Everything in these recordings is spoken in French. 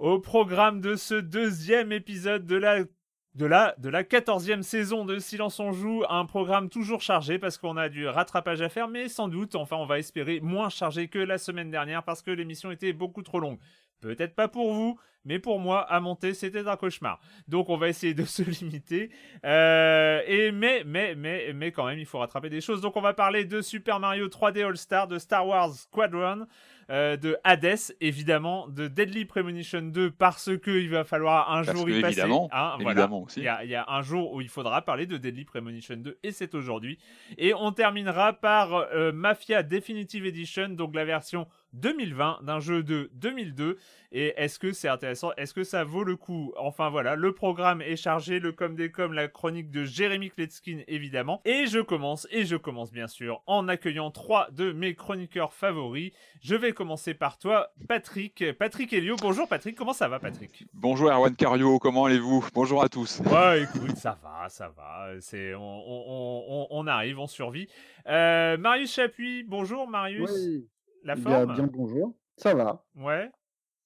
Au programme de ce deuxième épisode de la de la, de la 14e saison de Silence on joue, un programme toujours chargé parce qu'on a du rattrapage à faire, mais sans doute, enfin on va espérer, moins chargé que la semaine dernière parce que l'émission était beaucoup trop longue. Peut-être pas pour vous, mais pour moi, à monter, c'était un cauchemar. Donc on va essayer de se limiter. Euh, mais, mais, mais, mais quand même, il faut rattraper des choses. Donc on va parler de Super Mario 3D All-Star, de Star Wars Squadron, euh, de Hades, évidemment, de Deadly Premonition 2, parce qu'il va falloir un jour y passer. Évidemment, hein, évidemment aussi. Il y, a, y, a, un jour où il faudra parler de Deadly Premonition 2, et c'est aujourd'hui. Et on terminera par euh, Mafia Definitive Edition, donc la version 2020 d'un jeu de 2002. Et est-ce que c'est intéressant? Est-ce que ça vaut le coup? Enfin voilà, le programme est chargé, le com des com, la chronique de Jérémy Kletskin évidemment. Et je commence, et je commence bien sûr en accueillant trois de mes chroniqueurs favoris. Je vais commencer par toi, Patrick. Patrick Elio. Bonjour Patrick, comment ça va Patrick? Bonjour Erwan Cario, comment allez-vous? Bonjour à tous. Ouais, écoute, ça va, ça va. C'est, on, on, on, on arrive, on survit. Euh, Marius Chapuis, bonjour Marius. Oui. La forme? bien, bien bonjour. Ça va. Ouais.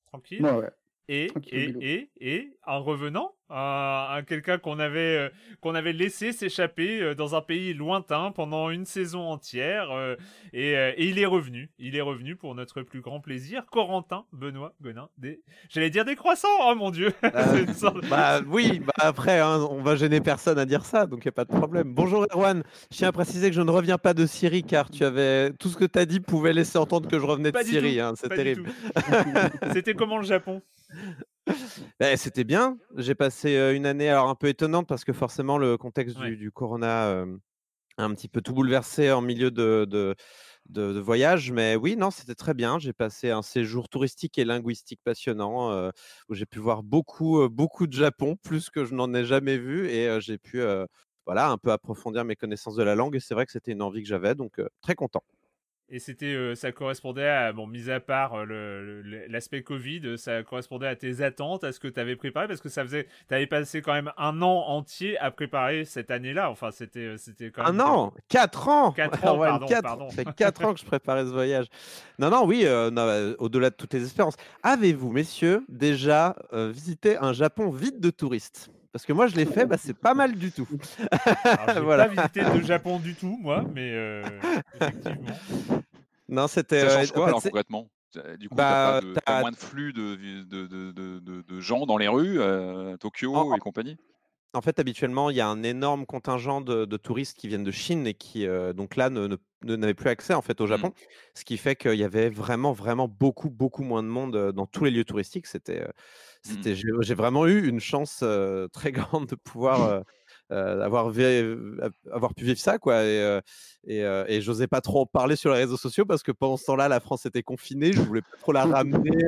Tranquille. Ouais, ouais. Et, et, et, et, un revenant, un quelqu'un qu'on avait, euh, qu'on avait laissé s'échapper euh, dans un pays lointain pendant une saison entière, euh, et, euh, et il est revenu. Il est revenu pour notre plus grand plaisir. Corentin Benoît Gonin, des... j'allais dire des croissants, oh mon dieu sorte- Bah oui, bah après, hein, on va gêner personne à dire ça, donc il n'y a pas de problème. Bonjour Erwan, je tiens à préciser que je ne reviens pas de Syrie car tu avais tout ce que tu as dit pouvait laisser entendre que je revenais de Pas Syrie, hein, c'est terrible. C'était comment le Japon? Bah, C'était bien, j'ai passé une année alors un peu étonnante parce que forcément le contexte Ouais. du, du corona euh, a un petit peu tout bouleversé en milieu de, de, de- de voyage, mais oui, non, c'était très bien. J'ai passé un séjour touristique et linguistique passionnant euh, où j'ai pu voir beaucoup, euh, beaucoup de Japon, plus que je n'en ai jamais vu, et j'ai pu voilà, un peu approfondir mes connaissances de la langue, et c'est vrai que c'était une envie que j'avais, donc très content. Et c'était, euh, ça correspondait à, bon, mis à part euh, l'aspect Covid, ça correspondait à tes attentes, à ce que tu avais préparé, parce que ça faisait, tu avais passé quand même un an entier à préparer cette année-là. Enfin, c'était, euh, c'était quand même. Un an, quatre ans, Quatre ans, pardon, quatre- pardon. Ça fait quatre ans que je préparais ce voyage. Non, non, oui, euh, au-delà de toutes les espérances. Avez-vous, messieurs, déjà euh, visité un Japon vide de touristes? Parce que moi, je l'ai fait, bah, c'est pas mal du tout. Alors, Voilà. pas visité le Japon du tout, moi, mais euh, effectivement. Non, c'était. Ça euh, change en quoi fait, alors concrètement? Du coup, Bah, t'as t'as- moins de flux de, de, de, de, de- de gens dans les rues, euh, Tokyo En- et compagnie? En fait, habituellement, il y a un énorme contingent de, touristes qui viennent de Chine et qui, euh, donc là, ne, ne- ne- n'avaient plus accès en fait au Japon, ce qui fait qu'il y avait vraiment, vraiment beaucoup, beaucoup moins de monde euh, dans tous les lieux touristiques. C'était, c'était, j'ai, j'ai vraiment eu une chance euh, très grande de pouvoir avoir, avoir pu vivre ça, quoi. Et, et, et j'osais pas trop en parler sur les réseaux sociaux parce que pendant ce temps-là, la France était confinée. Je voulais pas trop la ramener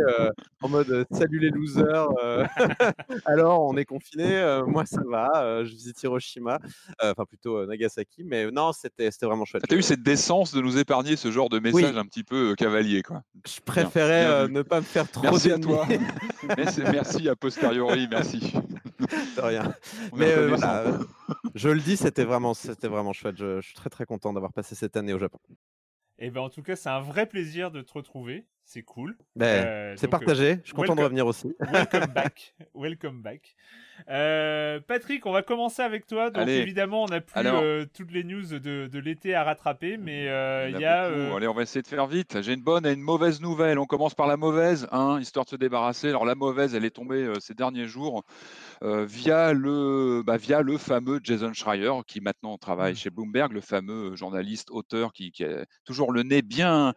en mode salut les losers. alors, on est confiné. moi, ça va. je visite Hiroshima, enfin plutôt Nagasaki. Mais non, c'était vraiment chouette. Tu as eu cette décence de nous épargner ce genre de message un petit peu cavalier, quoi. Je préférais ne pas me faire trop Merci à toi. merci a posteriori, merci. De rien. Mais voilà, je le dis, c'était vraiment, c'était vraiment chouette. Je, je suis très très content d'avoir passé cette année au Japon. Et eh ben en tout cas, c'est un vrai plaisir de te retrouver. C'est cool. Ben, euh, c'est partagé. je suis content de revenir aussi. welcome back. Welcome back. Euh, Patrick, on va commencer avec toi. Donc évidemment, on n'a plus euh, toutes les news de, de l'été à rattraper, mais il y a. Allez, on va essayer de faire vite. J'ai une bonne et une mauvaise nouvelle. On commence par la mauvaise, hein, histoire de se débarrasser. Alors la mauvaise, elle est tombée ces derniers jours. Euh, via, le, bah, via le fameux Jason Schreier, qui maintenant travaille mmh. chez Bloomberg, le fameux journaliste, auteur qui, qui a toujours le nez bien,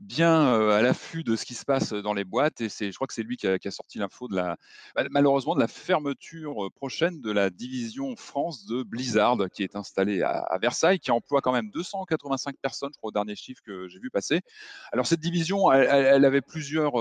bien euh, à de ce qui se passe dans les boîtes. Et c'est, je crois que c'est lui qui a, sorti l'info de la, bah, malheureusement, de la fermeture prochaine de la division France de Blizzard, qui est installée à, Versailles, qui emploie quand même 285 personnes, je crois, au dernier chiffre que j'ai vu passer. Alors, cette division, elle, avait plusieurs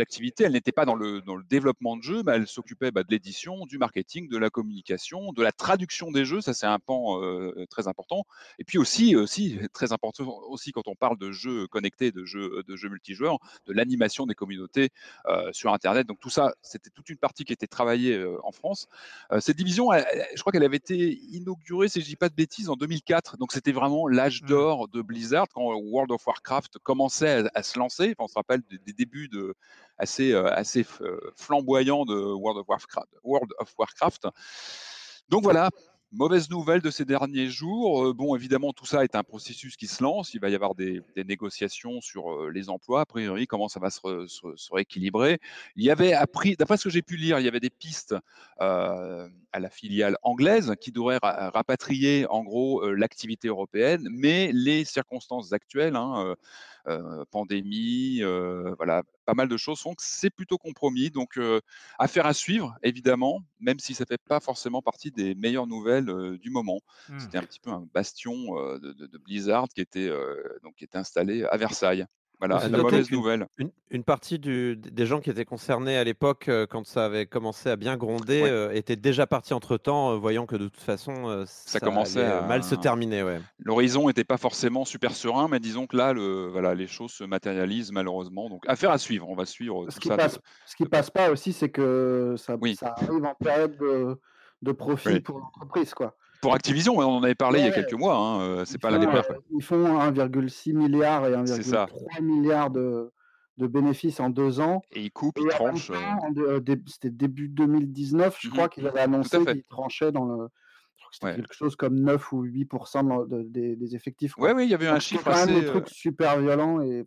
activités. Elle n'était pas dans le, dans le développement de jeux, mais elle s'occupait bah, de l'édition, du marketing, de la communication, de la traduction des jeux. Ça, c'est un pan euh, très important. Et puis aussi, aussi, très important aussi quand on parle de jeux connectés, de jeux, de jeux multijoueurs, de l'animation des communautés euh, sur Internet. Donc tout ça, c'était toute une partie qui était travaillée euh, en France. cette division, je crois qu'elle avait été inaugurée, si je dis pas de bêtises, en 2004. Donc c'était vraiment l'âge mmh. d'or de Blizzard quand World of Warcraft commençait à, se lancer. on se rappelle des débuts de assez, euh, euh, flamboyant de World of Warcraft. Donc voilà, Mauvaise nouvelle de ces derniers jours. Euh, bon, évidemment, tout ça est un processus qui se lance. Il va y avoir des, négociations sur les emplois. A priori, comment ça va se, rééquilibrer. Il y avait appris, d'après ce que j'ai pu lire, il y avait des pistes à la filiale anglaise qui devrait rapatrier en gros l'activité européenne, mais les circonstances actuelles, hein, pandémie, euh, voilà, pas mal de choses font que c'est plutôt compromis. Donc, euh, affaire à suivre, évidemment, même si ça fait pas forcément partie des meilleures nouvelles du moment. Mmh. C'était un petit peu un bastion de, Blizzard qui était, donc, qui était installé à Versailles. Voilà, la mauvaise nouvelle. Une, partie des gens qui étaient concernés à l'époque, euh, quand ça avait commencé à bien gronder, euh, étaient déjà partis entre-temps, euh, voyant que de toute façon, ça, commençait à mal se terminer. Ouais. L'horizon n'était pas forcément super serein, mais disons que là, le, voilà, les choses se matérialisent malheureusement. Donc, affaire à suivre. On va suivre ce tout qui ça. Passe, Ce qui passe pas aussi, c'est que ça, ça, arrive en période de, de profit pour l'entreprise. quoi. Pour Activision, on en avait parlé il y a quelques mois. Hein, euh, c'est pas la première Ils font 1,6 milliard et 1,3 milliard de, de bénéfices en deux ans. Et ils coupent, ils tranchent. Euh. C'était début 2019, je mmh crois qu'ils avaient annoncé qu'ils tranchaient dans le, c'était quelque chose comme 9 ou 8% des, effectifs. Oui, oui, il y avait un chiffre assez. Même des trucs super violents. Et,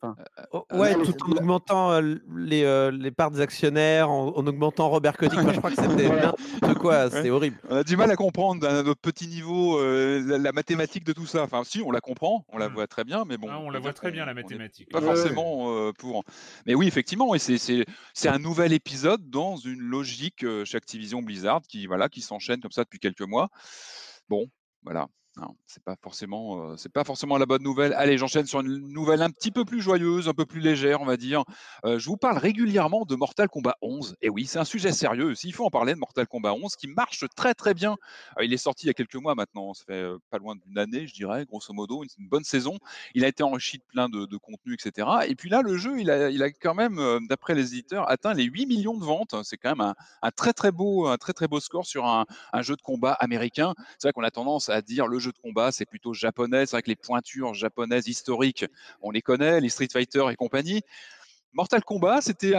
oh, ouais, tout en augmentant les, les, parts des actionnaires, en, augmentant Robert Kotick. je crois que c'était n'importe quoi, c'était horrible. On a du mal à comprendre à notre petit niveau la, mathématique de tout ça. Enfin, si, on la comprend, on la mmh. voit très bien, mais bon. Ah, on la voit très bien, la mathématique. Pas forcément pour. Mais oui, effectivement, c'est un nouvel épisode dans une logique chez Activision Blizzard qui, voilà, qui s'enchaîne comme ça depuis quelques mois. Bon, voilà. C'est pas forcément, c'est pas forcément la bonne nouvelle. Allez, j'enchaîne sur une nouvelle un petit peu plus joyeuse, un peu plus légère, on va dire. Je vous parle régulièrement de Mortal Kombat 11. Et oui, c'est un sujet sérieux. aussi. Il faut en parler de Mortal Kombat 11, qui marche très très bien. Il est sorti il y a quelques mois maintenant. Ça fait pas loin d'une année, je dirais, grosso modo, une, bonne saison. Il a été enrichi de plein de, de contenu, etc. Et puis là, le jeu, il a, il a quand même, d'après les éditeurs, atteint les 8 millions de ventes. C'est quand même un, très très beau, un très très beau score sur un, un jeu de combat américain. C'est vrai qu'on a tendance à dire le jeu de combat, c'est plutôt japonais. C'est vrai que les pointures japonaises historiques, on les connaît, les Street Fighter et compagnie. Mortal Kombat, c'était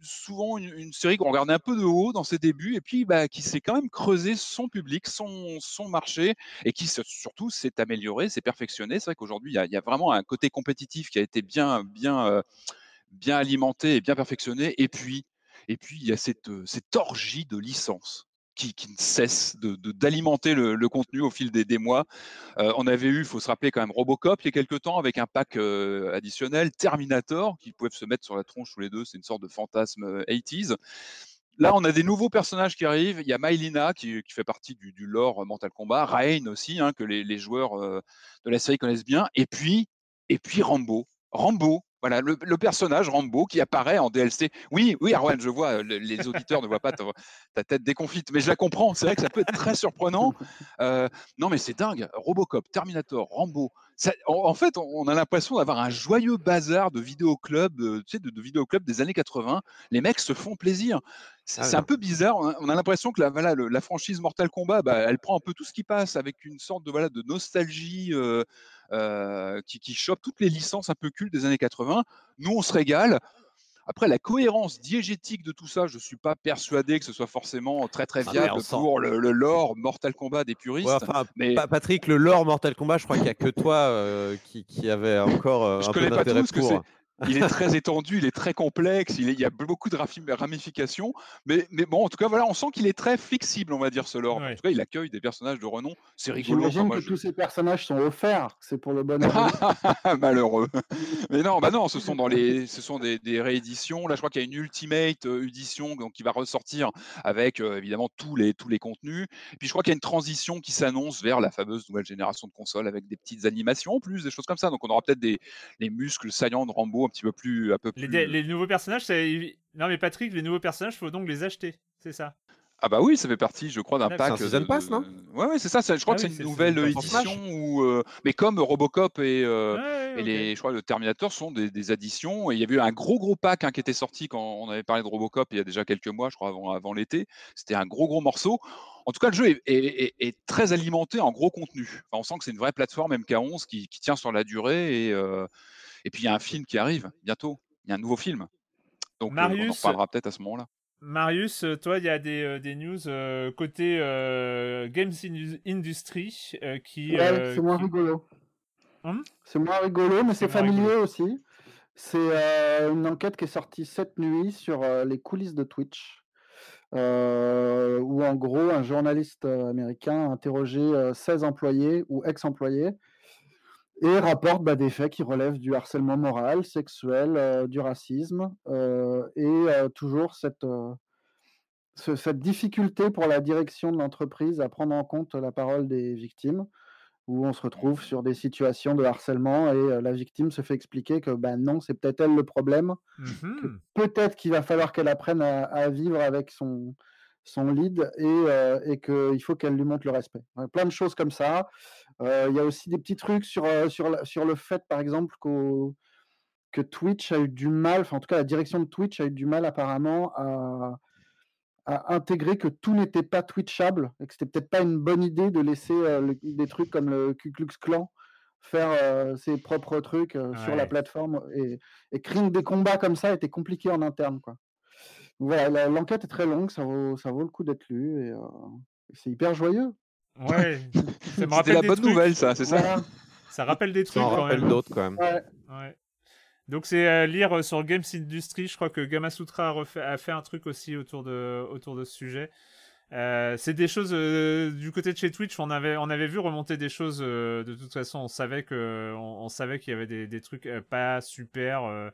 souvent une, série qu'on regardait un peu de haut dans ses débuts et puis bah, qui s'est quand même creusé son public, son, son marché et qui surtout s'est amélioré, s'est perfectionné. C'est vrai qu'aujourd'hui, il y, a vraiment un côté compétitif qui a été bien, bien, euh, bien alimenté et bien perfectionné. Et puis, et puis il y a cette, cette orgie de licences qui, ne cesse d'alimenter de, le, contenu au fil des, mois. Euh, on avait eu, il faut se rappeler quand même, Robocop il y a quelques temps avec un pack euh, additionnel, Terminator, qui pouvait se mettre sur la tronche tous les deux, c'est une sorte de fantasme 80s. Euh, Là, on a des nouveaux personnages qui arrivent. Il y a Mylina qui, fait partie du, lore Mortal Kombat, Rain aussi, hein, que les, joueurs de la série connaissent bien. Et puis, et puis Rambo. Rambo, voilà, le, personnage Rambo qui apparaît en DLC. Oui, oui, Arwen, je vois, les auditeurs ne voient pas ta, tête déconfite, mais je la comprends. C'est vrai que ça peut être très surprenant. Euh, non, mais c'est dingue. Robocop, Terminator, Rambo. en, fait, on a l'impression d'avoir un joyeux bazar de vidéoclubs, euh, tu sais, de, de des années 80. Les mecs se font plaisir. C'est ah un peu bizarre. On a, l'impression que la, voilà, la franchise Mortal Kombat, bah, elle prend un peu tout ce qui passe avec une sorte de, voilà, de nostalgie. Euh, qui, qui chope toutes les licences un peu cultes des années 80. Nous, on se régale. Après, la cohérence diégétique de tout ça, je ne suis pas persuadé que ce soit forcément très très ah, viable pour le, lore Mortal Kombat des puristes. mais... Patrick, le lore Mortal Kombat, je crois qu'il n'y a que toi euh, qui, qui, avait encore euh, un peu d'intérêt pour il est très étendu, il est très complexe, il, y a beaucoup de ramifications, mais, mais, bon, en tout cas, voilà, on sent qu'il est très flexible, on va dire, ce lore. En tout cas, il accueille des personnages de renom, c'est rigolo. J'imagine que tous ces personnages sont offerts, c'est pour le bon Malheureux. mais non, bah non, ce sont, dans les, ce sont des, rééditions. Là, je crois qu'il y a une Ultimate euh, édition donc, qui va ressortir avec, euh, évidemment, tous les, tous les contenus. Et puis, je crois qu'il y a une transition qui s'annonce vers la fameuse nouvelle génération de consoles avec des petites animations en plus, des choses comme ça. Donc, on aura peut-être des les muscles saillants de Rambo petit peu plus. Un peu plus... Les, nouveaux personnages, c'est. Non, mais Patrick, les nouveaux personnages, faut donc les acheter, c'est ça? Ah bah oui, ça fait partie, je crois, d'un pack. C'est un season pass, non? Ouais, ouais c'est ça. Je crois ah que c'est une nouvelle édition où, euh, mais comme Robocop et, euh, et les, je crois, le Terminator sont des, additions. Et il y avait eu un gros gros pack hein, qui était sorti quand on avait parlé de Robocop il y a déjà quelques mois, je crois, avant, avant l'été. C'était un gros gros morceau. En tout cas, le jeu est, très alimenté en gros contenu. on sent que c'est une vraie plateforme MK11 qui, qui, tient sur la durée et euh, et puis il y a un film qui arrive bientôt. Il y a un nouveau film. Donc Marius, on en parlera peut-être à ce moment-là. Marius, toi, il y a des, des news côté Games Industry qui. Ouais, c'est moins rigolo. Hum c'est moins rigolo, mais c'est familier aussi. C'est une enquête qui est sortie cette nuit sur les coulisses de Twitch. où en gros un journaliste américain a interrogé 16 employés ou ex-employés et rapporte bah, des faits qui relèvent du harcèlement moral, sexuel, euh, du racisme, euh, et euh, toujours cette, cette difficulté pour la direction de l'entreprise à prendre en compte la parole des victimes, où on se retrouve sur des situations de harcèlement et la victime se fait expliquer que ben non, c'est peut-être elle le problème, mmh peut-être qu'il va falloir qu'elle apprenne à, vivre avec son, son lead et, et qu'il faut qu'elle lui montre le respect. Plein de choses comme ça. Euh, il y a aussi des petits trucs sur, euh, sur, sur le fait, par exemple, que Twitch a eu du mal, enfin en tout cas la direction de Twitch a eu du mal apparemment à, intégrer que tout n'était pas Twitchable et que c'était peut-être pas une bonne idée de laisser euh, des trucs comme le Ku Klux Klan faire ses propres trucs sur la plateforme et, et créer des combats comme ça était compliqué en interne quoi. Voilà, l'enquête est très longue, ça vaut, ça vaut le coup d'être lu et c'est hyper joyeux. Ouais, ça me rappelle la bonne nouvelle, ça, c'est ça? Ça rappelle des trucs. Ça en rappelle d'autres quand même. Ouais. Donc c'est à lire euh, sur Games Industry. Je crois que Gamasutra a, refait, a fait un truc aussi autour de, autour de ce sujet. Euh, c'est des choses euh, du côté de chez Twitch. On avait, on avait vu remonter des choses. de toute façon, on savait que, on, savait qu'il y avait des, des trucs pas super,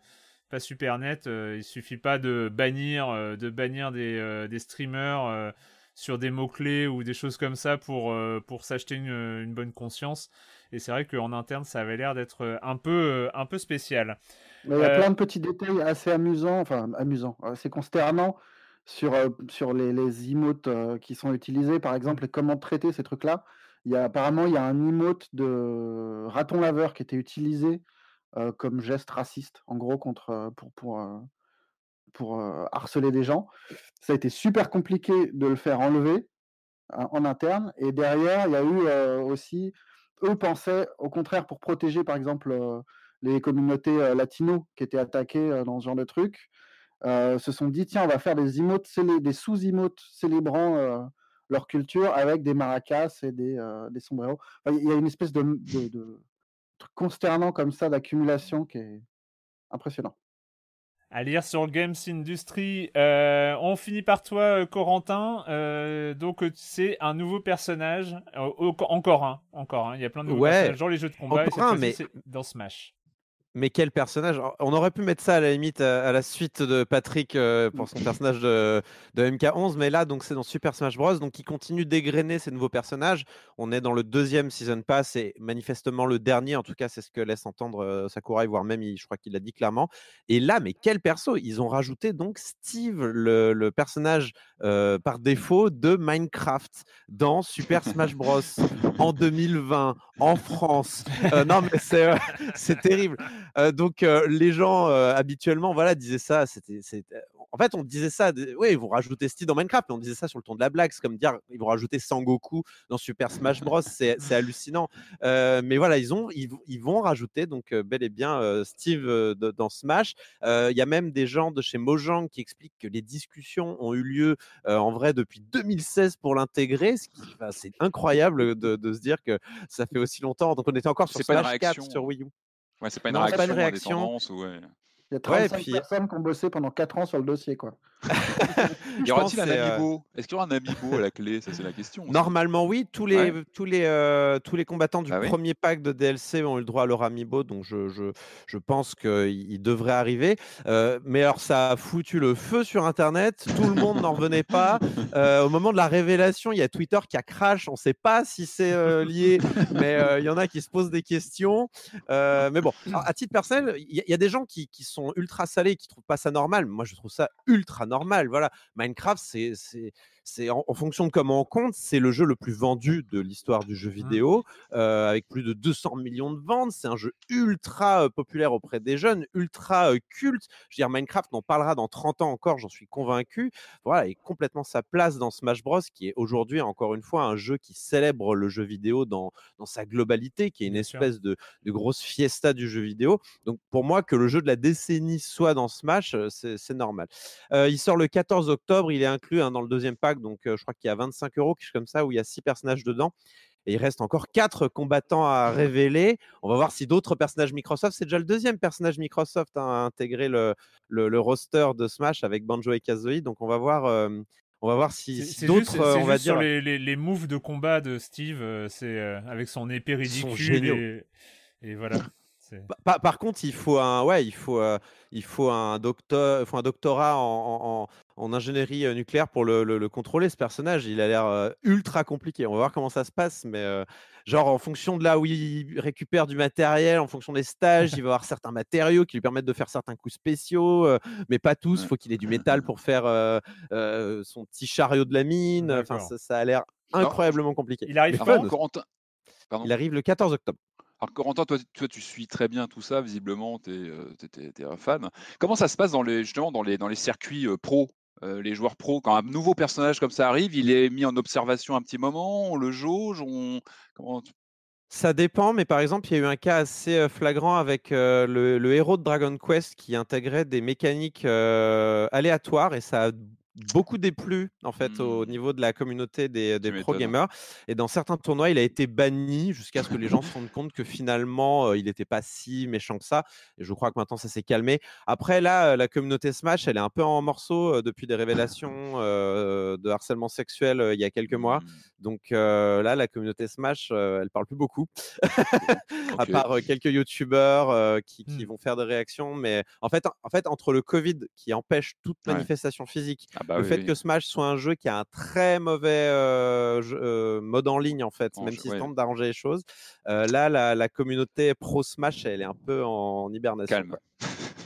pas super net. il suffit pas de bannir, de bannir des, des streamers sur des mots-clés ou des choses comme ça pour, euh, pour s'acheter une, une, bonne conscience. Et c'est vrai qu'en interne, ça avait l'air d'être euh, un peu, euh, un peu spécial. il y a plein de petits détails assez amusants, enfin amusants, assez consternants sur, sur les, les emotes qui sont utilisés, par exemple, et comment traiter ces trucs-là? Il y a, apparemment, il y a un emote de raton laveur qui était utilisé comme geste raciste, en gros, contre, pour, pour, pour harceler des gens. Ça a été super compliqué de le faire enlever hein, en interne. Et derrière, il y a eu aussi, eux pensaient, au contraire, pour protéger, par exemple, les communautés latino qui étaient attaquées dans ce genre de truc, se sont dit, tiens, on va faire des emotes, des sous-emotes célébrant leur culture avec des maracas et des, des sombreros. il y a une espèce de truc consternant comme ça d'accumulation qui est impressionnant à lire sur Games Industry. Euh, on finit par toi, euh, Corentin. Euh, donc, c'est un nouveau personnage. encore un. Encore un. Il y a plein de nouveaux personnages dans les jeux de combat. et mais... dans Smash. Mais quel personnage? On aurait pu mettre ça à la limite à, la suite de Patrick euh, pour son personnage de, MK11, mais là, donc c'est dans Super Smash Bros. Donc il continue d'égrener ces nouveaux personnages. On est dans le deuxième season pass et manifestement le dernier. En tout cas, c'est ce que laisse entendre euh, Sakurai, voire même, je crois qu'il l'a dit clairement. Et là, mais quel perso? Ils ont rajouté donc Steve, le, personnage euh, par défaut de Minecraft dans Super Smash Bros. en 2020 en France. non, mais c'est terrible. Donc les gens habituellement voilà disaient ça. C'était en fait, on disait ça, oui, ils vont rajouter Steve dans Minecraft, mais on disait ça sur le ton de la blague. C'est comme dire, ils vont rajouter Sangoku dans Super Smash Bros. C'est hallucinant. Mais voilà, ils, ont, ils, vont rajouter donc bel et bien Steve dans Smash. Il y a même des gens de chez Mojang qui expliquent que les discussions ont eu lieu en vrai depuis 2016 pour l'intégrer. C'est incroyable de, se dire que ça fait aussi longtemps. Donc on était encore sur Smash 4 sur Wii U. Ouais, c'est pas une réaction. Pas une réaction. Il y a 35 personnes qui ont bossé pendant 4 ans sur le dossier. Quoi. y aura-t-il un euh, amiibo Est-ce qu'il y aura un amiibo à la clé? Ça, c'est la question. Normalement, oui. Tous les, tous les, euh, tous les combattants du ah premier pack de DLC ont eu le droit à leur amiibo, donc je, je, je pense qu'il devrait arriver. Euh, mais alors, ça a foutu le feu sur Internet. Tout le monde n'en revenait pas. au moment de la révélation, il y a Twitter qui a crash. On ne sait pas si c'est lié, mais il y en a qui se posent des questions. mais bon, à titre personnel, il y, y, a des gens qui, qui sont ultra salés, qui trouvent pas ça normal. Moi, je trouve ça ultra normal. Voilà, Minecraft, c'est c'est en, fonction de comment on compte, c'est le jeu le plus vendu de l'histoire du jeu mmh. vidéo, euh, avec plus de 200 millions de ventes. C'est un jeu ultra euh, populaire auprès des jeunes, ultra euh, culte. Je veux dire, Minecraft, on parlera dans 30 ans encore, j'en suis convaincu. Voilà, et complètement sa place dans Smash Bros, qui est aujourd'hui, encore une fois, un jeu qui célèbre le jeu vidéo dans, dans sa globalité, qui est une espèce de, de, grosse fiesta du jeu vidéo. Donc, pour moi, que le jeu de la décennie soit dans Smash, c'est normal. il sort le 14 octobre, il est inclus hein, dans le deuxième pack donc je crois qu'il y a 25 euros, quelque chose comme ça, où il y a 6 personnages dedans. Et il reste encore 4 combattants à révéler. On va voir si d'autres personnages Microsoft, c'est déjà le deuxième personnage Microsoft hein, à intégrer le, le, roster de Smash avec Banjo et Kazooie. Donc on va voir. on va voir si, d'autres, on va dire, sur les, les, moves de combat de Steve, c'est avec son épée ridicule et, et, voilà. Par, contre, il faut un, ouais, il faut, il faut un docteur, faut un doctorat en, en, ingénierie nucléaire pour le, contrôler ce personnage. Il a l'air ultra compliqué. On va voir comment ça se passe, mais genre en fonction de là où il récupère du matériel, en fonction des stages, il va avoir certains matériaux qui lui permettent de faire certains coups spéciaux, mais pas tous. Il faut qu'il ait du métal pour faire son petit chariot de la mine. Enfin, ça, a l'air incroyablement compliqué. Il arrive Il arrive le 14 octobre. Alors Corentin, toi, toi, tu suis très bien tout ça, visiblement, tu es, euh, un fan. Comment ça se passe dans les, justement dans les, dans les circuits euh, pro? Euh, les joueurs pro, quand un nouveau personnage comme ça arrive, il est mis en observation un petit moment, on le jauge, on... Ça dépend, mais par exemple, il y a eu un cas assez flagrant avec le, le, héros de Dragon Quest qui intégrait des mécaniques aléatoires et ça a beaucoup déplu en fait au mmh. niveau de la communauté des, des pro gamers. Et dans certains tournois il a été banni jusqu'à ce que les gens se rendent compte que finalement il n'était pas si méchant que ça. Et je crois que maintenant ça s'est calmé. Après là la communauté Smash elle est un peu en morceaux depuis des révélations de harcèlement sexuel il y a quelques mois. Mmh. donc là la communauté Smash elle parle plus beaucoup. À part quelques youtubeurs qui, qui, mmh. vont faire des réactions. Mais en fait en fait entre le Covid qui empêche toute manifestation physique ah bah le fait que Smash soit un jeu qui a un très mauvais mode en ligne, en fait, même s'il tente d'arranger les choses. là, la, communauté pro Smash, elle est un peu en hibernation. Calme.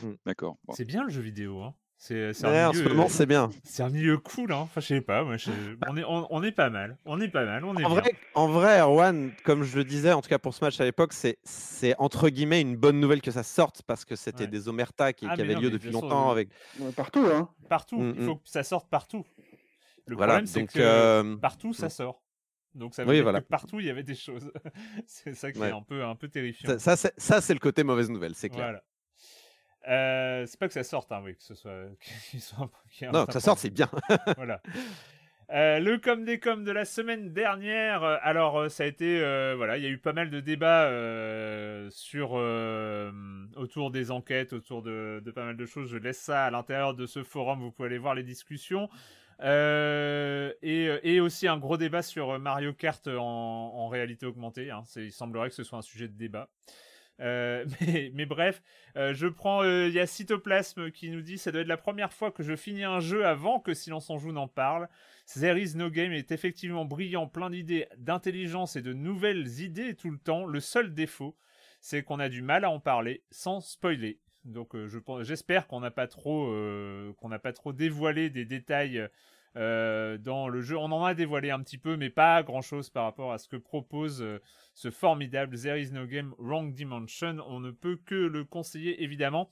Mmh. D'accord. C'est bien le jeu vidéo. Hein. C'est un milieu, c'est bien. C'est un milieu cool, hein. Enfin, je sais pas, moi, on, est, on, est pas mal. On est pas mal. On est en, Vrai, en vrai, Erwan, comme je le disais, en tout cas pour ce match à l'époque, c'est entre guillemets une bonne nouvelle que ça sorte parce que c'était des omertas qui, ah, avaient lieu depuis longtemps. Avec... Partout, hein. Partout. Mmh, Il faut mmh. que ça sorte partout. Le problème, c'est que euh, partout, ça mmh. sort. Donc ça veut dire que partout, il y avait des choses. c'est ça qui est un peu, un peu terrifiant. Ça, ça c'est le côté mauvaise nouvelle, c'est clair. Voilà. Euh, c'est pas que ça sorte, hein, oui, que ce soit. non, que ça sorte, c'est bien. voilà. Euh, le com des com de la semaine dernière. Euh, alors, ça a été, voilà, il y a eu pas mal de débats sur autour des enquêtes, autour de, de, pas mal de choses. Je laisse ça à l'intérieur de ce forum. Vous pouvez aller voir les discussions. Et, et, aussi un gros débat sur Mario Kart en, en réalité augmentée. Hein. Il semblerait que ce soit un sujet de débat. mais, bref, je prends. Il y a Cytoplasme qui nous dit ça doit être la première fois que je finis un jeu avant que Silence en Joue n'en parle. There is no game est effectivement brillant, plein d'idées, d'intelligence et de nouvelles idées tout le temps. Le seul défaut, c'est qu'on a du mal à en parler sans spoiler. Donc je j'espère qu'on n'a pas trop dévoilé des détails euh, dans le jeu. On en a dévoilé un petit peu, mais pas grand chose par rapport à ce que propose euh, ce formidable There is no game Wrong Dimension. On ne peut que le conseiller évidemment.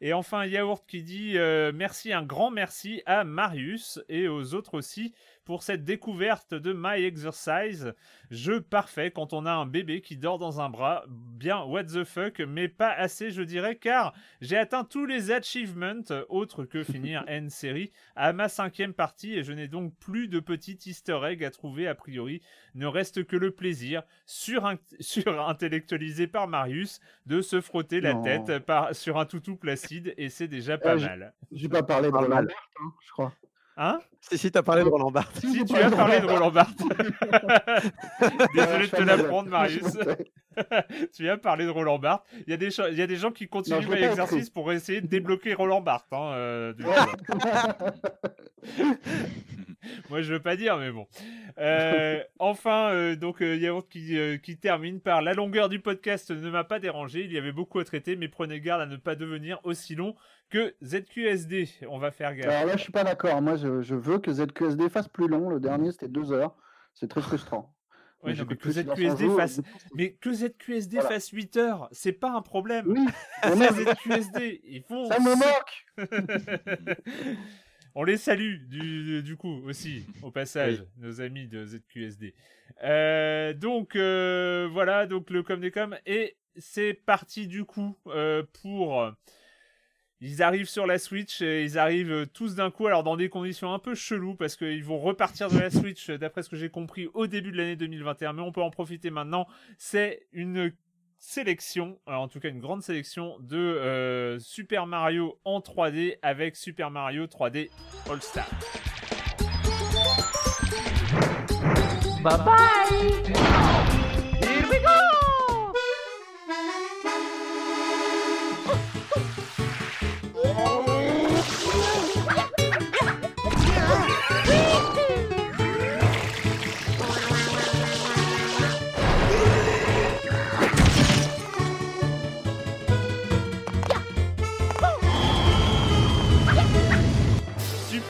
Et enfin, Yaourt qui dit euh, merci, un grand merci à Marius et aux autres aussi pour cette découverte de My Exercise. Jeu parfait quand on a un bébé qui dort dans un bras. Bien, what the fuck, mais pas assez, je dirais, car j'ai atteint tous les achievements, autres que finir N série, à ma cinquième partie et je n'ai donc plus de petits easter eggs à trouver a priori. Ne reste que le plaisir, sur surintellectualisé par Marius, de se frotter la tête par, sur un toutou placide et c'est déjà pas mal. J'ai pas parlé de mal, hein, je crois. Hein? Si, si, t'as parlé de Roland Barthes. Si, tu as parlé de Roland Barthes. Désolé de te l'apprendre, Marius. tu as parlé de Roland Barthes. Il y a des, il y a des gens qui continuent l'exercice pour essayer de débloquer Roland Barthes. Hein, euh, Moi, je veux pas dire, mais bon. Euh, enfin, euh, donc Yaourt qui, qui termine par la longueur du podcast ne m'a pas dérangé. Il y avait beaucoup à traiter, mais prenez garde à ne pas devenir aussi long que ZQSD. On va faire gaffe. Alors là, je suis pas d'accord. Moi, je, veux que ZQSD fasse plus long. Le dernier, c'était deux heures. C'est très frustrant. mais, que ZQSD fasse... mais que ZQSD fasse 8 heures, c'est pas un problème. Oui, ZQSD, ils font. Ça me manque On les salue du, coup aussi, au passage, nos amis de ZQSD. Euh, donc euh, voilà, donc le com des com. Et c'est parti du coup euh, pour ils arrivent sur la Switch et ils arrivent tous d'un coup, alors dans des conditions un peu cheloues parce qu'ils vont repartir de la Switch, d'après ce que j'ai compris, au début de l'année 2021, mais on peut en profiter maintenant. C'est une sélection, en tout cas une grande sélection de euh, Super Mario en 3D avec Super Mario 3D All Star. Bye bye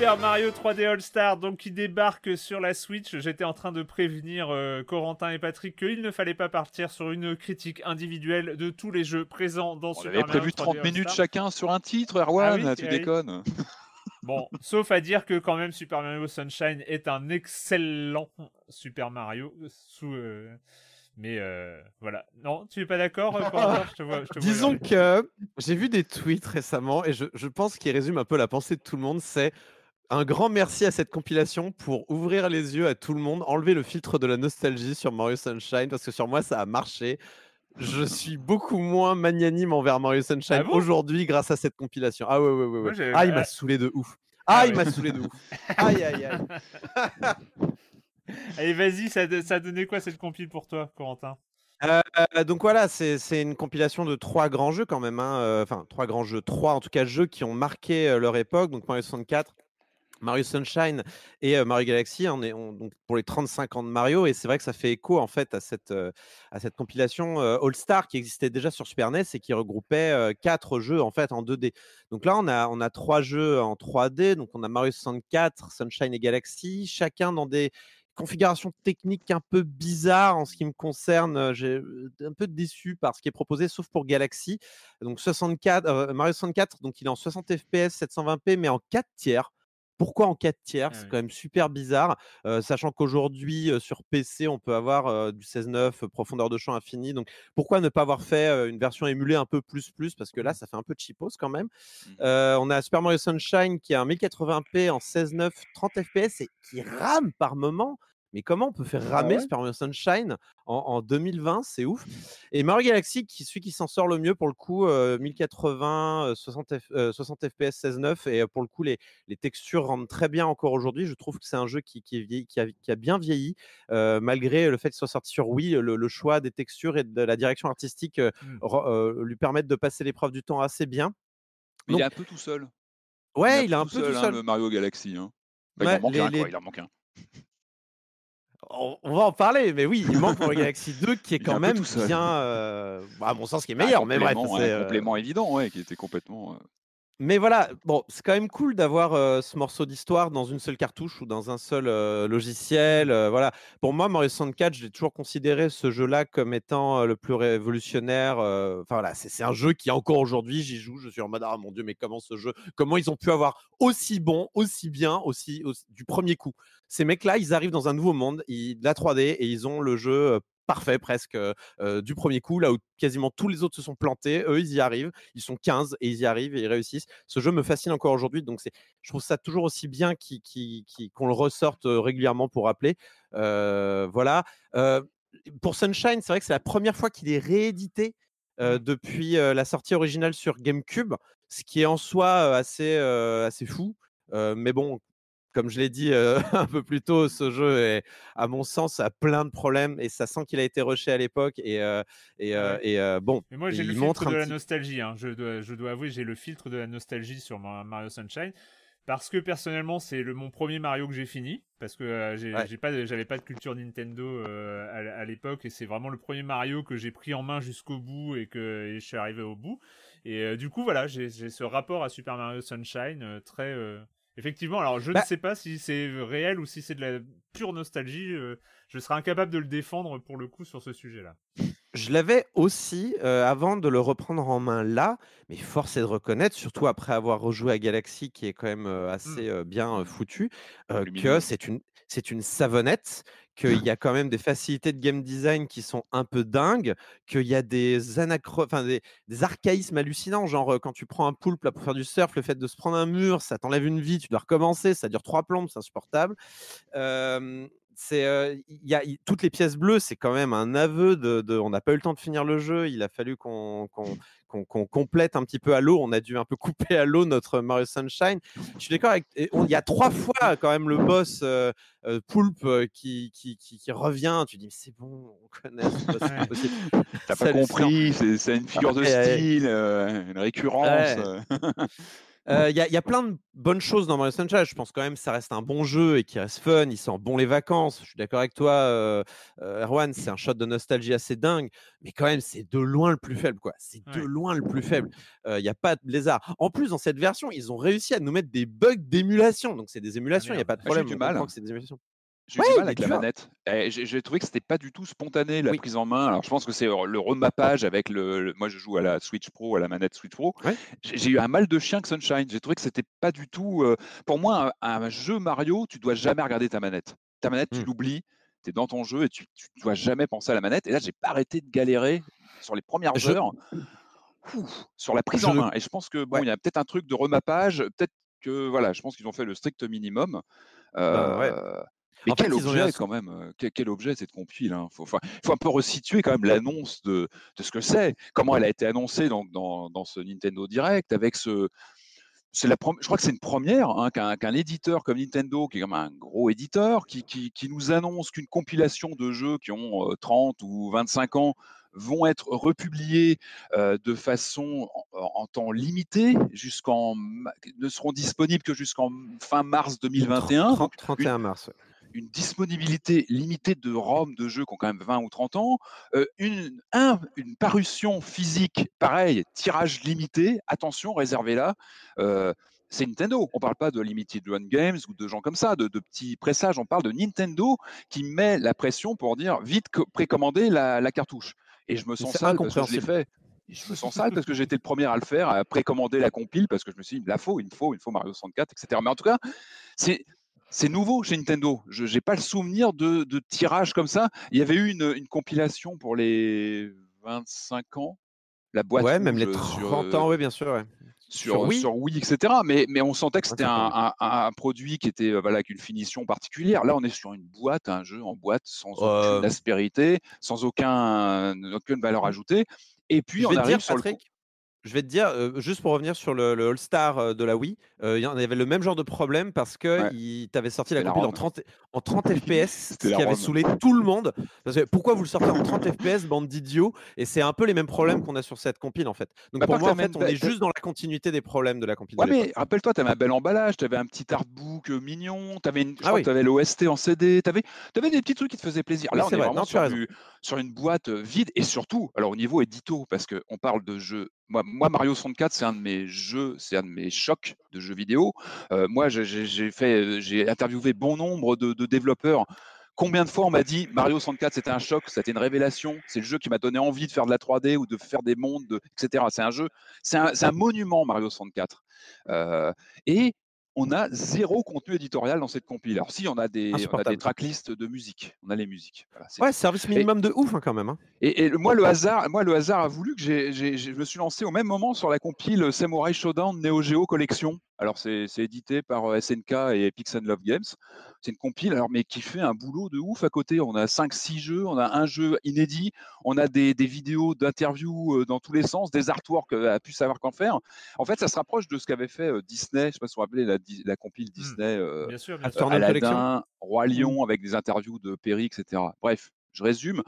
Super Mario 3D All-Star, donc qui débarque sur la Switch. J'étais en train de prévenir euh, Corentin et Patrick qu'il ne fallait pas partir sur une critique individuelle de tous les jeux présents dans Super Mario. On avait prévu 30 minutes chacun sur un titre, Erwan, ah tu déconnes. Bon, sauf à dire que quand même Super Mario Sunshine est un excellent Super Mario sous. Euh, mais euh, voilà. Non, tu es pas d'accord, Disons que j'ai vu des tweets récemment et je, je pense qu'ils résument un peu la pensée de tout le monde. C'est un grand merci à cette compilation pour ouvrir les yeux à tout le monde, enlever le filtre de la nostalgie sur Mario Sunshine, parce que sur moi, ça a marché. Je suis beaucoup moins magnanime envers Mario Sunshine ah aujourd'hui grâce à cette compilation. Ah ouais, ouais, ouais. ouais. ah, il m'a saoulé de ouf. Ah, ah il m'a saoulé de ouf. Aïe, aïe, aïe. Allez, vas-y, ça, ça a donné quoi cette compile pour toi, Corentin? Euh, donc voilà, c'est une compilation de trois grands jeux quand même. Hein, euh, enfin, trois grands jeux, trois en tout cas jeux qui ont marqué euh, leur époque. Donc Mario 64, Mario Sunshine et Mario Galaxy, est donc pour les 35 ans de Mario, et c'est vrai que ça fait écho en fait à cette, à cette compilation All Star qui existait déjà sur Super NES et qui regroupait quatre jeux en fait en 2D. Donc là, on a, on a trois jeux en 3D, donc on a Mario 64, Sunshine et Galaxy, chacun dans des configurations techniques un peu bizarres en ce qui me concerne. J'ai un peu déçu par ce qui est proposé, sauf pour Galaxy. Donc 64, Mario 64, donc il est en 60 FPS, 720p, mais en 4 tiers. Pourquoi en 4 tiers? C'est quand même super bizarre, sachant qu'aujourd'hui sur PC on peut avoir du 16.9 profondeur de champ infinie. Donc pourquoi ne pas avoir fait une version émulée un peu plus plus? Parce que là ça fait un peu cheapos quand même. Mmh. on a Super Mario Sunshine qui a un 1080p en 16.9 30 fps et qui rame par moment mais comment on peut faire ah ramer Super Mario Sunshine en, 2020 C'est ouf. Et Mario Galaxy, qui celui qui s'en sort le mieux pour le coup, 1080, 60, 60 FPS 16.9 et pour le coup les, les textures rendent très bien encore aujourd'hui. Je trouve que c'est un jeu qui, qui, qui, a, bien vieilli malgré le fait qu'il soit sorti sur Wii. Le, choix des textures et de la direction artistique mmh. lui permettent de passer l'épreuve du temps assez bien. il est un peu tout seul. Ouais, il, est un peu tout seul. Hein, Mario Galaxy. Hein. il en manque un, il en manque un. On, va en parler, mais oui, il manque Mario Galaxy 2 qui est quand même bien, euh, bah, à mon sens, qui est meilleur. mais bref, c'est un euh, complément évident, ouais, qui était complètement. Mais voilà, bon, c'est quand même cool d'avoir ce morceau d'histoire dans une seule cartouche ou dans un seul logiciel. voilà. Pour moi, Mario 64, j'ai toujours considéré ce jeu-là comme étant le plus révolutionnaire. Enfin voilà, c'est un jeu qui encore aujourd'hui, j'y joue. Je suis en mode ah mon dieu, mais comment ce jeu, comment ils ont pu avoir aussi bon, aussi bien, aussi, du premier coup? Ces mecs-là, ils arrivent dans un nouveau monde, ils, la 3D et ils ont le jeu parfait presque du premier coup, là où quasiment tous les autres se sont plantés. Eux, ils y arrivent. Ils sont 15 et ils y arrivent et ils réussissent. Ce jeu me fascine encore aujourd'hui. Donc, c'est, je trouve ça toujours aussi bien qu'on le ressorte régulièrement pour rappeler. voilà. pour Sunshine, c'est vrai que c'est la première fois qu'il est réédité mmh. depuis la sortie originale sur GameCube, ce qui est en soi assez, assez fou. mais bon, comme je l'ai dit euh, un peu plus tôt, ce jeu est, à mon sens, a plein de problèmes et ça sent qu'il a été rushé à l'époque. Et, euh, et, euh, bon, Mais moi j'ai le filtre de la nostalgie. Hein. Je, dois, je dois avouer, j'ai le filtre de la nostalgie sur Mario Sunshine. Parce que personnellement, c'est le mon premier Mario que j'ai fini, parce que j'ai pas, j'avais pas de culture Nintendo à, l'époque, et c'est vraiment le premier Mario que j'ai pris en main jusqu'au bout et que je suis arrivé au bout. Et du coup, voilà, j'ai ce rapport à Super Mario Sunshine très Effectivement, alors je ne bah sais pas si c'est réel ou si c'est de la pure nostalgie. Euh, je serais incapable de le défendre pour le coup sur ce sujet-là. Je l'avais aussi euh, avant de le reprendre en main là, mais force est de reconnaître, surtout après avoir rejoué à Galaxy qui est quand même euh, mmh. assez bien foutu, que c'est une, c'est une savonnette qu'il y a quand même des facilités de game design qui sont un peu dingues, qu'il y a des, anachro... des, archaïsmes hallucinants, genre quand tu prends un poulpe là, pour faire du surf, le fait de se prendre un mur, ça t'enlève une vie, tu dois recommencer, ça dure trois plombes, c'est insupportable. c'est, il y a, toutes les pièces bleues, c'est quand même un aveu de, on n'a pas eu le temps de finir le jeu, il a fallu qu'on qu'on complète un petit peu à l'eau. On a dû un peu couper à l'eau notre Mario Sunshine. Je suis d'accord avec. Il y a trois fois quand même le boss euh, euh, Poulpe euh, qui, qui, qui, revient. Tu dis, c'est bon, on connaît. T'as pas compris, c'est une figure de style, une récurrence. Il y, a plein de bonnes choses dans Mario Sunshine. Je pense quand même que ça reste un bon jeu et qui reste fun. Il sent bon les vacances. Je suis d'accord avec toi, Erwan. C'est un shot de nostalgie assez dingue. Mais quand même, c'est de loin le plus faible. quoi. C'est de loin le plus faible. Il n'y a pas de lézard. En plus, dans cette version, ils ont réussi à nous mettre des bugs d'émulation. Donc, c'est des ah, émulations. Il n'y a pas de problème. du mal. C'est des émulations. J'ai eu du mal avec la manette. J'ai trouvé que c'était pas du tout spontané la prise en main. Alors je pense que c'est le remappage avec le, Moi je joue à la Switch Pro, à la manette Switch Pro. J'ai eu un mal de chien que Sunshine. J'ai trouvé que c'était pas du tout. Euh, pour moi, un, jeu Mario, tu dois jamais regarder ta manette. Ta manette, tu mmh. l'oublies. Tu es dans ton jeu et tu, tu dois jamais penser à la manette. Et là, j'ai pas arrêté de galérer sur les premières heures. sur la prise en main. Et je pense que bon, il y a peut-être un truc de remappage. Peut-être que voilà, je pense qu'ils ont fait le strict minimum. Bah, euh, mais quel objet quand même, quel, objet cette compile Il hein? faut, un peu resituer quand même l'annonce de, ce que c'est, comment elle a été annoncée dans, dans, ce Nintendo Direct avec ce, c'est la je crois que c'est une première hein, qu'un éditeur comme Nintendo, qui est comme un gros éditeur, qui, qui, nous annonce qu'une compilation de jeux qui ont 30 ou 25 ans vont être republiés de façon en, temps limité jusqu'en ne seront disponibles que jusqu'en fin mars 2021. 31 mars une disponibilité limitée de ROM de jeux qui ont quand même 20 ou 30 ans, euh, une, une parution physique, pareil, tirage limité, attention, réservé là. Euh, c'est Nintendo. On ne parle pas de Limited Run Games ou de gens comme ça, de, petits pressages. On parle de Nintendo qui met la pression pour dire vite précommander la, la cartouche. Et je me sens sale parce que je l'ai fait. Je me sens sale parce que j'étais le premier à le faire, à précommander la compile parce que je me suis dit, il la faut, il me faut, il faut Mario 64, etc. Mais en tout cas, c'est c'est nouveau chez Nintendo. Je n'ai pas le souvenir de, de tirages comme ça. Il y avait eu une, compilation pour les 25 ans. La boîte. Ouais, même les 30 ans, oui, bien sûr. sur, Wii. sur, Wii. etc. Mais, mais on sentait que c'était un, un, produit qui était voilà, avec une finition particulière. Là, on est sur une boîte, un jeu en boîte sans aucune aspérité, sans aucun, aucune valeur ajoutée. Et puis, on arrive sur le je vais te dire, juste pour revenir sur le, All-Star de la Wii, il y avait le même genre de problème parce que tu avais sorti la compile en 30, en 30 FPS, ce qui avait saoulé tout le monde. pourquoi vous le sortez en 30 FPS, bande d'idiots? Et c'est un peu les mêmes problèmes qu'on a sur cette compile en fait. Donc bah, pour moi, en fait, on est juste dans la continuité des problèmes de la compile. Ouais, mais rappelle-toi, tu avais un bel emballage, tu avais un petit artbook mignon, tu avais, ah avais l'OST en CD, tu avais, avais, des petits trucs qui te faisaient plaisir. Là, on est vraiment sur, sur, une boîte vide et surtout, alors au niveau édito, parce qu'on parle de jeux moi, Mario 64, c'est un de mes jeux, c'est un de mes chocs de jeux vidéo. Euh, moi, j'ai fait, j'ai interviewé bon nombre de, développeurs. Combien de fois on m'a dit Mario 64 c'était un choc, c'était une révélation, c'est le jeu qui m'a donné envie de faire de la 3D ou de faire des mondes, etc. C'est un jeu, c'est un, un, monument Mario 64. Euh, et on a zéro contenu éditorial dans cette compile. Alors si, on a des, on a des tracklists de musique, on a les musiques. ouais, service minimum de ouf hein, quand même. Hein. Et, moi, le hasard, moi, le hasard a voulu que je me suis lancé au même moment sur la compile Samurai Shodown Neo Geo Collection. Alors c'est édité par euh, SNK et Epic Love Games. C'est une compile, alors mais qui fait un boulot de ouf à côté. On a 5-6 jeux, on a un jeu inédit, on a des, vidéos d'interviews euh, dans tous les sens, des artworks à euh, pu savoir qu'en faire. En fait, ça se rapproche de ce qu'avait fait Disney. Je ne sais pas si vous vous rappelez la, la compile mmh. Disney, bien sûr, Aladdin, Roi mmh. Lion, avec des interviews de Perry, etc. Bref, je résume.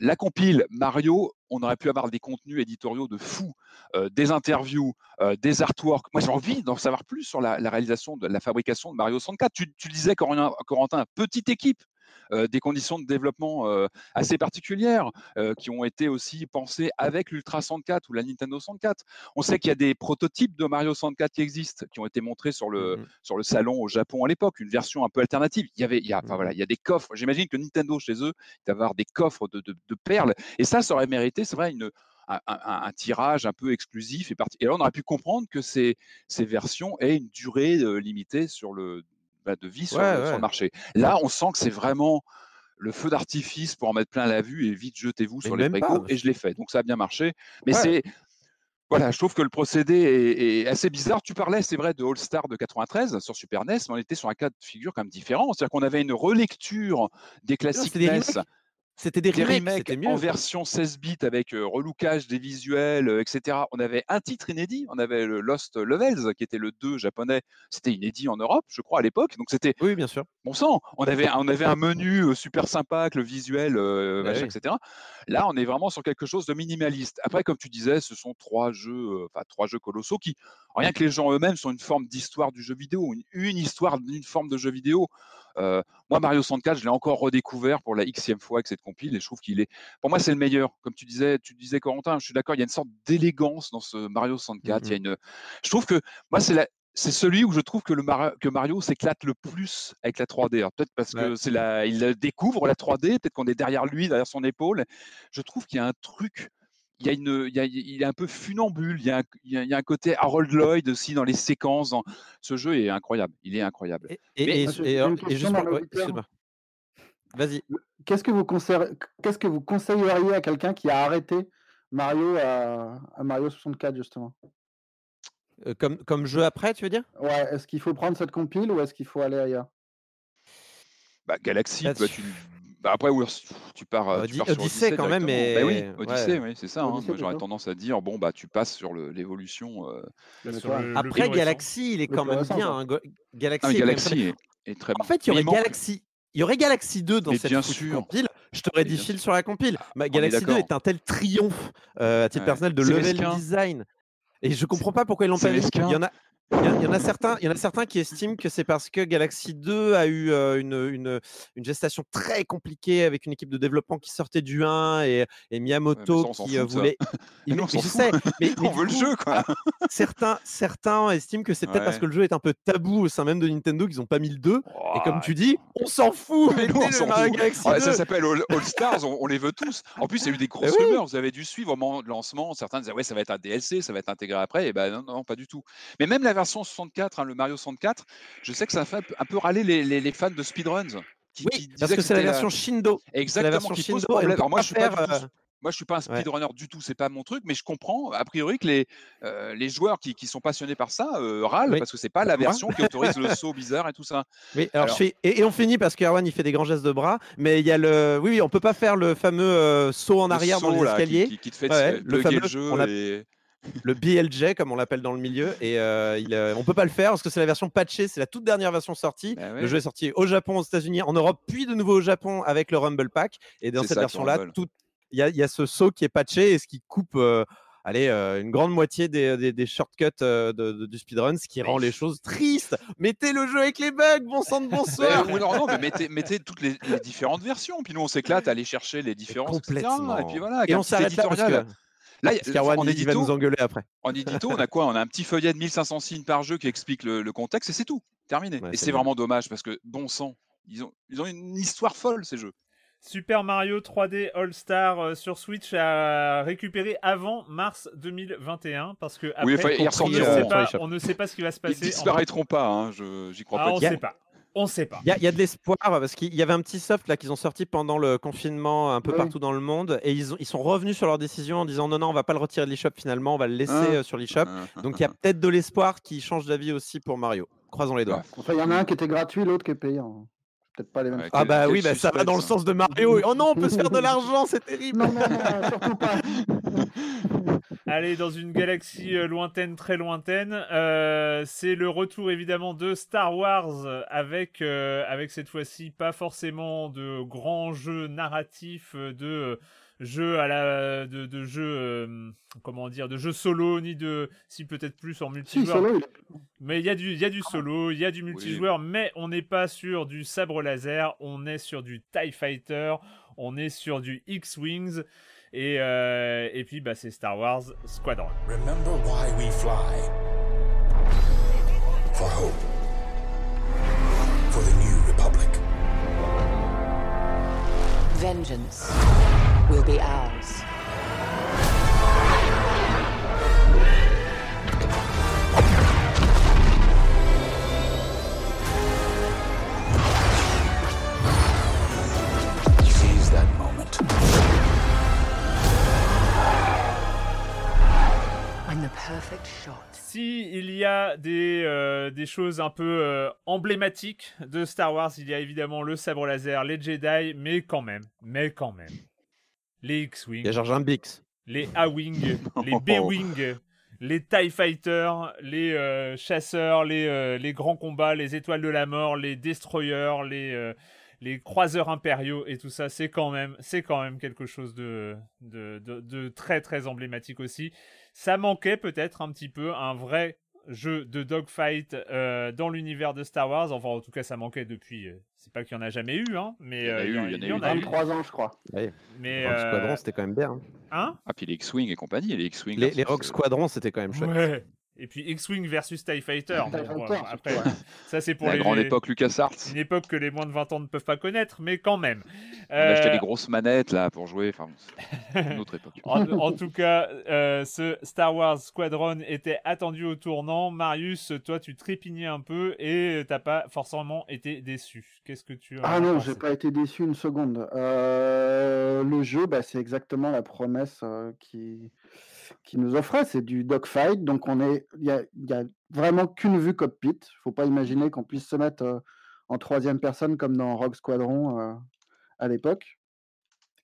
La compile Mario, on aurait pu avoir des contenus éditoriaux de fou, euh, des interviews, euh, des artworks. Moi, j'ai envie d'en savoir plus sur la, réalisation de la fabrication de Mario 64. Tu, tu disais, Corentin, petite équipe. Euh, des conditions de développement euh, assez particulières euh, qui ont été aussi pensées avec l'Ultra 64 ou la Nintendo 64. On sait qu'il y a des prototypes de Mario 64 qui existent, qui ont été montrés sur le, mmh sur le salon au Japon à l'époque, une version un peu alternative. Il y avait, il y a, enfin, voilà, mmh il y a des coffres. J'imagine que Nintendo chez eux, d'avoir des coffres de, perles. Et ça, ça aurait mérité, c'est vrai, une, un, tirage un peu exclusif et, et là on aurait pu comprendre que ces, ces versions aient une durée limitée sur le de vie sur, le, marché. Là, on sent que c'est vraiment le feu d'artifice pour en mettre plein la vue et vite jetez-vous sur les précaux. Et je l'ai fait. Donc ça a bien marché. Mais c'est. Voilà, je trouve que le procédé est, assez bizarre. Tu parlais, c'est vrai, de All Star de 93 sur Super NES, mais on était sur un cas de figure quand même différent. C'est-à-dire qu'on avait une relecture des classiques NES c'était des, remakes, en version 16 bits avec euh, relookage des visuels, euh, etc. On avait un titre inédit, on avait le Lost Levels, qui était le 2 japonais. C'était inédit en Europe, je crois, à l'époque. Donc c'était. Oui, bien sûr. Bon sang, on avait, on avait un menu euh, super sympa avec le visuel, bah etc. Là, on est vraiment sur quelque chose de minimaliste. Après, comme tu disais, ce sont trois jeux, enfin trois jeux colossaux qui, rien que les gens eux-mêmes, sont une forme d'histoire du jeu vidéo, une, une histoire d'une forme de jeu vidéo. Euh, moi, Mario 64, je l'ai encore redécouvert pour la xème fois avec cette compile et je trouve qu'il est, pour moi, c'est le meilleur. Comme tu disais, tu disais Corentin, je suis d'accord, il y a une sorte d'élégance dans ce Mario 64. Il y a mmh une, je trouve que moi, c'est la, c'est celui où je trouve que, le que Mario s'éclate le plus avec la 3D. Peut-être parce que c'est la, il découvre la 3D, peut-être qu'on est derrière lui, derrière son épaule. Je trouve qu'il y a un truc il, y a une, il, y a, il est un peu funambule. Il y a, un, il y a un côté Harold Lloyd aussi dans les séquences. Dans... Ce jeu est incroyable. Il est incroyable. Et, Vas-y. Qu'est-ce que, vous Qu'est-ce que vous conseilleriez à quelqu'un qui a arrêté Mario à, Mario 64, justement? Euh, comme, comme jeu après, tu veux dire? Ouais, est-ce qu'il faut prendre cette compile ou est-ce qu'il faut aller ailleurs? Bah, Galaxy, bah, tu, bah, après, tu pars, euh, tu pars sur Odyssey quand même, mais bah oui, Odyssey, oui, c'est ça. Hein. J'aurais tendance à dire, bon, bah, tu passes sur l'évolution. Euh... Après, Galaxy, il est quand même bien. Hein. Galaxy, ah, Galaxy est, très bon. En fait, il y aurait Galaxy. Il y aurait Galaxy 2 dans cette compile. Je t'aurais dit fil sur la compile. Ah, Galaxy 2 est un tel triomphe euh, à titre personnel de level design. Et je comprends pas pourquoi ils l'ont pas mis. Il y en a, il y, en a certains, il y en a certains qui estiment que c'est parce que Galaxy 2 a eu une, une, une, gestation très compliquée avec une équipe de développement qui sortait du 1 et, et Miyamoto qui voulait. Mais, je sais, mais, on veut le jeu quoi. certains, certains estiment que c'est peut-être parce que le jeu est un peu tabou au sein même de Nintendo qu'ils n'ont pas mis le 2. et comme tu dis, on s'en fout. Mais on s'en fout. ça s'appelle All, Stars, on, les veut tous. En plus, il y a eu des grosses rumeurs. Vous avez dû suivre au moment de lancement. Certains disaient ouais, ça va être un DLC, ça va être intégré après. Et ben non, non, pas du tout. Mais même la version 64, hein, le Mario 64, je sais que ça fait un peu râler les, les, les fans de speedruns. Qui, oui, parce que, c'est la version Shindo. Exactement, la version Shindo. moi, je suis pas Moi, je suis pas un speedrunner du tout, c'est pas mon truc, mais je comprends a priori que les, les joueurs qui, qui, sont passionnés par ça râlent parce que c'est pas la version qui autorise le saut bizarre et tout ça. Oui, alors, et, on finit parce qu'Erwan il fait des grands gestes de bras, mais il y a le, oui, oui, on peut pas faire le fameux saut en arrière dans les escaliers. Qui, te fait le fameux, le jeu. Le BLJ comme on l'appelle dans le milieu et euh, il, on peut pas le faire parce que c'est la version patchée, c'est la toute dernière version sortie. Bah le jeu est sorti au Japon, aux États-Unis, en Europe, puis de nouveau au Japon avec le Rumble Pack. Et dans cette version-là, il y, a ce saut qui est patché et ce qui coupe. Euh, allez, euh, une grande moitié des, des, shortcuts de, du speedrun, ce qui rend les choses tristes. Mettez le jeu avec les bugs, bon sang de bonsoir. non, non, mais mettez, mettez toutes les, différentes versions, puis nous on s'éclate à aller chercher les différences. Complètement. Et puis voilà, et on s'arrête là parce que Là, en édito, va nous engueuler après. En édito, on a quoi? On a un petit feuillet de 1500 signes par jeu qui explique le, contexte et c'est tout. Terminé. et c'est vraiment dommage parce que, bon sang, ils ont, ils ont une histoire folle ces jeux. Super Mario 3D All Star euh, sur Switch à récupérer avant mars 2021 parce que après, on, ne sait pas, on, ne sait pas, ce qui va se passer. Ils disparaîtront pas, hein, j'y crois ah, pas. On ne sait pas. On sait pas. Il y, a de l'espoir parce qu'il y avait un petit soft là qu'ils ont sorti pendant le confinement un peu partout dans le monde et ils, ils, sont revenus sur leur décision en disant non non on va pas le retirer de l'eShop finalement on va le laisser ah. euh, sur l'eShop. Ah. Donc il y a peut-être de l'espoir qui change d'avis aussi pour Mario. Croisons les doigts. Enfin il y en a un qui était gratuit l'autre qui est payant. Peut-être pas les mêmes. ah bah oui bah ça va dans le sens de Mario. Oh non on peut se faire de l'argent c'est terrible. Non non non surtout pas. Allez, dans une galaxie euh, lointaine, très lointaine, euh, c'est le retour évidemment de Star Wars avec, euh, avec cette fois-ci pas forcément de grands jeux narratifs, de jeux à la, de, de jeux, comment dire, de jeux solo, ni de, si peut-être plus en multijoueur. mais il y a du, il y a du solo, il y a du multijoueur, mais on n'est pas sur du sabre laser, on est sur du Tie Fighter, on est sur du X-Wings. Et, euh, et puis bah, c'est Star Wars Squadron. Remember why we fly. For hope. For the new republic. Vengeance will be ours. Si il y a des, euh, des choses un peu euh, emblématiques de Star Wars, il y a évidemment le sabre laser, les Jedi, mais quand même, mais quand même, les X-Wing, les A-Wing, les B-Wing, les TIE Fighters, les euh, chasseurs, les, les grands combats, les étoiles de la mort, les destroyers, les les croiseurs impériaux. Et tout ça, c'est quand même, c'est quand même quelque chose de, de, de, très très emblématique aussi. Ça manquait peut-être un petit peu un vrai jeu de dogfight euh, dans l'univers de Star Wars. Enfin, en tout cas, ça manquait depuis. Euh, c'est pas qu'il y en a jamais eu, hein, mais il y en a eu, il y en a eu. 23 ans, je crois. Mais Rock Squadron, euh, c'était quand même bien. Hein. hein? Ah, puis les X-Wing et compagnie, les X-Wing. Les, les Rock Squadron, c'était quand même chouette. Ouais. Et puis X-Wing versus TIE Fighter. après, ça c'est pour la grande époque LucasArts. Une époque que les moins de 20 ans ne peuvent pas connaître, mais quand même. On euh... achetait des grosses manettes là pour jouer. Enfin, une autre époque. en, tout cas, euh, ce Star Wars Squadron était attendu au tournant. Marius, toi, tu trépignais un peu et t'as pas forcément été déçu. Qu'est-ce que tu Ah non, j'ai pas été déçu une seconde. Euh, le jeu, bah, c'est exactement la promesse euh, qui qui nous offrait, c'est du dogfight. Donc, on est, il y a, vraiment qu'une vue cockpit. Il faut pas imaginer qu'on puisse se mettre euh, en troisième personne comme dans Rogue Squadron euh, à l'époque.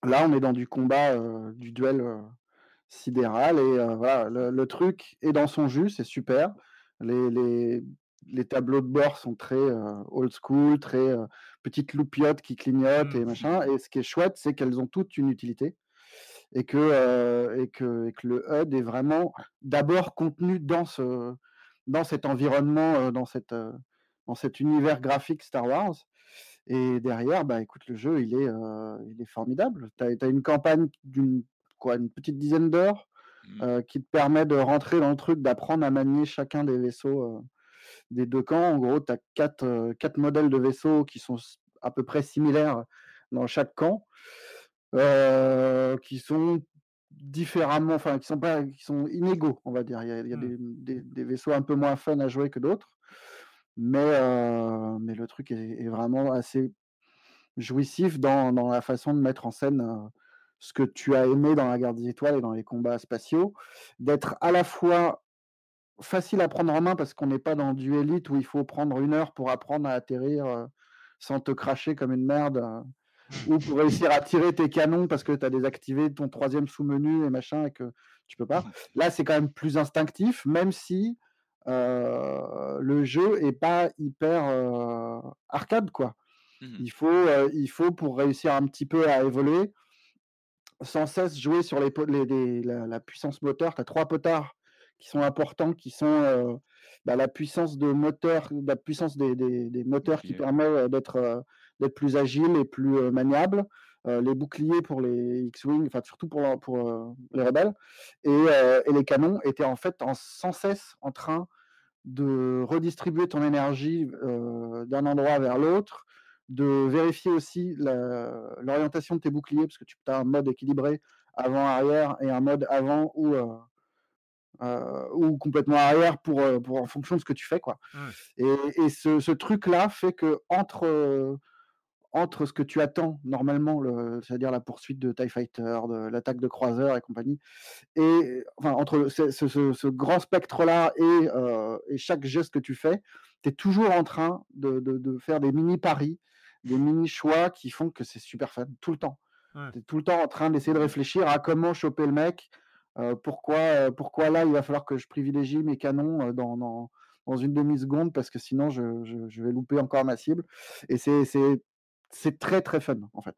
Là, on est dans du combat, euh, du duel sidéral. Et voilà, le, truc est dans son jus, c'est super. Les, les, les, tableaux de bord sont très old school, très petites loupiottes qui clignotent et mmh. machin. Et ce qui est chouette, c'est qu'elles ont toutes une utilité et que, et que, le HUD est vraiment d'abord contenu dans, ce, dans cet environnement, dans, cette, dans cet univers graphique Star Wars. Et derrière, bah, écoute, le jeu, il est, il est formidable. Tu as, une campagne d'une quoi, une petite dizaine d'heures mmh. qui te permet de rentrer dans le truc, d'apprendre à manier chacun des vaisseaux des deux camps. En gros, tu as quatre, quatre modèles de vaisseaux qui sont à peu près similaires dans chaque camp qui sont différemment, enfin, qui sont pas, qui sont inégaux, on va dire. Il y a, mmh. des, des, vaisseaux un peu moins fun à jouer que d'autres, mais, mais le truc est, vraiment assez jouissif dans, dans, la façon de mettre en scène ce que tu as aimé dans la guerre des étoiles et dans les combats spatiaux, d'être à la fois facile à prendre en main parce qu'on n'est pas dans du élite où il faut prendre une heure pour apprendre à atterrir sans te cracher comme une merde, ou pour réussir à tirer tes canons parce que tu as désactivé ton troisième sous-menu et machin et que tu peux pas. Là, c'est quand même plus instinctif, même si le jeu est pas hyper arcade, quoi. Mmh il, faut, il faut, pour réussir un petit peu à évoluer, sans cesse jouer sur les, les, la, puissance moteur. Tu as trois potards qui sont importants, qui sont bah, la puissance de moteur, la puissance des, des, moteurs qui permet d'être d'être plus agile et plus maniable. les boucliers pour les X-Wing, enfin surtout pour, pour les rebelles, et, et, les canons étaient en fait en, sans cesse en train de redistribuer ton énergie d'un endroit vers l'autre, de vérifier aussi l'orientation de tes boucliers, parce que tu as un mode équilibré avant-arrière et un mode avant ou, euh, ou complètement arrière pour, pour, en fonction de ce que tu fais. Quoi. Et, et ce, ce truc-là fait que entre, entre ce que tu attends normalement, c'est-à-dire la poursuite de TIE Fighter, de l'attaque de croiseurs et compagnie, et enfin, entre ce, ce, ce grand spectre-là et, et, chaque geste que tu fais, tu es toujours en train de, de, de faire des mini-paris, des mini-choix qui font que c'est super fun tout le temps. Tu es tout le temps en train d'essayer de réfléchir à comment choper le mec, pourquoi, pourquoi là, il va falloir que je privilégie mes canons dans, dans, dans une demi-seconde parce que sinon, je, je, je, vais louper encore ma cible. Et c'est très, très fun, en fait.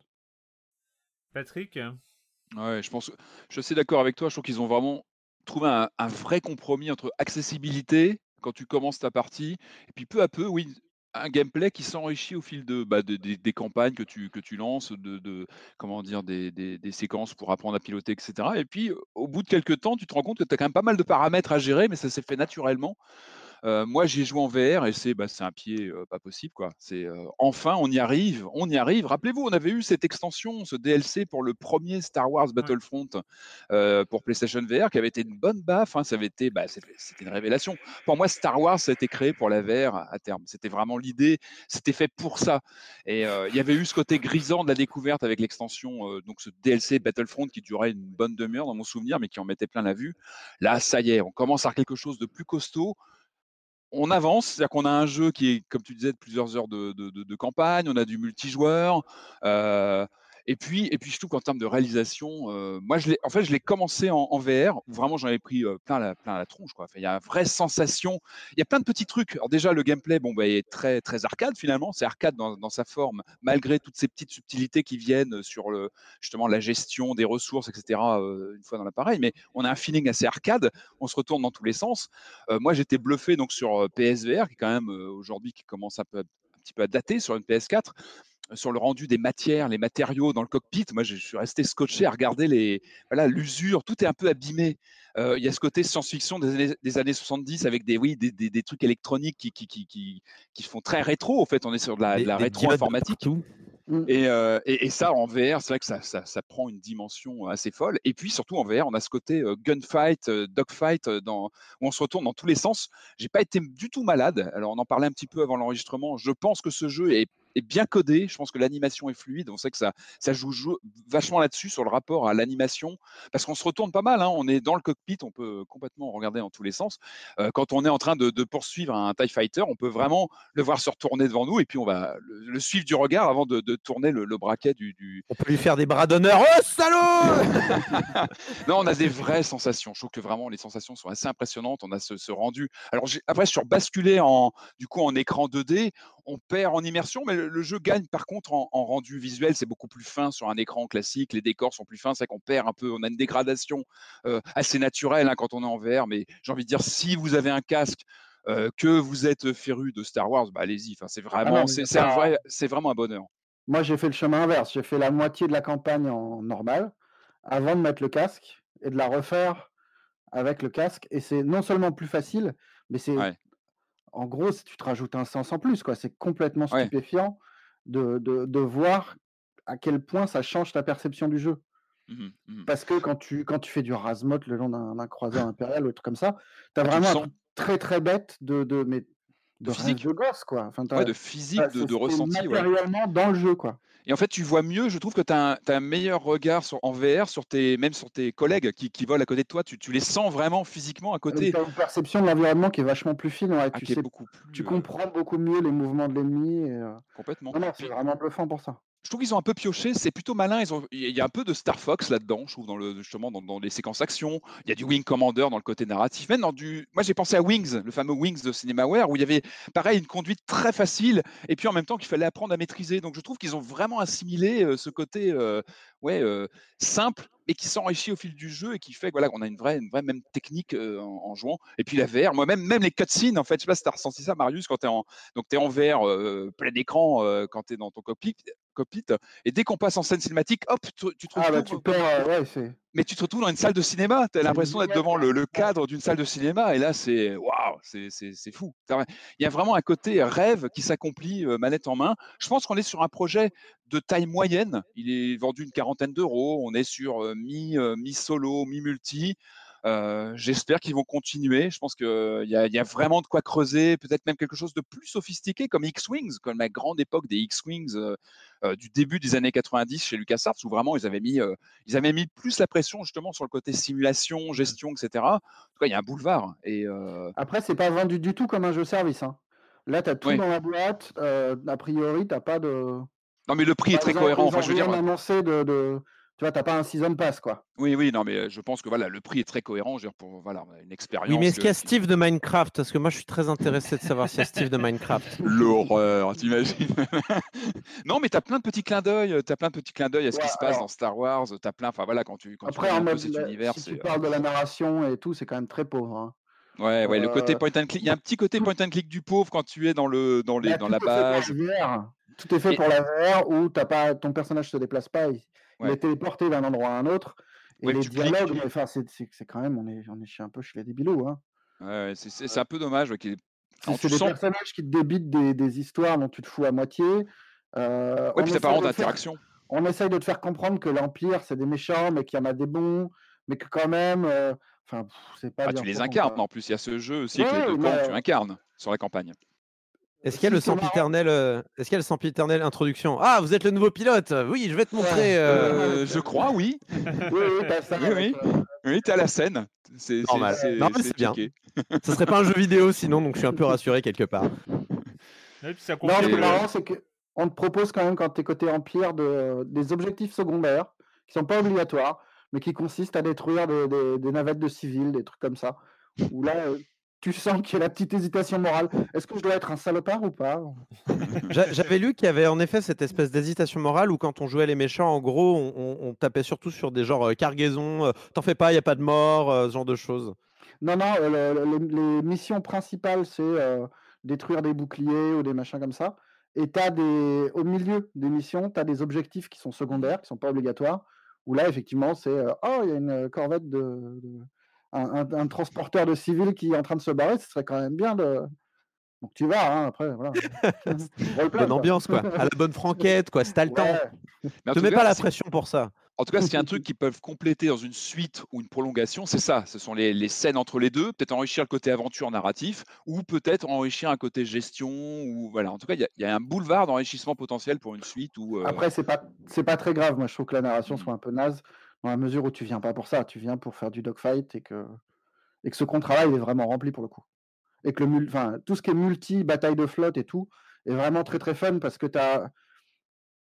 Patrick Ouais, je pense, je suis d'accord avec toi. Je trouve qu'ils ont vraiment trouvé un, un, vrai compromis entre accessibilité quand tu commences ta partie, et puis peu à peu, oui, un gameplay qui s'enrichit au fil de, bah, de, des campagnes que tu, que tu lances, de, de comment dire, des, des, des, séquences pour apprendre à piloter, etc. Et puis, au bout de quelques temps, tu te rends compte que tu as quand même pas mal de paramètres à gérer, mais ça s'est fait naturellement. Euh, moi, j'ai joué en VR et c'est bah, un pied euh, pas possible. quoi. C'est euh, Enfin, on y arrive. On y arrive. Rappelez-vous, on avait eu cette extension, ce DLC pour le premier Star Wars Battlefront pour PlayStation VR qui avait été une bonne baffe. Hein. Ça avait été, bah, c'était une révélation. Pour moi, Star Wars, ça a été créé pour la VR à terme. C'était vraiment l'idée. C'était fait pour ça. Et il y avait eu ce côté grisant de la découverte avec l'extension, donc ce DLC Battlefront qui durait une bonne demi-heure dans mon souvenir, mais qui en mettait plein la vue. Là, ça y est, on commence à quelque chose de plus costaud on avance, c'est-à-dire qu'on a un jeu qui est, comme tu disais, de plusieurs heures de, campagne, on a du multijoueur, euh, et puis, et puis je qu'en termes de réalisation, euh, moi, je l'ai, en fait, je l'ai commencé en, VR, où vraiment j'en avais pris euh, plein, la, plein la tronche. Quoi. il y a une vraie sensation. Il y a plein de petits trucs. Alors déjà, le gameplay, bon, bah, est très, très arcade finalement. C'est arcade dans, sa forme, malgré toutes ces petites subtilités qui viennent sur le, justement la gestion des ressources, etc. Euh, une fois dans l'appareil. Mais on a un feeling assez arcade. On se retourne dans tous les sens. Moi, j'étais bluffé donc sur PSVR, qui est quand même aujourd'hui qui commence un petit peu à dater sur une PS4 sur le rendu des matières, les matériaux dans le cockpit. Moi, je suis resté scotché à regarder les, voilà, l'usure. Tout est un peu abîmé. Euh, il y a ce côté science-fiction des années, des années 70 avec des, oui, des, des, des trucs électroniques qui, qui, qui, qui, qui font très rétro. En fait, on est sur de la, de la rétro-informatique. Mm. Et, euh, et, et, ça, en VR, c'est vrai que ça, ça, ça, prend une dimension assez folle. Et puis surtout en VR, on a ce côté euh, gunfight, euh, dogfight, dans, où on se retourne dans tous les sens. J'ai pas été du tout malade. Alors on en parlait un petit peu avant l'enregistrement. Je pense que ce jeu est est bien codé. Je pense que l'animation est fluide. On sait que ça, ça joue, vachement là-dessus sur le rapport à l'animation, parce qu'on se retourne pas mal. Hein. On est dans le cockpit, on peut complètement regarder dans tous les sens. Euh, quand on est en train de, de, poursuivre un Tie Fighter, on peut vraiment le voir se retourner devant nous, et puis on va le, suivre du regard avant de, de tourner le, le, braquet du, du, On peut lui faire des bras d'honneur. Oh salaud Non, on a des vraies sensations. Je trouve que vraiment les sensations sont assez impressionnantes. On a ce, ce rendu. Alors après, sur basculer en du coup en écran 2D, on perd en immersion, mais le, jeu gagne par contre en, rendu visuel. C'est beaucoup plus fin sur un écran classique. Les décors sont plus fins. C'est qu'on perd un peu. On a une dégradation euh, assez naturelle hein, quand on est en VR. Mais j'ai envie de dire, si vous avez un casque, euh, que vous êtes féru de Star Wars, bah, allez-y. Enfin, c'est vraiment, ah c'est, un c'est vraiment un bonheur. Moi, j'ai fait le chemin inverse. J'ai fait la moitié de la campagne en normal avant de mettre le casque et de la refaire avec le casque. Et c'est non seulement plus facile, mais c'est en gros, tu te rajoutes un sens en plus. quoi. C'est complètement stupéfiant de, de, voir à quel point ça change ta perception du jeu. Mmh mmh Parce que quand tu, quand tu fais du Razmot le long d'un croiseur impérial ou un truc comme ça, tu as vraiment un truc très très bête de, de, mais de, physique. de gosse, quoi. Enfin, de physique, de, de ressenti. Matériellement dans le jeu, quoi. Et en fait, tu vois mieux, je trouve que tu as, un meilleur regard sur, en VR, sur tes, même sur tes collègues qui, qui volent à côté de toi. Tu, tu les sens vraiment physiquement à côté. Tu as une perception de l'environnement qui est vachement plus fine. Ah, tu, sais, beaucoup tu comprends beaucoup mieux les mouvements de l'ennemi. Complètement. c'est vraiment bluffant pour ça je trouve qu'ils ont un peu pioché, c'est plutôt malin. Il y a un peu de Star Fox là-dedans, je trouve, justement dans, les séquences action. Il y a du Wing Commander dans le côté narratif. Même dans du, moi j'ai pensé à Wings, le fameux Wings de CinemaWare, où il y avait pareil une conduite très facile, et puis en même temps qu'il fallait apprendre à maîtriser. Donc je trouve qu'ils ont vraiment assimilé euh, ce côté, euh, ouais, euh, simple mais qui s'enrichit au fil du jeu et qui fait voilà, qu'on a une vraie, une vraie même technique en, jouant. Et puis la VR, moi-même, même les cutscenes, en fait, je sais pas si tu as ressenti ça, Marius, quand tu es en, en VR plein écran quand tu es dans ton cockpit, cockpit. Et dès qu'on passe en scène cinématique, hop, tu, tu te retrouves. Ah bah tu perds, ouais, mais tu te retrouves dans une salle de cinéma. Tu as l'impression d'être devant le, cadre d'une salle de cinéma. Et là, c'est waouh, c'est fou. Il y a vraiment un côté rêve qui s'accomplit manette en main. Je pense qu'on est sur un projet de taille moyenne. Il est vendu une quarantaine d'euros. On est sur mi, mi solo, mi multi. J'espère qu'ils vont continuer. Je pense qu'il y, y, a vraiment de quoi creuser, peut-être même quelque chose de plus sophistiqué comme X-Wings, comme la grande époque des X-Wings du début des années 90 chez LucasArts, où vraiment ils avaient, mis, ils avaient mis plus la pression justement sur le côté simulation, gestion, etc. En tout cas, il y a un boulevard. Et, Après, c'est pas vendu du tout comme un jeu service. Hein. Là, tu as tout dans la boîte. a priori, tu pas de. Non, mais le prix est très cohérent. Enfin, je veux dire. annoncé de tu vois, t'as pas un season pass, quoi. Oui, oui, non, mais je pense que voilà, le prix est très cohérent pour voilà, une expérience. Oui, mais est-ce qu'il y a Steve de Minecraft? Parce que moi, je suis très intéressé de savoir s'il y a Steve de Minecraft. L'horreur, t'imagines? Non, mais t'as plein de petits clins d'œil, t'as plein de petits clins d'œil à ce qui se passe dans Star Wars. T'as plein, enfin voilà, quand tu quand Après, tu un peu cet univers, si tu parles de la narration et tout, c'est quand même très pauvre. Hein. Ouais, ouais, le côté point and click. Il y a un petit côté point and click du pauvre quand tu es dans le dans les dans la base. Tout est fait pour la VR où t'as pas ton personnage se déplace pas. Il est téléporté d'un endroit à un autre. Et les dialogues, enfin, c'est quand même, on est, on est un peu chez les débilos. Hein. Ouais, c'est un peu dommage. c'est des personnages qui te débitent des, des, histoires dont tu te fous à moitié. Euh, ouais, puis t'as pas d'interaction. On essaye de te faire comprendre que l'Empire, c'est des méchants, mais qu'il y en a des bons, mais que quand même. Euh, enfin, c'est pas. Ah, tu les incarnes en plus. Il y a ce jeu aussi avec les deux camps, tu incarnes sur la campagne. Est-ce qu'il y a le sempiternel euh, Est-ce qu'il y a le sempiternel introduction? Ah, vous êtes le nouveau pilote. Oui, je vais te montrer. Euh, je crois, oui. oui, oui, t'as ça. Oui, oui. t'es à la scène. C'est normal. Non, mais c'est bien. Ce serait pas un jeu vidéo sinon, donc je suis un peu rassuré quelque part. non, ce qui est marrant, c'est qu'on te propose quand même quand tu es côté Empire de, des objectifs secondaires qui sont pas obligatoires, mais qui consistent à détruire des, des navettes de civils, des trucs comme ça. Où là, euh, tu sens qu'il y a la petite hésitation morale. Est-ce que je dois être un salopard ou pas? J'avais lu qu'il y avait en effet cette espèce d'hésitation morale où quand on jouait les méchants, en gros, on, tapait surtout sur des genres euh, cargaisons, euh, t'en fais pas, il n'y a pas de mort, euh, ce genre de choses. Non, non, les missions principales, c'est détruire des boucliers ou des machins comme ça. Et as des, au milieu des missions, tu as des objectifs qui sont secondaires, qui sont pas obligatoires, où là, effectivement, c'est Oh, il y a une corvette de un, transporteur de civils qui est en train de se barrer, ce serait quand même bien de. Donc tu vas, hein, après, voilà. bonne ambiance, quoi. À la bonne franquette, quoi. Si t'as le temps. Ne te mets pas la pression pour ça. En tout cas, s'il y a un truc qu'ils peuvent compléter dans une suite ou une prolongation, c'est ça. Ce sont les, scènes entre les deux. Peut-être enrichir le côté aventure narratif ou peut-être enrichir un côté gestion. Ou voilà. En tout cas, il y, a un boulevard d'enrichissement potentiel pour une suite. Ou euh, Après, c'est pas c'est pas très grave. Moi, je trouve que la narration soit un peu naze dans la mesure où tu viens pas pour ça, tu viens pour faire du dogfight et que, et que ce contrat-là, il est vraiment rempli pour le coup. Et que le, enfin, tout ce qui est multi, bataille de flotte et tout, est vraiment très très fun parce que tu as,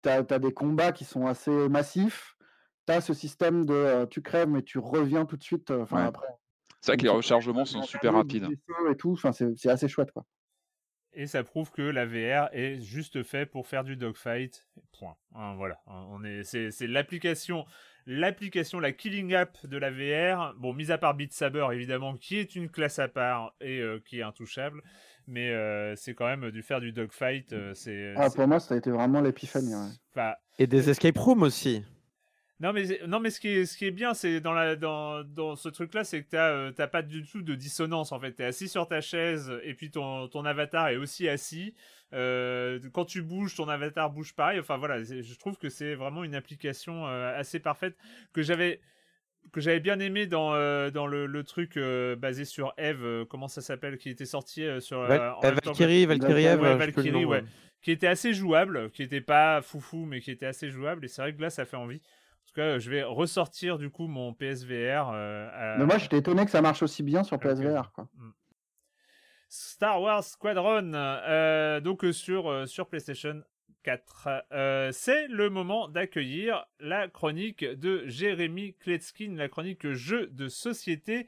as, des combats qui sont assez massifs. Tu as ce système de euh, tu crèves mais tu reviens tout de suite. Euh, après. C'est vrai que les rechargements sont super rapides. Et tout, c'est assez chouette quoi. Et ça prouve que la VR est juste fait pour faire du dogfight. Point. Hein, voilà. Hein, on est, c'est l'application l'application, la Killing App de la VR, bon, mis à part Beat Saber évidemment, qui est une classe à part et euh, qui est intouchable, mais euh, c'est quand même du faire du dogfight. Euh, c'est, ah, pour moi, ça a été vraiment l'épiphanie. Et des escape rooms aussi. Non mais non mais ce qui est ce qui est bien c'est dans la dans, dans ce truc là c'est que t'as euh, t'as pas du tout de dissonance en fait t'es assis sur ta chaise et puis ton ton avatar est aussi assis euh, quand tu bouges ton avatar bouge pareil enfin voilà je trouve que c'est vraiment une application euh, assez parfaite que j'avais que j'avais bien aimé dans, dans le, truc basé sur Eve, comment ça s'appelle, qui était sorti sur. Valkyrie, Valkyrie, Eve, Valkyrie, ouais. Qui était assez jouable, qui était pas foufou, mais qui était assez jouable. Et c'est vrai que là, ça fait envie. En tout cas, je vais ressortir du coup mon PSVR. Mais moi, j'étais étonné que ça marche aussi bien sur PSVR. Quoi. Star Wars Squadron, euh, donc euh, sur, euh, sur PlayStation 4. c'est le moment d'accueillir la chronique de Jérémy Kletskin, la chronique jeu de société.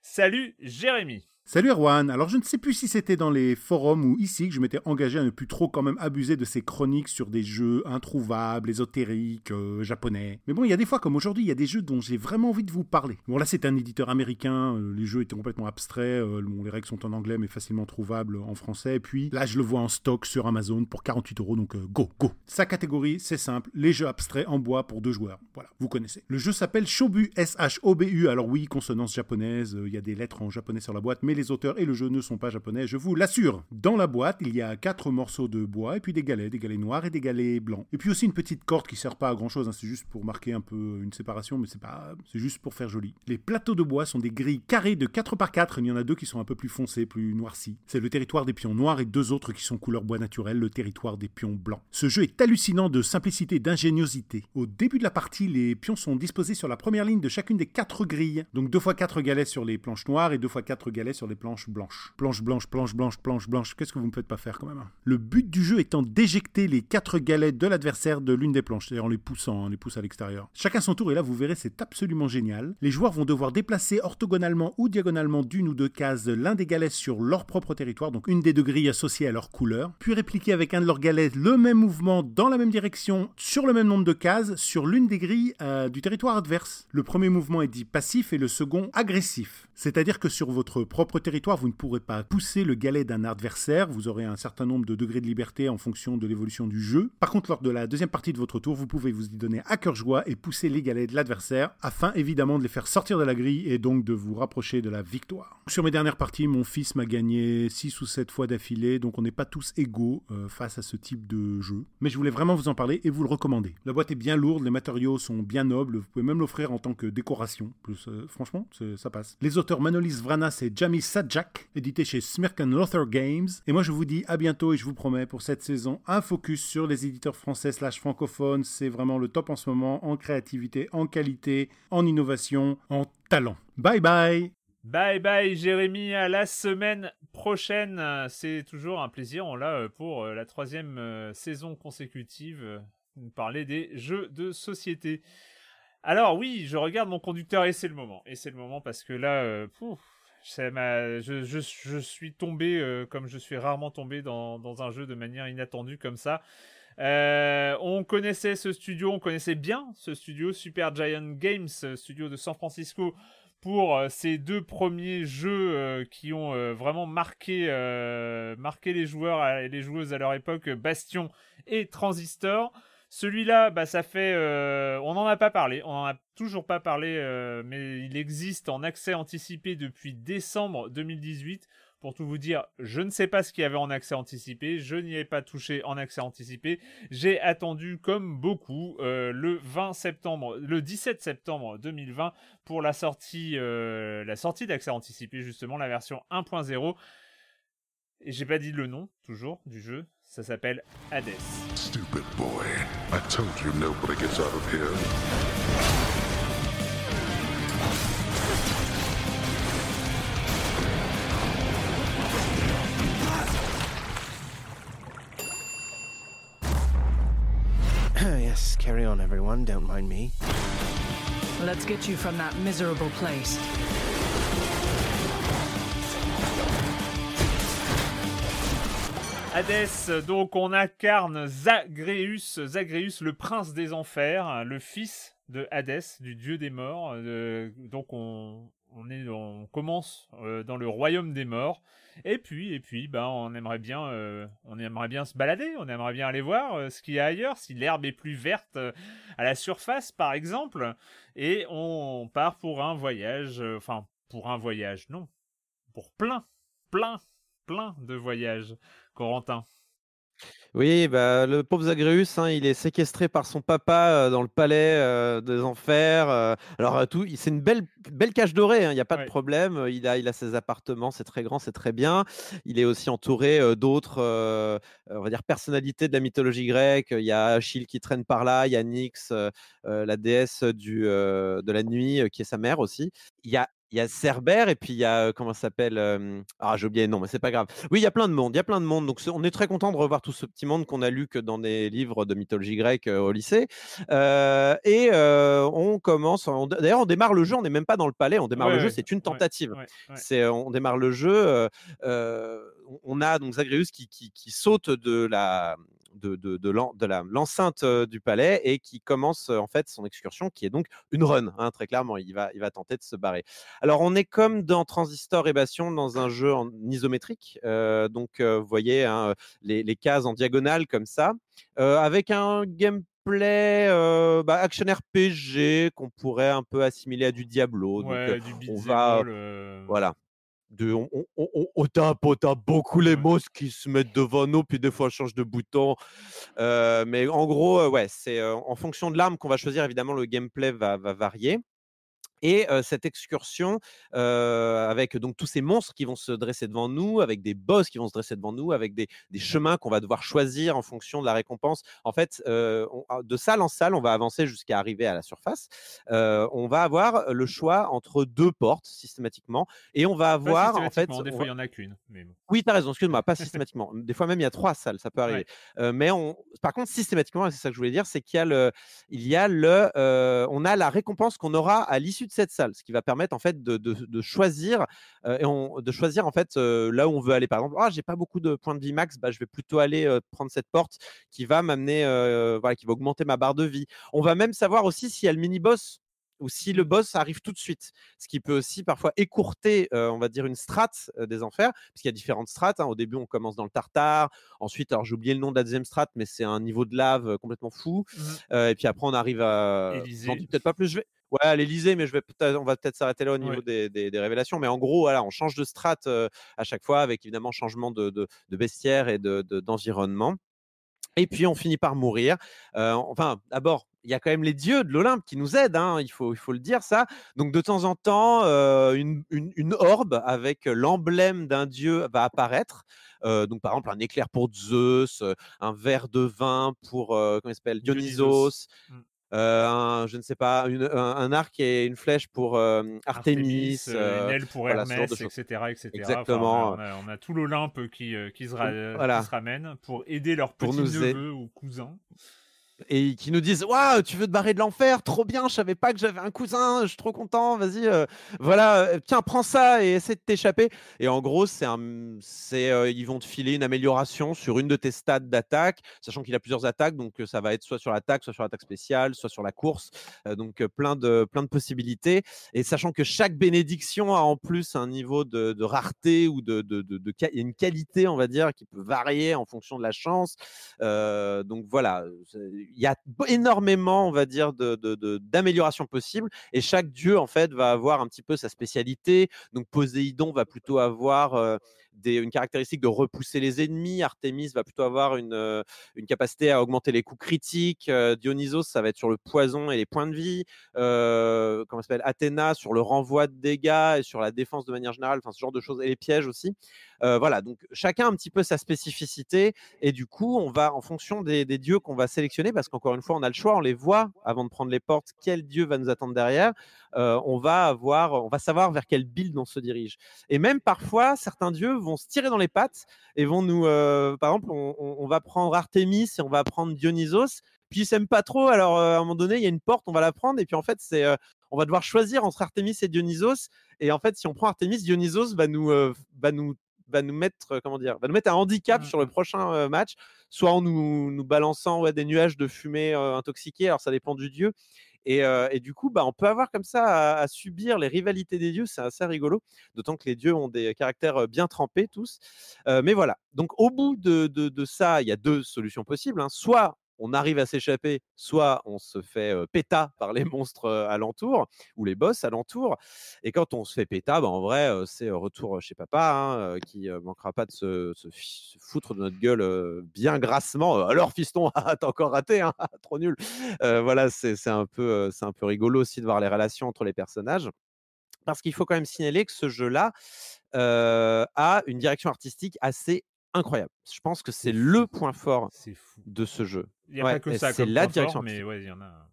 Salut Jérémy Salut Erwan, alors je ne sais plus si c'était dans les forums ou ici que je m'étais engagé à ne plus trop quand même abuser de ces chroniques sur des jeux introuvables, ésotériques, euh, japonais. Mais bon, il y a des fois comme aujourd'hui, il y a des jeux dont j'ai vraiment envie de vous parler. Bon là c'est un éditeur américain, euh, les jeux étaient complètement abstraits, euh, les règles sont en anglais mais facilement trouvables en français. Et puis là je le vois en stock sur Amazon pour 48 euros, donc go, go. Sa catégorie c'est simple, les jeux abstraits en bois pour deux joueurs. Voilà, vous connaissez. Le jeu s'appelle Shobu, S-H-O-B-U, alors oui, consonance japonaise, il y a des lettres en japonais sur la boîte, mais les auteurs et le jeu ne sont pas japonais, je vous l'assure. Dans la boîte, il y a quatre morceaux de bois et puis des galets, des galets noirs et des galets blancs. Et puis aussi une petite corde qui sert pas à grand chose, hein, c'est juste pour marquer un peu une séparation, mais c'est pas, c'est juste pour faire joli. Les plateaux de bois sont des grilles carrées de 4 par 4, il y en a deux qui sont un peu plus foncés, plus noircis. C'est le territoire des pions noirs et deux autres qui sont couleur bois naturel, le territoire des pions blancs. Ce jeu est hallucinant de simplicité et d'ingéniosité. Au début de la partie, les pions sont disposés sur la première ligne de chacune des quatre grilles, donc deux fois quatre galets sur les planches noires et deux fois quatre galets sur les planches blanche. Planche blanche, planche blanche, planche blanche. Qu'est-ce que vous me faites pas faire quand même hein? Le but du jeu étant d'éjecter les quatre galets de l'adversaire de l'une des planches, c'est-à-dire en les poussant, en les poussant à l'extérieur. Chacun son tour et là vous verrez c'est absolument génial. Les joueurs vont devoir déplacer orthogonalement ou diagonalement d'une ou deux cases l'un des galets sur leur propre territoire, donc une des deux grilles associées à leur couleur, puis répliquer avec un de leurs galets le même mouvement dans la même direction sur le même nombre de cases sur l'une des grilles euh, du territoire adverse. Le premier mouvement est dit passif et le second agressif. C'est-à-dire que sur votre propre territoire, vous ne pourrez pas pousser le galet d'un adversaire, vous aurez un certain nombre de degrés de liberté en fonction de l'évolution du jeu. Par contre, lors de la deuxième partie de votre tour, vous pouvez vous y donner à cœur joie et pousser les galets de l'adversaire, afin évidemment de les faire sortir de la grille et donc de vous rapprocher de la victoire. Sur mes dernières parties, mon fils m'a gagné 6 ou 7 fois d'affilée, donc on n'est pas tous égaux euh, face à ce type de jeu. Mais je voulais vraiment vous en parler et vous le recommander. La boîte est bien lourde, les matériaux sont bien nobles, vous pouvez même l'offrir en tant que décoration. Plus, euh, franchement, ça passe. Les auteurs Manolis Vranas et Jamie Sadjak, édité chez Smirken Lothar Games. Et moi, je vous dis à bientôt et je vous promets pour cette saison un focus sur les éditeurs français slash francophones. C'est vraiment le top en ce moment en créativité, en qualité, en innovation, en talent. Bye bye Bye bye Jérémy, à la semaine prochaine. C'est toujours un plaisir, on l'a euh, pour euh, la troisième euh, saison consécutive, parler des jeux de société. Alors oui, je regarde mon conducteur et c'est le moment. Et c'est le moment parce que là, je, suis tombé, euh, comme je suis rarement tombé dans, un jeu de manière inattendue comme ça. Euh, on connaissait ce studio, on connaissait bien ce studio, Super Giant Games, studio de San Francisco, pour euh, ces deux premiers jeux qui ont vraiment marqué les joueurs et les joueuses à leur époque, Bastion et Transistor. Celui-là, bah, ça fait, euh, on n'en a pas parlé, on n'en a toujours pas parlé, euh, mais il existe en accès anticipé depuis décembre 2018. Pour tout vous dire, je ne sais pas ce qu'il y avait en accès anticipé, je n'y ai pas touché en accès anticipé. J'ai attendu, comme beaucoup, euh, le 20 septembre, le 17 septembre 2020 pour la sortie, la sortie d'accès anticipé, justement, la version 1.0. Et j'ai pas dit le nom, toujours, du jeu. Ça s'appelle Hades. Stupid boy. I told you nobody gets out of here. yes, carry on, everyone. Don't mind me. Let's get you from that miserable place. Hadès, donc on incarne Zagreus, Zagreus le prince des enfers, le fils de Hadès, du dieu des morts. Euh, donc on, commence euh, dans le royaume des morts. Et puis, et puis, ben, on aimerait bien, euh, on aimerait bien se balader, on aimerait bien aller voir ce qu'il y a ailleurs, si l'herbe est plus verte à la surface, par exemple. Et on part pour un voyage, enfin, pour un voyage, non, pour plein, plein, plein de voyages. Corentin Oui, bah, le pauvre Zagreus, hein, il est séquestré par son papa dans le palais des enfers. alors tout, c'est une belle, belle cage dorée, hein, il n'y a pas de problème. Il a, il a ses appartements, c'est très grand, c'est très bien. Il est aussi entouré d'autres, on va dire, personnalités de la mythologie grecque. Il y a Achille qui traîne par là, il y a Nyx, la déesse du, de la nuit, qui est sa mère aussi. Il y a il y a Cerbère et puis il y a, comment ça s'appelle Ah, j'ai oublié nom, mais c'est pas grave. Oui, il y a plein de monde, il y a plein de monde. Donc on est très content de revoir tout ce petit monde qu'on a lu que dans des livres de mythologie grecque au lycée. et on commence, d'ailleurs on démarre le jeu, on n'est même pas dans le palais, on démarre le jeu, c'est une tentative. c'est, on démarre le jeu, on a donc Zagreus qui, qui, qui saute de la de, de, l'enceinte du palais et qui commence en fait son excursion, qui est donc une run, hein, très clairement. Il va, il va tenter de se barrer. Alors, on est comme dans Transistor et Bastion dans un jeu en isométrique. donc, vous voyez hein, les, cases en diagonale comme ça, avec un gameplay bah, action RPG qu'on pourrait un peu assimiler à du Diablo. donc, on va, voilà, de, on, on, on, tape, beaucoup les monstres qui se mettent devant nous, puis des fois on change de bouton. Euh, mais en gros, ouais, c'est en fonction de l'arme qu'on va choisir, évidemment, le gameplay va, va varier. Et cette excursion, avec donc tous ces monstres qui vont se dresser devant nous, avec des boss qui vont se dresser devant nous, avec des, chemins qu'on va devoir choisir en fonction de la récompense. En fait, ah, de salle en salle, on va avancer jusqu'à arriver à la surface. on va avoir le choix entre deux portes systématiquement, et on va avoir en fait. Des fois, il y en a qu'une. Mais... Oui, tu as raison. Excuse-moi, pas systématiquement. Des fois même, il y a trois salles, ça peut arriver. mais on, par contre, systématiquement, c'est ça que je voulais dire, c'est qu'il y a le, il y a le, on a la récompense qu'on aura à l'issue cette salle, ce qui va permettre en fait de, choisir et de choisir en fait là où on veut aller. Par exemple, ah j'ai pas beaucoup de points de vie max, bah, je vais plutôt aller prendre cette porte qui va m'amener, voilà, qui va augmenter ma barre de vie. On va même savoir aussi s'il y a le mini boss ou si le boss arrive tout de suite, ce qui peut aussi parfois écourter, on va dire, une strate des enfers, puisqu'il y a différentes strates. Hein. Au début, on commence dans le tartare. Ensuite, alors j'ai oublié le nom de la deuxième strate, mais c'est un niveau de lave complètement fou. Mmh et puis après, on arrive à. Peut-être pas plus. Je vais... Ouais, à l'Elysée, mais je vais on va peut-être s'arrêter là au niveau des, révélations. Mais en gros, voilà, on change de strate à chaque fois, avec évidemment changement de, de bestiaire et d'environnement. Et puis on finit par mourir. enfin, d'abord, il y a quand même les dieux de l'Olympe qui nous aident, hein, il, faut, il faut le dire ça. Donc de temps en temps, une, une, orbe avec l'emblème d'un dieu va apparaître. donc par exemple un éclair pour Zeus, un verre de vin pour comment s'appelle? Dionysos. Mmh. Un, je ne sais pas, un, arc et une flèche pour Artémis, une aile pour Hermès, etc., etc. Exactement. on, a, tout l'Olympe qui, qui, se ramène pour aider leurs petits neveux ou cousins et qui nous disent Waouh, tu veux te barrer de l'enfer? Trop bien, je savais pas que j'avais un cousin, je suis trop content, vas-y, euh, voilà, euh, tiens, prends ça et essaie de t'échapper. Et en gros, c'est c'est, euh, ils vont te filer une amélioration sur une de tes stades d'attaque, sachant qu'il a plusieurs attaques, donc ça va être soit sur l'attaque, soit sur l'attaque spéciale, soit sur la course, donc plein, de, plein de possibilités. Et sachant que chaque bénédiction a en plus un niveau de, rareté ou de, de, de, une qualité, on va dire, qui peut varier en fonction de la chance. donc voilà il y a énormément, on va dire, d'améliorations de, possibles. Et chaque dieu, en fait, va avoir un petit peu sa spécialité. Donc, Poséidon va plutôt avoir euh, une caractéristique de repousser les ennemis. Artemis va plutôt avoir une, euh, capacité à augmenter les coups critiques. Euh, Dionysos, ça va être sur le poison et les points de vie. Euh, comment s'appelle? Athéna sur le renvoi de dégâts et sur la défense de manière générale. Enfin, ce genre de choses et les pièges aussi. voilà, donc chacun un petit peu sa spécificité et du coup, on va en fonction des, des dieux qu'on va sélectionner parce qu'encore une fois, on a le choix, on les voit avant de prendre les portes. Quel dieu va nous attendre derrière On va avoir, on va savoir vers quel build on se dirige. Et même parfois, certains dieux vont se tirer dans les pattes et vont nous, euh, par exemple, on, va prendre Artemis et on va prendre Dionysos. Puis ils s'aiment pas trop, alors euh, à un moment donné, il y a une porte, on va la prendre et puis en fait, c'est, euh, on va devoir choisir entre Artemis et Dionysos. Et en fait, si on prend Artemis, Dionysos va nous, va nous va nous mettre comment dire va nous mettre un handicap mmh. sur le prochain match soit en nous, nous balançant ouais, des nuages de fumée intoxiquée alors ça dépend du dieu et, du coup, bah, on peut avoir comme ça à, subir les rivalités des dieux, c'est assez rigolo, d'autant que les dieux ont des caractères bien trempés tous. mais voilà, donc au bout de, ça, il y a deux solutions possibles. Hein. Soit on arrive à s'échapper, soit on se fait péta par les monstres alentours ou les boss alentours. Et quand on se fait péta, bah, en vrai, c'est retour chez papa hein, qui manquera pas de se, foutre de notre gueule bien grassement. Alors, fiston, t'as encore raté, hein, trop nul. voilà, c'est un, peu, un peu rigolo aussi de voir les relations entre les personnages. Parce qu'il faut quand même signaler que ce jeu-là a une direction artistique assez incroyable. Je pense que c'est le point fort de ce jeu. Il n'y a pas que ça. C'est la direction. mais ouais, il y en a.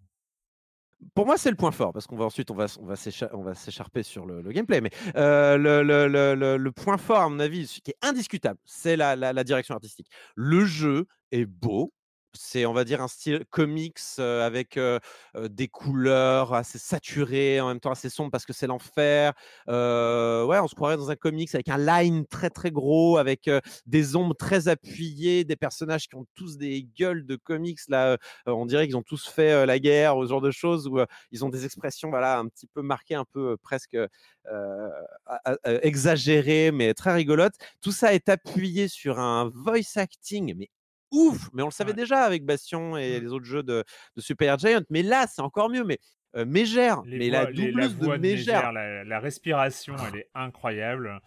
Pour moi, c'est le point fort parce qu'on va ensuite on va on va s'écharper sur le, gameplay. Mais euh, le, le, le, point fort, à mon avis, qui est indiscutable, c'est la, la, direction artistique. Le jeu est beau, c'est, on va dire, un style comics avec des couleurs assez saturées, en même temps assez sombres parce que c'est l'enfer. ouais, on se croirait dans un comics avec un line très très gros, avec des ombres très appuyées, des personnages qui ont tous des gueules de comics. Là, on dirait qu'ils ont tous fait la guerre, ce genre de choses, où ils ont des expressions, voilà, un petit peu marquées, un peu presque exagérées, mais très rigolotes. Tout ça est appuyé sur un voice acting, mais ouf, mais on le savait déjà avec Bastion et mmh. les autres jeux de, Super Giant. Mais là, c'est encore mieux. Mais Mégère, mais la doubleuse de Mégère. La, respiration, elle est incroyable.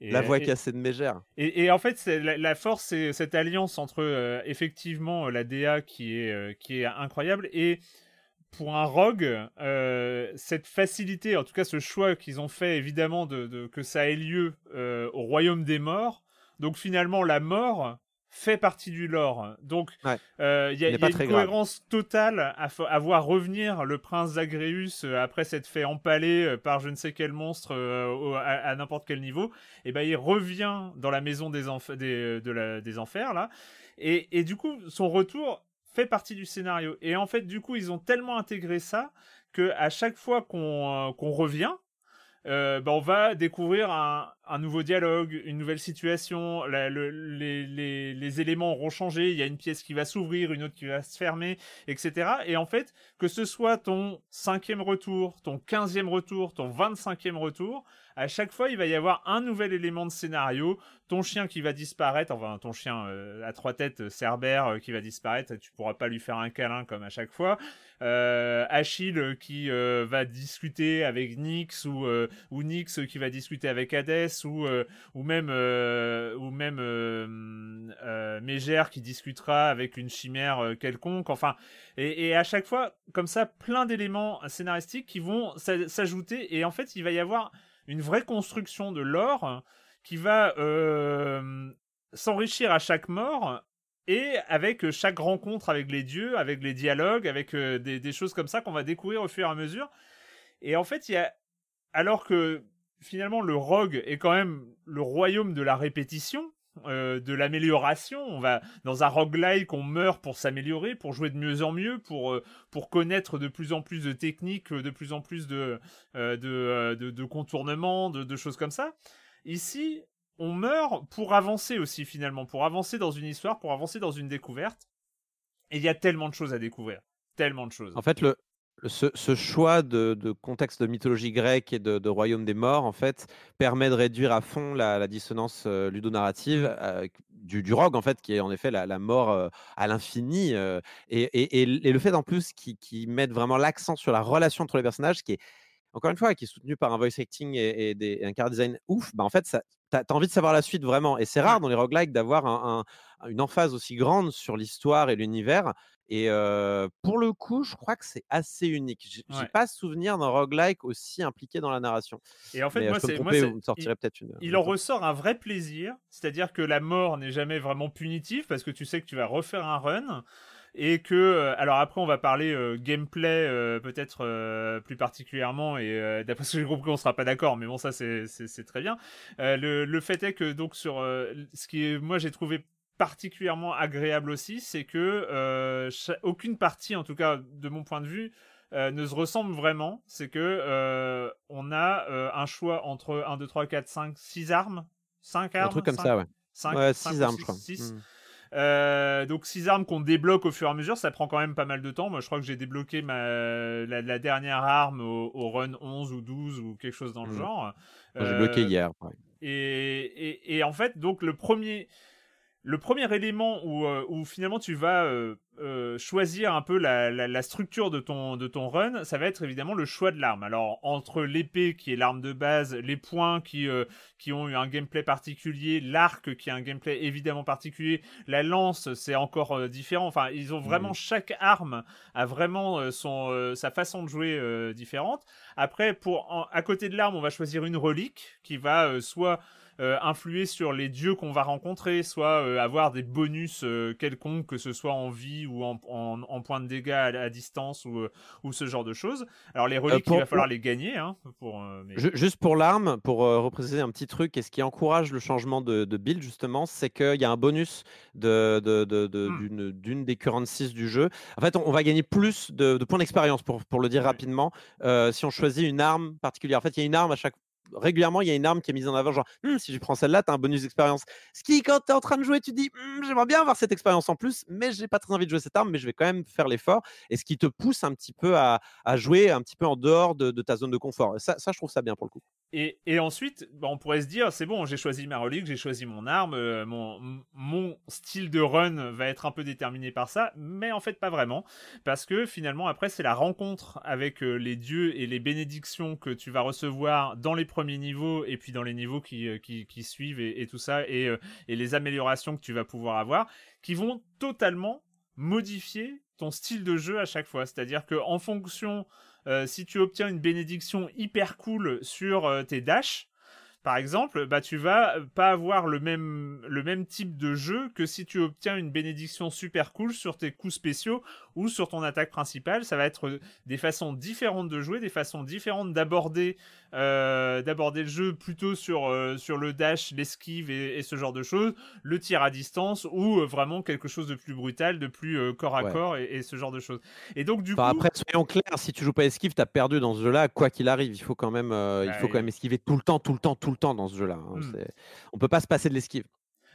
la voix cassée de Mégère. Et, en fait, la, force, c'est cette alliance entre effectivement la DA qui est, qui est incroyable et pour un rogue, cette facilité, en tout cas ce choix qu'ils ont fait évidemment de, que ça ait lieu au royaume des morts. Donc finalement, la mort, fait partie du lore. Donc, euh, il y a, une cohérence totale à, voir revenir le prince Zagreus euh, après s'être fait empaler euh, par je ne sais quel monstre à, n'importe quel niveau. Et ben, il revient dans la maison des, des, de des enfers là. Et, et, du coup, son retour fait partie du scénario. Et en fait, du coup, ils ont tellement intégré ça que à chaque fois qu'on qu'on revient, euh, bah, on va découvrir un, nouveau dialogue, une nouvelle situation, les, éléments auront changé, il y a une pièce qui va s'ouvrir, une autre qui va se fermer, etc. Et en fait, que ce soit ton cinquième retour, ton quinzième retour, ton vingt-cinquième retour, à chaque fois, il va y avoir un nouvel élément de scénario. Ton chien qui va disparaître, enfin ton chien euh, à trois têtes, euh, Cerbère, euh, qui va disparaître, tu pourras pas lui faire un câlin comme à chaque fois. Achille qui va discuter avec Nyx ou ou Nyx qui va discuter avec Hadès ou ou même ou même Mégère qui discutera avec une chimère quelconque. Enfin, et, et à chaque fois comme ça, plein d'éléments scénaristiques qui vont s'ajouter et en fait, il va y avoir une vraie construction de l'or qui va s'enrichir à chaque mort et avec chaque rencontre avec les dieux, avec les dialogues, avec euh, des, choses comme ça qu'on va découvrir au fur et à mesure. Et en fait, il y a alors que finalement le rogue est quand même le royaume de la répétition, euh, de l'amélioration. On va dans un roguelike, on meurt pour s'améliorer, pour jouer de mieux en mieux, pour euh, pour connaître de plus en plus de techniques, de plus en plus de euh, de, de, contournements, de, choses comme ça. Ici, on meurt pour avancer aussi finalement, pour avancer dans une histoire, pour avancer dans une découverte. Et il y a tellement de choses à découvrir, tellement de choses. En fait, le ce, choix de, contexte de mythologie grecque et de, royaume des morts, en fait, permet de réduire à fond la, dissonance euh, ludonarrative euh, du, du, rogue, en fait, qui est en effet la, mort euh, à l'infini. Et, le fait, en plus, qu'ils mettent vraiment l'accent sur la relation entre les personnages, qui est, encore une fois, qui est soutenu par un voice acting et, des, un car design ouf, bah, en fait, ça, tu as, envie de savoir la suite vraiment. Et c'est rare dans les roguelikes d'avoir une emphase aussi grande sur l'histoire et l'univers. Et pour le coup, je crois que c'est assez unique. J'ai pas souvenir d'un roguelike aussi impliqué dans la narration. Et en fait, moi, c'est il, il en ressort un vrai plaisir, c'est-à-dire que la mort n'est jamais vraiment punitive parce que tu sais que tu vas refaire un run et que alors après on va parler gameplay peut-être plus particulièrement et d'après ce que j'ai compris on sera pas d'accord mais bon ça c'est très bien le, le fait est que donc sur ce qui est moi j'ai trouvé particulièrement agréable aussi, c'est que euh, aucune partie, en tout cas de mon point de vue, euh, ne se ressemble vraiment. C'est que euh, on a un choix entre 1, 2, 3, 4, 5, 6 armes. 5 armes Un truc comme ça, ouais. 5, ouais 6 armes, je crois. 6. Hmm. donc 6 armes qu'on débloque au fur et à mesure, ça prend quand même pas mal de temps. Moi je crois que j'ai débloqué ma, la, dernière arme au, run 11 ou 12 ou quelque chose dans le hmm. genre. J'ai bloqué hier. Et, et, et, en fait, donc le premier, le premier élément où, euh, où finalement tu vas euh, euh, choisir un peu la, la, structure de ton, de ton run, ça va être évidemment le choix de l'arme. Alors entre l'épée qui est l'arme de base, les points qui, qui ont eu un gameplay particulier, l'arc qui a un gameplay évidemment particulier, la lance c'est encore différent. Enfin ils ont vraiment mmh. chaque arme a vraiment son, sa façon de jouer différente. Après pour à côté de l'arme on va choisir une relique qui va soit euh, influer sur les dieux qu'on va rencontrer, soit euh, avoir des bonus euh, quelconques, que ce soit en vie ou en, en, points de dégâts à, distance ou, ou ce genre de choses. Alors les reliques, il va falloir les gagner. Hein, pour, Juste pour l'arme, pour repréciser un petit truc, et ce qui encourage le changement de, build justement, c'est qu'il y a un bonus de, de, hmm. d'une, des currencies du jeu. En fait, on, va gagner plus de, points d'expérience, pour, pour le dire rapidement, si on choisit une arme particulière. En fait, il y a une arme à chaque régulièrement, il y a une arme qui est mise en avant, genre, «Hum, si je prends celle-là, tu as un bonus d'expérience. Ce qui, quand tu es en train de jouer, tu dis, «Hum, j'aimerais bien avoir cette expérience en plus, mais j'ai pas très envie de jouer cette arme, mais je vais quand même faire l'effort. Et ce qui te pousse un petit peu à, jouer un petit peu en dehors de, ta zone de confort. ça, ça, je trouve ça bien pour le coup. Et, ensuite, bah, on pourrait se dire, c'est bon, j'ai choisi ma relique, j'ai choisi mon arme, euh, mon, style de run va être un peu déterminé par ça, mais en fait pas vraiment, parce que finalement après c'est la rencontre avec euh, les dieux et les bénédictions que tu vas recevoir dans les premiers niveaux et puis dans les niveaux qui, euh, suivent et, et, tout ça, et, et les améliorations que tu vas pouvoir avoir, qui vont totalement modifier ton style de jeu à chaque fois. C'est-à-dire que en fonction euh, si tu obtiens une bénédiction hyper cool sur euh, tes dashs, par exemple, bah tu vas pas avoir le même le même type de jeu que si tu obtiens une bénédiction super cool sur tes coups spéciaux ou sur ton attaque principale. Ça va être des façons différentes de jouer, des façons différentes d'aborder euh, d'aborder le jeu plutôt sur euh, sur le dash, l'esquive et, ce genre de choses, le tir à distance ou euh, vraiment quelque chose de plus brutal, de plus corps à corps et, ce genre de choses. Et donc du coup après soyons clairs, si tu joues pas esquive, t'as perdu dans ce jeu-là quoi qu'il arrive. Il faut quand même il faut quand même esquiver tout le temps, tout le temps, tout le temps dans ce jeu-là. Hein. Hmm. On peut pas se passer de l'esquive.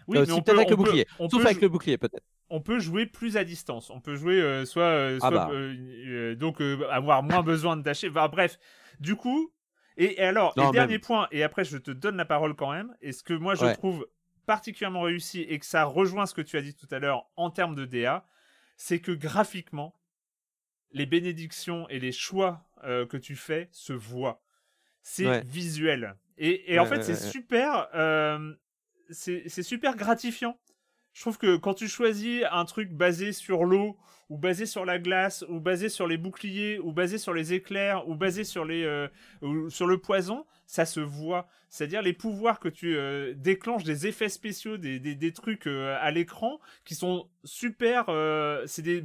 Oui, euh, peut-être avec le bouclier. Sauf avec le bouclier, peut-être. On peut jouer plus à distance. On peut jouer euh, soit, euh, ah bah. donc avoir moins besoin de dasher. bref, du coup. Et, alors, le dernier point, et après je te donne la parole quand même. Et ce que moi je trouve particulièrement réussi et que ça rejoint ce que tu as dit tout à l'heure en termes de DA, c'est que graphiquement, les bénédictions et les choix que tu fais se voient. C'est visuel. Et, en fait, c'est super, euh, c'est super gratifiant. Je trouve que quand tu choisis un truc basé sur l'eau, ou basé sur la glace, ou basé sur les boucliers, ou basé sur les éclairs, ou basé sur les, euh, sur le poison, ça se voit. C'est-à-dire les pouvoirs que tu euh, déclenches, des effets spéciaux, des, des, des trucs à l'écran qui sont super. c'est des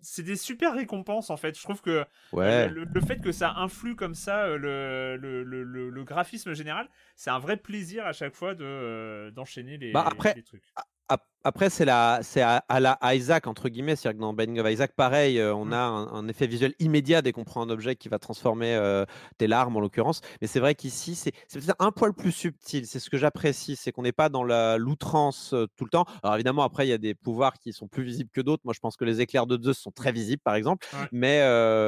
c'est des super récompenses en fait. Je trouve que euh, le, fait que ça influe comme ça euh, le, le, le graphisme général, c'est un vrai plaisir à chaque fois de euh, d'enchaîner les, bah, les, trucs. up Après, c'est c'est à, la Isaac entre guillemets, c'est-à-dire que dans Binding of Isaac, pareil, euh, on mmh. a un, effet visuel immédiat dès qu'on prend un objet qui va transformer euh, tes larmes en l'occurrence. Mais c'est vrai qu'ici, c'est, peut-être un poil plus subtil. C'est ce que j'apprécie, c'est qu'on n'est pas dans l'outrance euh, tout le temps. Alors évidemment, après, il y a des pouvoirs qui sont plus visibles que d'autres. Moi, je pense que les éclairs de Zeus sont très visibles, par exemple. Mais,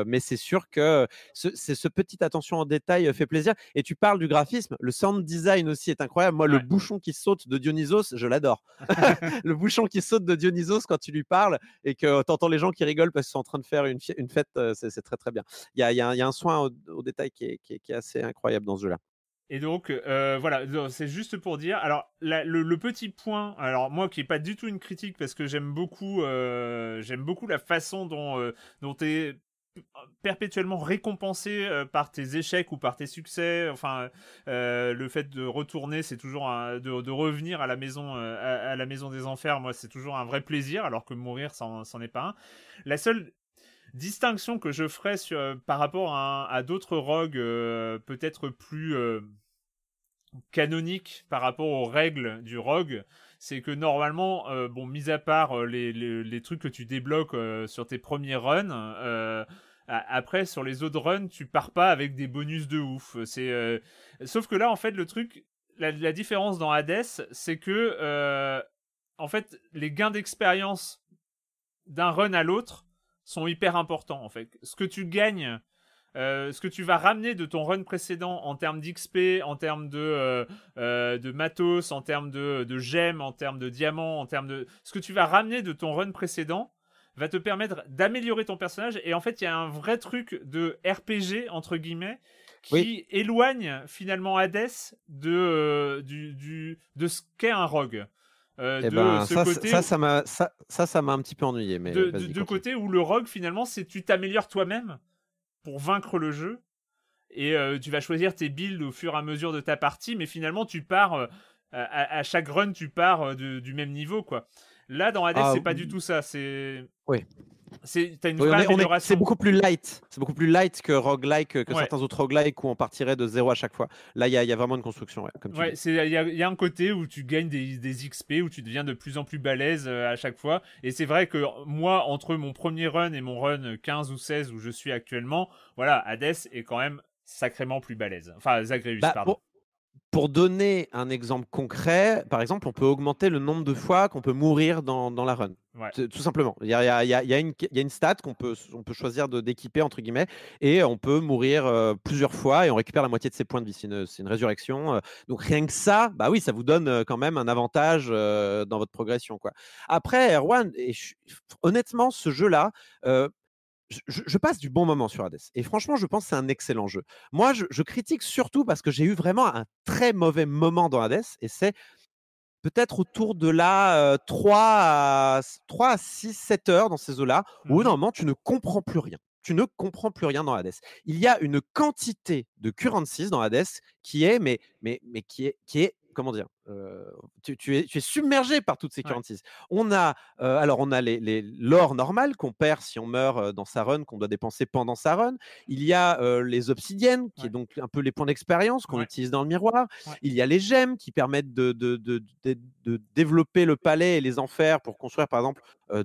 mais c'est sûr que ce, ce petit attention en détail fait plaisir. Et tu parles du graphisme, le sound design aussi est incroyable. Moi, le bouchon qui saute de Dionysos, je l'adore. le bouchon qui saute de Dionysos quand tu lui parles et que tu entends les gens qui rigolent parce qu'ils sont en train de faire une, fête, euh, c'est très très bien. Il y a, un soin au, détail qui est, est, assez incroyable dans ce jeu-là. Et donc euh, voilà, c'est juste pour dire. Alors le, petit point, alors moi qui est pas du tout une critique parce que j'aime beaucoup, euh, j'aime beaucoup la façon dont dont es perpétuellement récompensé euh, par tes échecs ou par tes succès. Enfin, euh, le fait de retourner, c'est toujours de, revenir à la maison, euh, à, la maison des enfers. Moi, c'est toujours un vrai plaisir, alors que mourir, c'en est pas un. La seule distinction que je ferais sur, par rapport à, d'autres rogues peut-être plus canoniques par rapport aux règles du rogue, c'est que normalement, bon, mis à part les, les, trucs que tu débloques sur tes premiers runs, après, sur les autres runs, tu pars pas avec des bonus de ouf. C'est euh, sauf que là, en fait, le truc, la, différence dans Hades, c'est que euh, en fait, les gains d'expérience d'un run à l'autre sont hyper importants. En fait, ce que tu gagnes ce que tu vas ramener de ton run précédent en termes d'XP, en termes de, de matos, en termes de, de gemmes, en termes de diamants, en termes de... Ce que tu vas ramener de ton run précédent va te permettre d'améliorer ton personnage. Et en fait, il y a un vrai truc de RPG, entre guillemets, qui éloigne finalement Hades de, du, du, de ce qu'est un rogue. Euh, eh ben, ça, ça, ça m'a ça, ça, m'a un petit peu ennuyé. Mais de, de, côté où le rogue, finalement, c'est tu t'améliores toi-même pour vaincre le jeu. Et euh, tu vas choisir tes builds au fur et à mesure de ta partie, mais finalement, tu pars. Euh, à, chaque run, tu pars du même niveau, quoi. Là, dans Hades, ah, c'est pas du tout ça. C'est. Oui. C'est une vraie amélioration. C'est beaucoup plus light. C'est beaucoup plus light que roguelike, que certains autres roguelike où on partirait de zéro à chaque fois. Là, il y, y, a vraiment une construction. Ouais, comme il y, y, a un côté où tu gagnes des, des, XP, où tu deviens de plus en plus balèze euh, à chaque fois. Et c'est vrai que moi, entre mon premier run et mon run 15 ou 16 où je suis actuellement, voilà, Hades est quand même sacrément plus balèze. Enfin, Zagreus, bah, pardon. Pour donner un exemple concret, par exemple, on peut augmenter le nombre de fois qu'on peut mourir dans, dans la run. Tout simplement. Il y a, y, a, y, a une, y a, une stat qu'on peut, on peut choisir d'équiper, entre guillemets, et on peut mourir euh, plusieurs fois et on récupère la moitié de ses points de vie. C'est une, une, résurrection. Euh. donc rien que ça, bah oui, ça vous donne euh, quand même un avantage dans votre progression. Quoi. Après, Erwan, et honnêtement, ce jeu-là, je, passe du bon moment sur Hades. Et franchement, je pense que c'est un excellent jeu. Moi, je, critique surtout parce que j'ai eu vraiment un très mauvais moment dans Hades. Et c'est peut-être autour de la 3, à, 3 à 6, 7 heures dans ces eaux-là, où mmh normalement, tu ne comprends plus rien. Tu ne comprends plus rien dans Hades. Il y a une quantité de currencies dans Hades qui est, mais, mais, mais qui est, qui est comment dire tu, es, tu, es, submergé par toutes ces currencies. On a, alors on a les, l'or normal qu'on perd si on meurt dans sa run, qu'on doit dépenser pendant sa run. Il y a les obsidiennes, qui est donc un peu les points d'expérience qu'on utilise dans le miroir. Il y a les gemmes qui permettent de, de, de, de, développer le palais et les enfers pour construire, par exemple,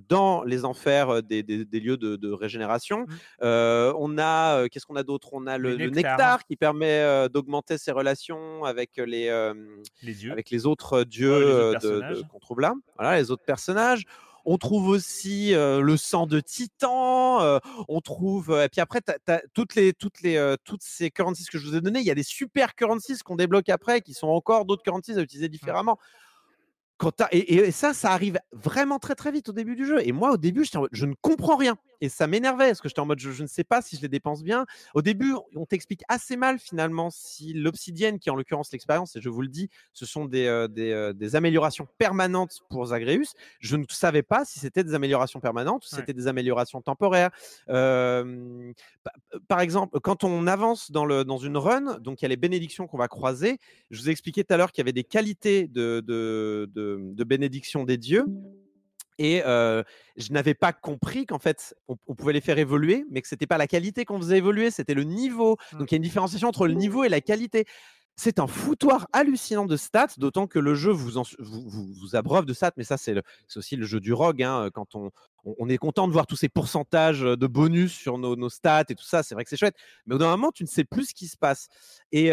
dans les enfers des, des, lieux de, régénération. Mmh. on a, qu'est-ce qu'on a d'autre? On a le, nectar, qui permet d'augmenter ses relations avec les, les avec les autres dieux de, contre Blam, voilà, les autres personnages. On trouve aussi le sang de Titan. on trouve et puis après toutes les toutes les toutes ces currencies que je vous ai données. Il y a des super currencies qu'on débloque après, qui sont encore d'autres currencies à utiliser différemment et, ça, ça arrive vraiment très très vite au début du jeu. Et moi, au début, je ne comprends rien. Et ça m'énervait parce que j'étais en mode je, ne sais pas si je les dépense bien. Au début, on t'explique assez mal finalement si l'obsidienne, qui est en l'occurrence l'expérience, et je vous le dis, ce sont des, euh, euh, des, améliorations permanentes pour Zagreus. Je ne savais pas si c'était des améliorations permanentes ou si c'était des améliorations temporaires. par exemple, quand on avance dans, le, dans une run, donc il y a les bénédictions qu'on va croiser. Je vous ai expliqué tout à l'heure qu'il y avait des qualités de, de, de, de bénédiction des dieux. Et je n'avais pas compris qu'en fait, on, pouvait les faire évoluer, mais que c'était pas la qualité qu'on faisait évoluer, c'était le niveau. Mmh. Donc il y a une différenciation entre le niveau et la qualité. C'est un foutoir hallucinant de stats, d'autant que le jeu vous, vous, vous, abreuve de stats, mais ça, c'est aussi le jeu du rogue. Hein, quand on, on, est content de voir tous ces pourcentages de bonus sur nos, stats et tout ça, c'est vrai que c'est chouette. Mais au bout d'un moment, tu ne sais plus ce qui se passe. et,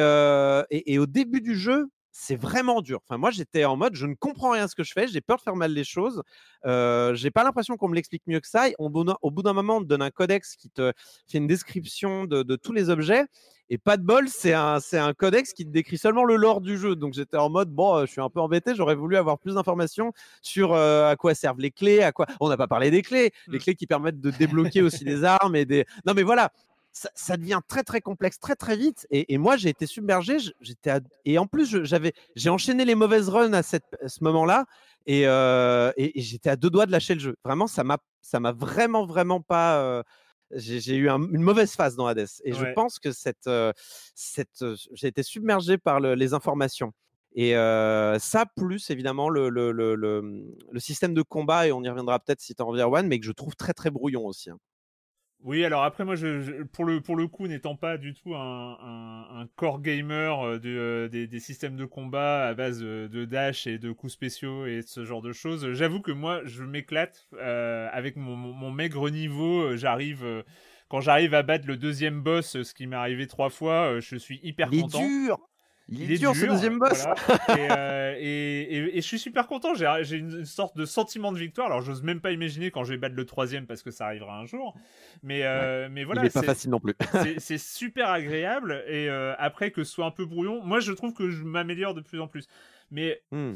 et au début du jeu, c'est vraiment dur. Enfin, moi, j'étais en mode, je ne comprends rien à ce que je fais, j'ai peur de faire mal les choses. Euh, j'ai pas l'impression qu'on me l'explique mieux que ça. au bout d'un moment, on te donne un codex qui te fait une description de, tous les objets. Et pas de bol, c'est un, un codex qui te décrit seulement le lore du jeu. Donc j'étais en mode, bon, je suis un peu embêté, j'aurais voulu avoir plus d'informations sur à quoi servent les clés, à quoi. On n'a pas parlé des clés, les mmh. clés qui permettent de débloquer aussi des armes et des. Non, mais voilà, ça, devient très très complexe très très vite. Et, moi, j'ai été submergé. J'étais et en plus, j'avais j'ai enchaîné les mauvaises runs à, cette, ce moment-là, euh, et, j'étais à deux doigts de lâcher le jeu. Vraiment, ça m'a ça m'a vraiment vraiment pas. Euh, j'ai eu une mauvaise phase dans Hades, et je pense que cette euh, cette j'ai été submergé par les informations. Et ça, plus évidemment le, le, le, le, système de combat, et on y reviendra peut-être si tu en reviens, One, mais que je trouve très très brouillon aussi. Hein. Oui, alors après, moi, je, pour, le, pour le coup, n'étant pas du tout un, un, core gamer euh, de, euh, des, des, systèmes de combat à base de, dash et de coups spéciaux et ce genre de choses, j'avoue que moi, je m'éclate euh, avec mon, mon, maigre niveau. J'arrive. quand j'arrive à battre le deuxième boss, ce qui m'est arrivé trois fois, je suis hyper Il content. Est dur Il, est, dur, ce deuxième boss. Euh, et, et, je suis super content. J'ai une, sorte de sentiment de victoire. Alors, j'ose même pas imaginer quand je vais battre le troisième parce que ça arrivera un jour. Mais, euh, mais voilà. Il n'est pas facile non plus. c'est super agréable. Et euh, après que ce soit un peu brouillon, moi, je trouve que je m'améliore de plus en plus. Mais hmm.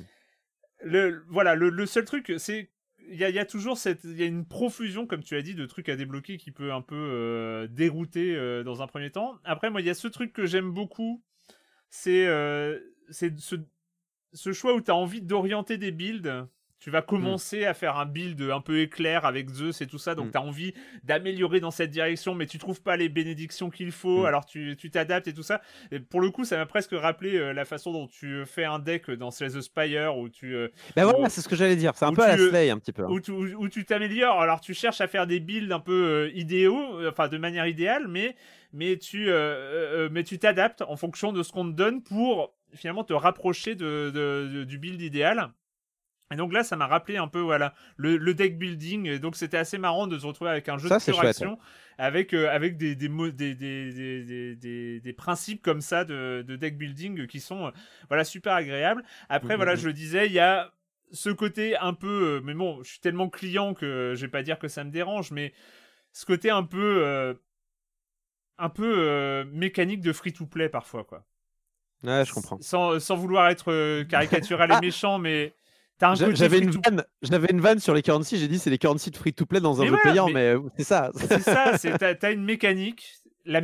le, voilà, le, seul truc, c'est il y, a, toujours cette il y a une profusion comme tu as dit de trucs à débloquer qui peut un peu dérouter dans un premier temps après moi il y a ce truc que j'aime beaucoup c'est euh, ce, ce choix où tu as envie d'orienter des builds. Tu vas mmh. commencer à faire un build un peu éclair avec Zeus et tout ça, donc mmh. tu as envie d'améliorer dans cette direction, mais tu trouves pas les bénédictions qu'il faut, mmh. alors tu t'adaptes et tout ça. Et pour le coup, ça m'a presque rappelé euh, la façon dont tu fais un deck dans Slay the Spire, où tu... Euh, ben voilà, c'est ce que j'allais dire, c'est un peu à la Slay un petit peu. Hein. Où tu t'améliores, alors tu cherches à faire des builds un peu idéaux, enfin de manière idéale, mais mais tu euh, euh, euh, mais tu t'adaptes en fonction de ce qu'on te donne pour finalement te rapprocher de, du build idéal. Et donc là, ça m'a rappelé un peu voilà le, deck building. Et donc c'était assez marrant de se retrouver avec un jeu de pure avec avec des des, des, des, des, principes comme ça de, deck building qui sont voilà super agréables. Après mmh, voilà, mmh, je le disais, il y a ce côté un peu, mais bon, je suis tellement client que je vais pas dire que ça me dérange, mais ce côté un peu un peu euh, mécanique de free-to-play parfois, quoi. Ouais, je comprends. Sans, sans vouloir être euh, caricatural et méchant, mais J'avais une vanne, j'avais une vanne sur les currency. J'ai dit c'est les currency de free-to-play dans un jeu payant, mais, c'est ça. C'est ça. T'as as une mécanique la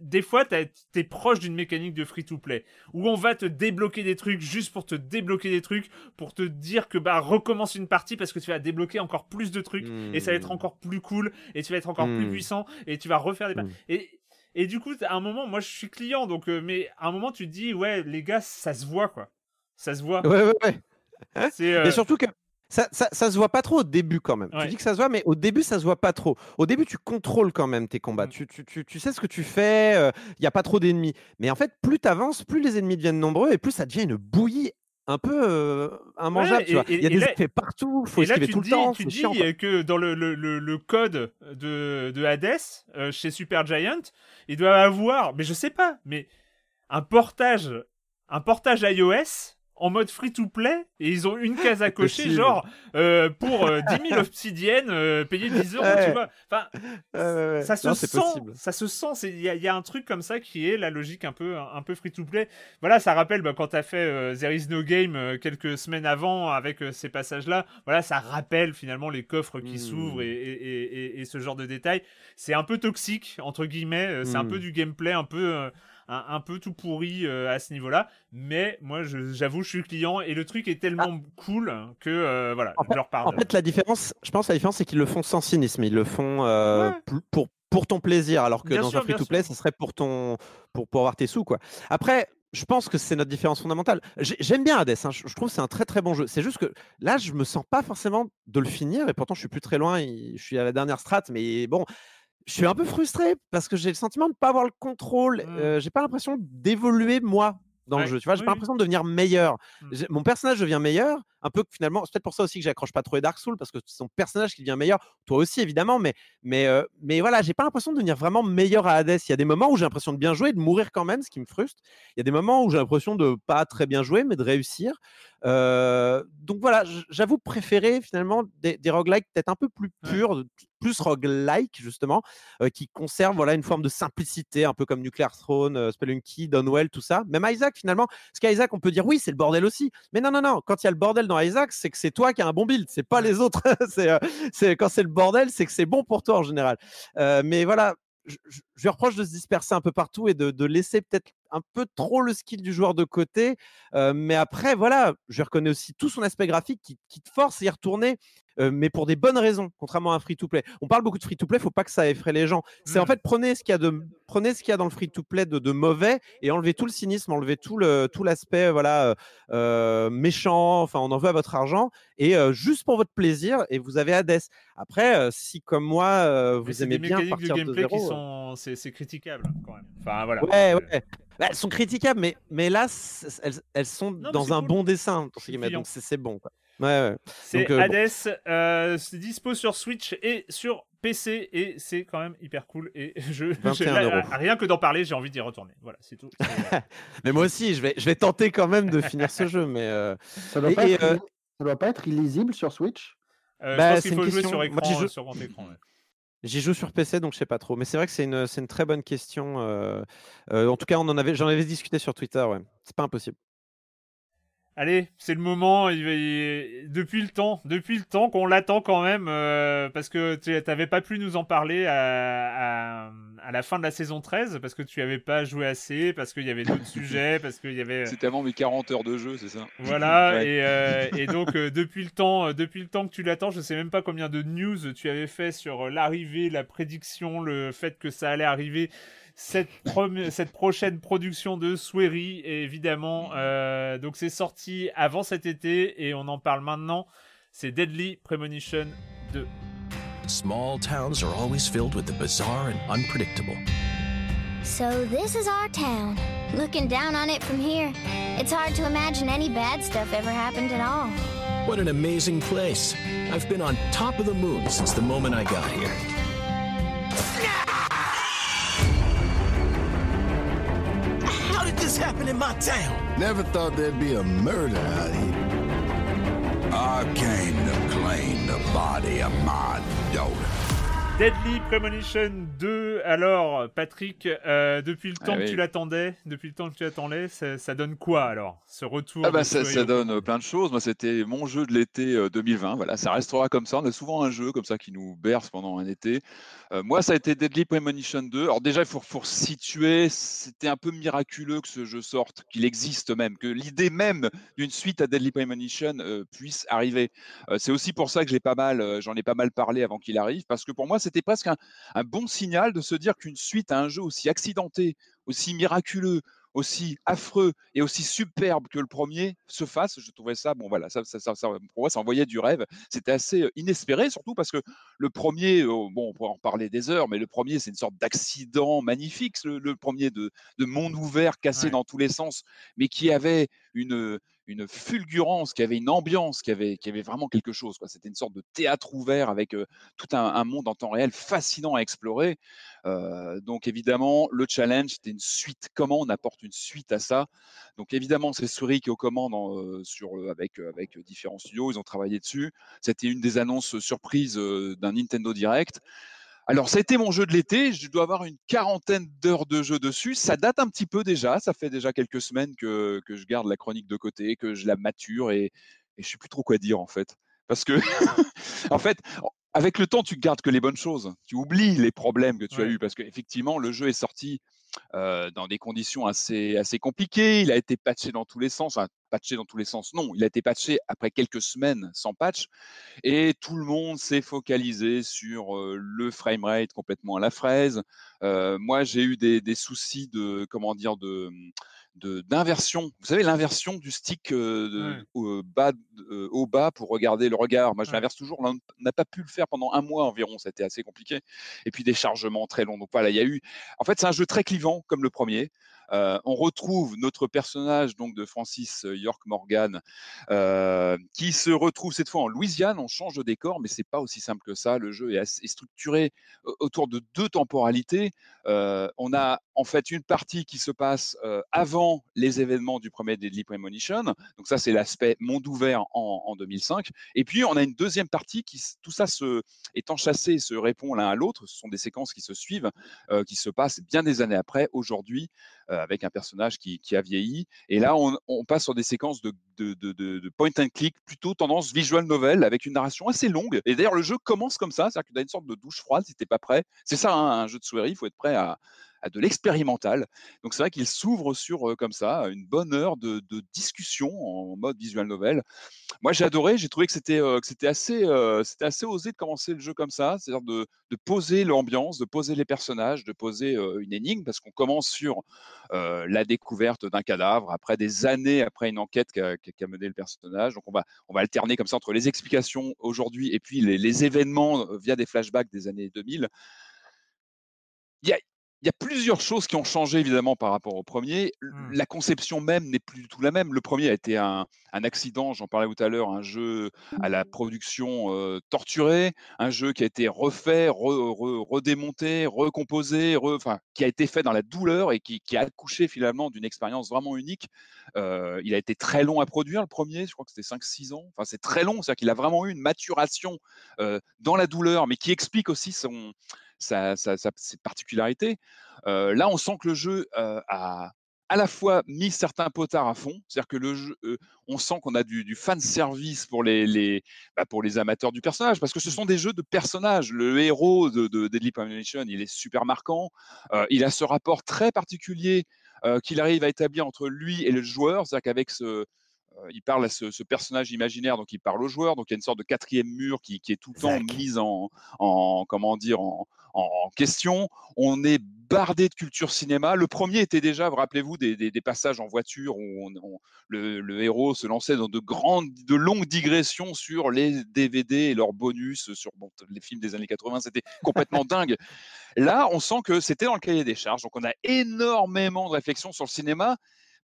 des fois, t'es proche d'une mécanique de free-to-play où on va te débloquer des trucs juste pour te débloquer des trucs, pour te dire que bah recommence une partie parce que tu vas débloquer encore plus de trucs et ça va être hmm. encore plus cool et tu vas être encore plus hmm. puissant et tu vas refaire des hmm. et et du coup, à un moment, moi je suis client, donc euh, mais à un moment tu te dis ouais les gars, ça se voit quoi, ça se voit. Ouais ouais ouais. Et euh, surtout que ça, ça, ça, se voit pas trop au début quand même. Tu dis que ça se voit, mais au début, ça se voit pas trop. Au début, tu contrôles quand même tes combats. Mm. Tu, tu, tu, tu, sais ce que tu fais. Il euh, n'y a pas trop d'ennemis. Mais en fait, plus tu avances, plus les ennemis deviennent nombreux et plus ça devient une bouillie un peu euh, immangeable. tu. Il y a des effets partout. Faut esquiver tout le temps. Tu dis que dans le, le, le, code de, de Hades, euh, chez Super Giant, il doit avoir, mais je sais pas, mais un portage, un portage iOS en mode free-to-play et ils ont une case à cocher, genre euh, pour 10 euh, 000 obsidiennes, euh, payer 10 euros, tu vois. Enfin, ça, se sent, ça se sent. Il y, a un truc comme ça qui est la logique un peu, un peu free-to-play. Voilà, ça rappelle bah, quand tu as fait There is no game quelques semaines avant avec ces passages-là. Voilà, ça rappelle finalement les coffres qui hmm. s'ouvrent et, et, ce genre de détails. C'est un peu toxique, entre guillemets. C'est un peu hmm. du gameplay un peu un, peu tout pourri euh, à ce niveau-là. Mais moi, j'avoue, je, suis client et le truc est tellement ah. cool que euh, voilà, en je leur En fait, la différence, je pense, la différence, c'est qu'ils le font sans cynisme. Ils le font euh, pour pour ton plaisir, alors que dans un free-to-play, ça serait pour ton pour, pour avoir tes sous quoi. Après, je pense que c'est notre différence fondamentale. J'aime bien Hades, hein. je trouve que c'est un très très bon jeu. C'est juste que là, je me sens pas forcément de le finir, et pourtant je suis plus très loin, je suis à la dernière strat, mais bon, je suis un peu frustré parce que j'ai le sentiment de ne pas avoir le contrôle. Mmh. Euh, j'ai pas l'impression d'évoluer moi dans le jeu. Tu vois, j'ai pas l'impression de devenir meilleur. Mmh. Mon personnage devient meilleur, un peu finalement. C'est peut-être pour ça aussi que j'accroche pas trop les Dark Souls parce que c'est son personnage qui devient meilleur. Toi aussi évidemment, mais mais euh, mais voilà, j'ai pas l'impression de devenir vraiment meilleur à Hades. Il y a des moments où j'ai l'impression de bien jouer, de mourir quand même, ce qui me frustre. Il y a des moments où j'ai l'impression de pas très bien jouer, mais de réussir. Euh, donc voilà, j'avoue préférer finalement des, des roguelikes peut-être un peu plus purs, plus roguelike justement, euh, qui conservent voilà une forme de simplicité, un peu comme Nuclear Throne, euh, Spelunky, Donwell, tout ça. Même Isaac finalement, parce qu'Isaac on peut dire oui c'est le bordel aussi, mais non non non, quand il y a le bordel dans Isaac, c'est que c'est toi qui as un bon build, c'est pas les autres. c'est quand c'est le bordel, c'est que c'est bon pour toi en général. mais voilà, je, je, reproche de se disperser un peu partout et de, de laisser peut-être un peu trop le skill du joueur de côté. mais après, voilà, je reconnais aussi tout son aspect graphique qui, qui te force à y retourner, mais pour des bonnes raisons, contrairement à un free-to-play. On parle beaucoup de free-to-play, faut pas que ça effraie les gens. C'est en mmh. fait prenez ce qu'il y a de prenez ce qu'il y a dans le free-to-play de, de, mauvais et enlevez tout le cynisme, enlevez tout le tout l'aspect voilà méchant. Enfin, on en veut à votre argent et juste pour votre plaisir. Et vous avez Hades. Après, si comme moi vous aimez bien partir de, gameplay de zéro, qui sont c'est critiquable quand même. Enfin voilà. Ouais, ouais. Bah, sont critiquables, mais, mais là, elles, elles sont dans un bon dessin, donc c'est bon. Quoi. Ouais, C'est Hades, c'est dispo sur Switch et sur PC et c'est quand même hyper cool et je, rien que d'en parler j'ai envie d'y retourner voilà c'est tout mais moi aussi je vais je vais tenter quand même de finir ce jeu mais ça doit pas être, ça doit pas être illisible sur Switch? Euh, bah, je pense qu'il faut jouer sur écran, joue... sur grand écran. J'y joue sur PC, donc je sais pas trop. Mais c'est vrai que c'est une, une, très bonne question. Euh, euh, en tout cas, on en avait, j'en avais discuté sur Twitter. Ouais, c'est pas impossible. Allez, c'est le moment. Il Depuis le temps, depuis le temps qu'on l'attend quand même, euh, parce que tu n'avais pas pu nous en parler à, la fin de la saison 13, parce que tu n'avais pas joué assez, parce qu'il y avait d'autres sujets, parce qu'il y avait. C'était avant mes 40 heures de jeu, c'est ça? Voilà, euh, et, donc euh, depuis le temps, depuis le temps que tu l'attends, je sais même pas combien de news tu avais fait sur l'arrivée, la prédiction, le fait que ça allait arriver cette, cette prochaine production de Swery, évidemment. Euh, donc c'est sorti avant cet été et on en parle maintenant. C'est Deadly Premonition 2. Small towns are always filled with the bizarre and unpredictable. So this is our town. Looking down on it from here, it's hard to imagine any bad stuff ever happened at all. What an amazing place. I've been on top of the moon since the moment I got here. This happen in my town? Never thought there'd be a murder out here. I came to claim the body of my daughter. Deadly Premonition 2. Alors, Patrick, euh, depuis le temps ah que tu l'attendais, depuis le temps que tu attendais, ça, ça donne quoi alors Ce retour ah bah, ça, ça, donne euh, plein de choses. Moi, c'était mon jeu de l'été 2020. Euh, voilà, ça restera comme ça. On a souvent un jeu comme ça qui nous berce pendant un été. Euh, moi, ça a été Deadly Premonition 2. Alors déjà, il faut, faut situer, c'était un peu miraculeux que ce jeu sorte, qu'il existe même, que l'idée même d'une suite à Deadly Premonition puisse arriver. c'est aussi pour ça que j'ai pas mal, j'en ai pas mal parlé avant qu'il arrive, parce que pour moi, c'était presque un, un, bon de se dire qu'une suite à un jeu aussi accidenté, aussi miraculeux, aussi affreux et aussi superbe que le premier se fasse. Je trouvais ça, bon voilà, ça, ça, ça, pour moi, ça envoyait du rêve. C'était assez inespéré, surtout parce que le premier, bon, on pourrait en parler des heures, mais le premier, c'est une sorte d'accident magnifique, le, premier de, de, monde ouvert, cassé dans tous les sens, mais qui avait une, une fulgurance, qui avait une ambiance, qui avait, qui avait vraiment quelque chose. C'était une sorte de théâtre ouvert avec tout un, monde en temps réel fascinant à explorer. donc évidemment, le challenge, c'était une suite. Comment on apporte une suite à ça Donc évidemment, c'est Souris qui est aux commandes sur, avec, avec différents studios. Ils ont travaillé dessus. C'était une des annonces surprises d'un Nintendo Direct. Alors, été mon jeu de l'été. Je dois avoir une quarantaine d'heures de jeu dessus. Ça date un petit peu déjà. Ça fait déjà quelques semaines que, je garde la chronique de côté, que je la mature et, et je sais plus trop quoi dire en fait. Parce que, en fait, avec le temps, tu gardes que les bonnes choses. Tu oublies les problèmes que tu as eus parce qu'effectivement, le jeu est sorti euh, dans des conditions assez, assez compliquées. Il a été patché dans tous les sens. Enfin, patché dans tous les sens, non. Il a été patché après quelques semaines sans patch. Et tout le monde s'est focalisé sur euh, le framerate complètement à la fraise. Euh, moi, j'ai eu des, des, soucis de, comment dire, de d'inversion. Vous savez, l'inversion du stick euh, au, bas, euh, au bas pour regarder le regard. Moi, je l'inverse toujours. On n'a pas pu le faire pendant un mois environ. C'était assez compliqué. Et puis des chargements très longs. Donc voilà, il y a eu. En fait, c'est un jeu très clivant comme le premier. Euh, on retrouve notre personnage donc de Francis euh, York Morgan euh, qui se retrouve cette fois en Louisiane. On change de décor, mais c'est pas aussi simple que ça. Le jeu est, structuré autour de deux temporalités. on a en fait une partie qui se passe avant les événements du premier Deadly Premonition. Donc ça, c'est l'aspect monde ouvert en, 2005. Et puis on a une deuxième partie qui tout ça se est enchâssé, se répond l'un à l'autre. Ce sont des séquences qui se suivent, qui se passent bien des années après, aujourd'hui, avec un personnage qui, a vieilli. Et là, on, passe sur des séquences de, de, point and click, plutôt tendance visual novel, avec une narration assez longue. Et d'ailleurs, le jeu commence comme ça, c'est-à-dire que tu as une sorte de douche froide si tu pas prêt. C'est ça, hein, un jeu de soirée, il faut être prêt à, à de l'expérimental. Donc c'est vrai qu'il s'ouvre sur comme ça une bonne heure de, discussion en mode visual novel. Moi j'ai adoré, j'ai trouvé que c'était assez c'était assez osé de commencer le jeu comme ça, c'est-à-dire de, poser l'ambiance, de poser les personnages, de poser une énigme parce qu'on commence sur la découverte d'un cadavre après des années après une enquête qu'a mené le personnage. Donc on va on va alterner comme ça entre les explications aujourd'hui et puis les, les événements via des flashbacks des années 2000. Il y a, il y a plusieurs choses qui ont changé évidemment par rapport au premier. Mmh. La conception même n'est plus du tout la même. Le premier a été un, accident, j'en parlais tout à l'heure, un jeu à la production euh, torturée, un jeu qui a été refait, redémonté, recomposé, enfin, qui a été fait dans la douleur et qui, a accouché finalement d'une expérience vraiment unique. Euh, il a été très long à produire, le premier, je crois que c'était 5-6 ans. Enfin, c'est très long, c'est-à-dire qu'il a vraiment eu une maturation euh, dans la douleur, mais qui explique aussi son sa, ses particularités. Euh, là, on sent que le jeu euh, a à la fois mis certains potards à fond, c'est-à-dire que le jeu, euh, on sent qu'on a du, du, fan service pour les, les bah pour les amateurs du personnage, parce que ce sont des jeux de personnages. Le héros de, de Deadly Premonition, il est super marquant. il a ce rapport très particulier qu'il arrive à établir entre lui et le joueur, c'est-à-dire qu'avec ce, il parle à ce, personnage imaginaire, donc il parle au joueur, donc il y a une sorte de quatrième mur qui, est tout le temps mise en, en, comment dire, en, en, question. On est bardé de culture cinéma. Le premier était déjà, vous rappelez-vous, des, des, passages en voiture où le, héros se lançait dans de grandes, de longues digressions sur les DVD et leurs bonus sur les films des années 80. C'était complètement dingue. Là, on sent que c'était dans le cahier des charges. Donc, on a énormément de réflexions sur le cinéma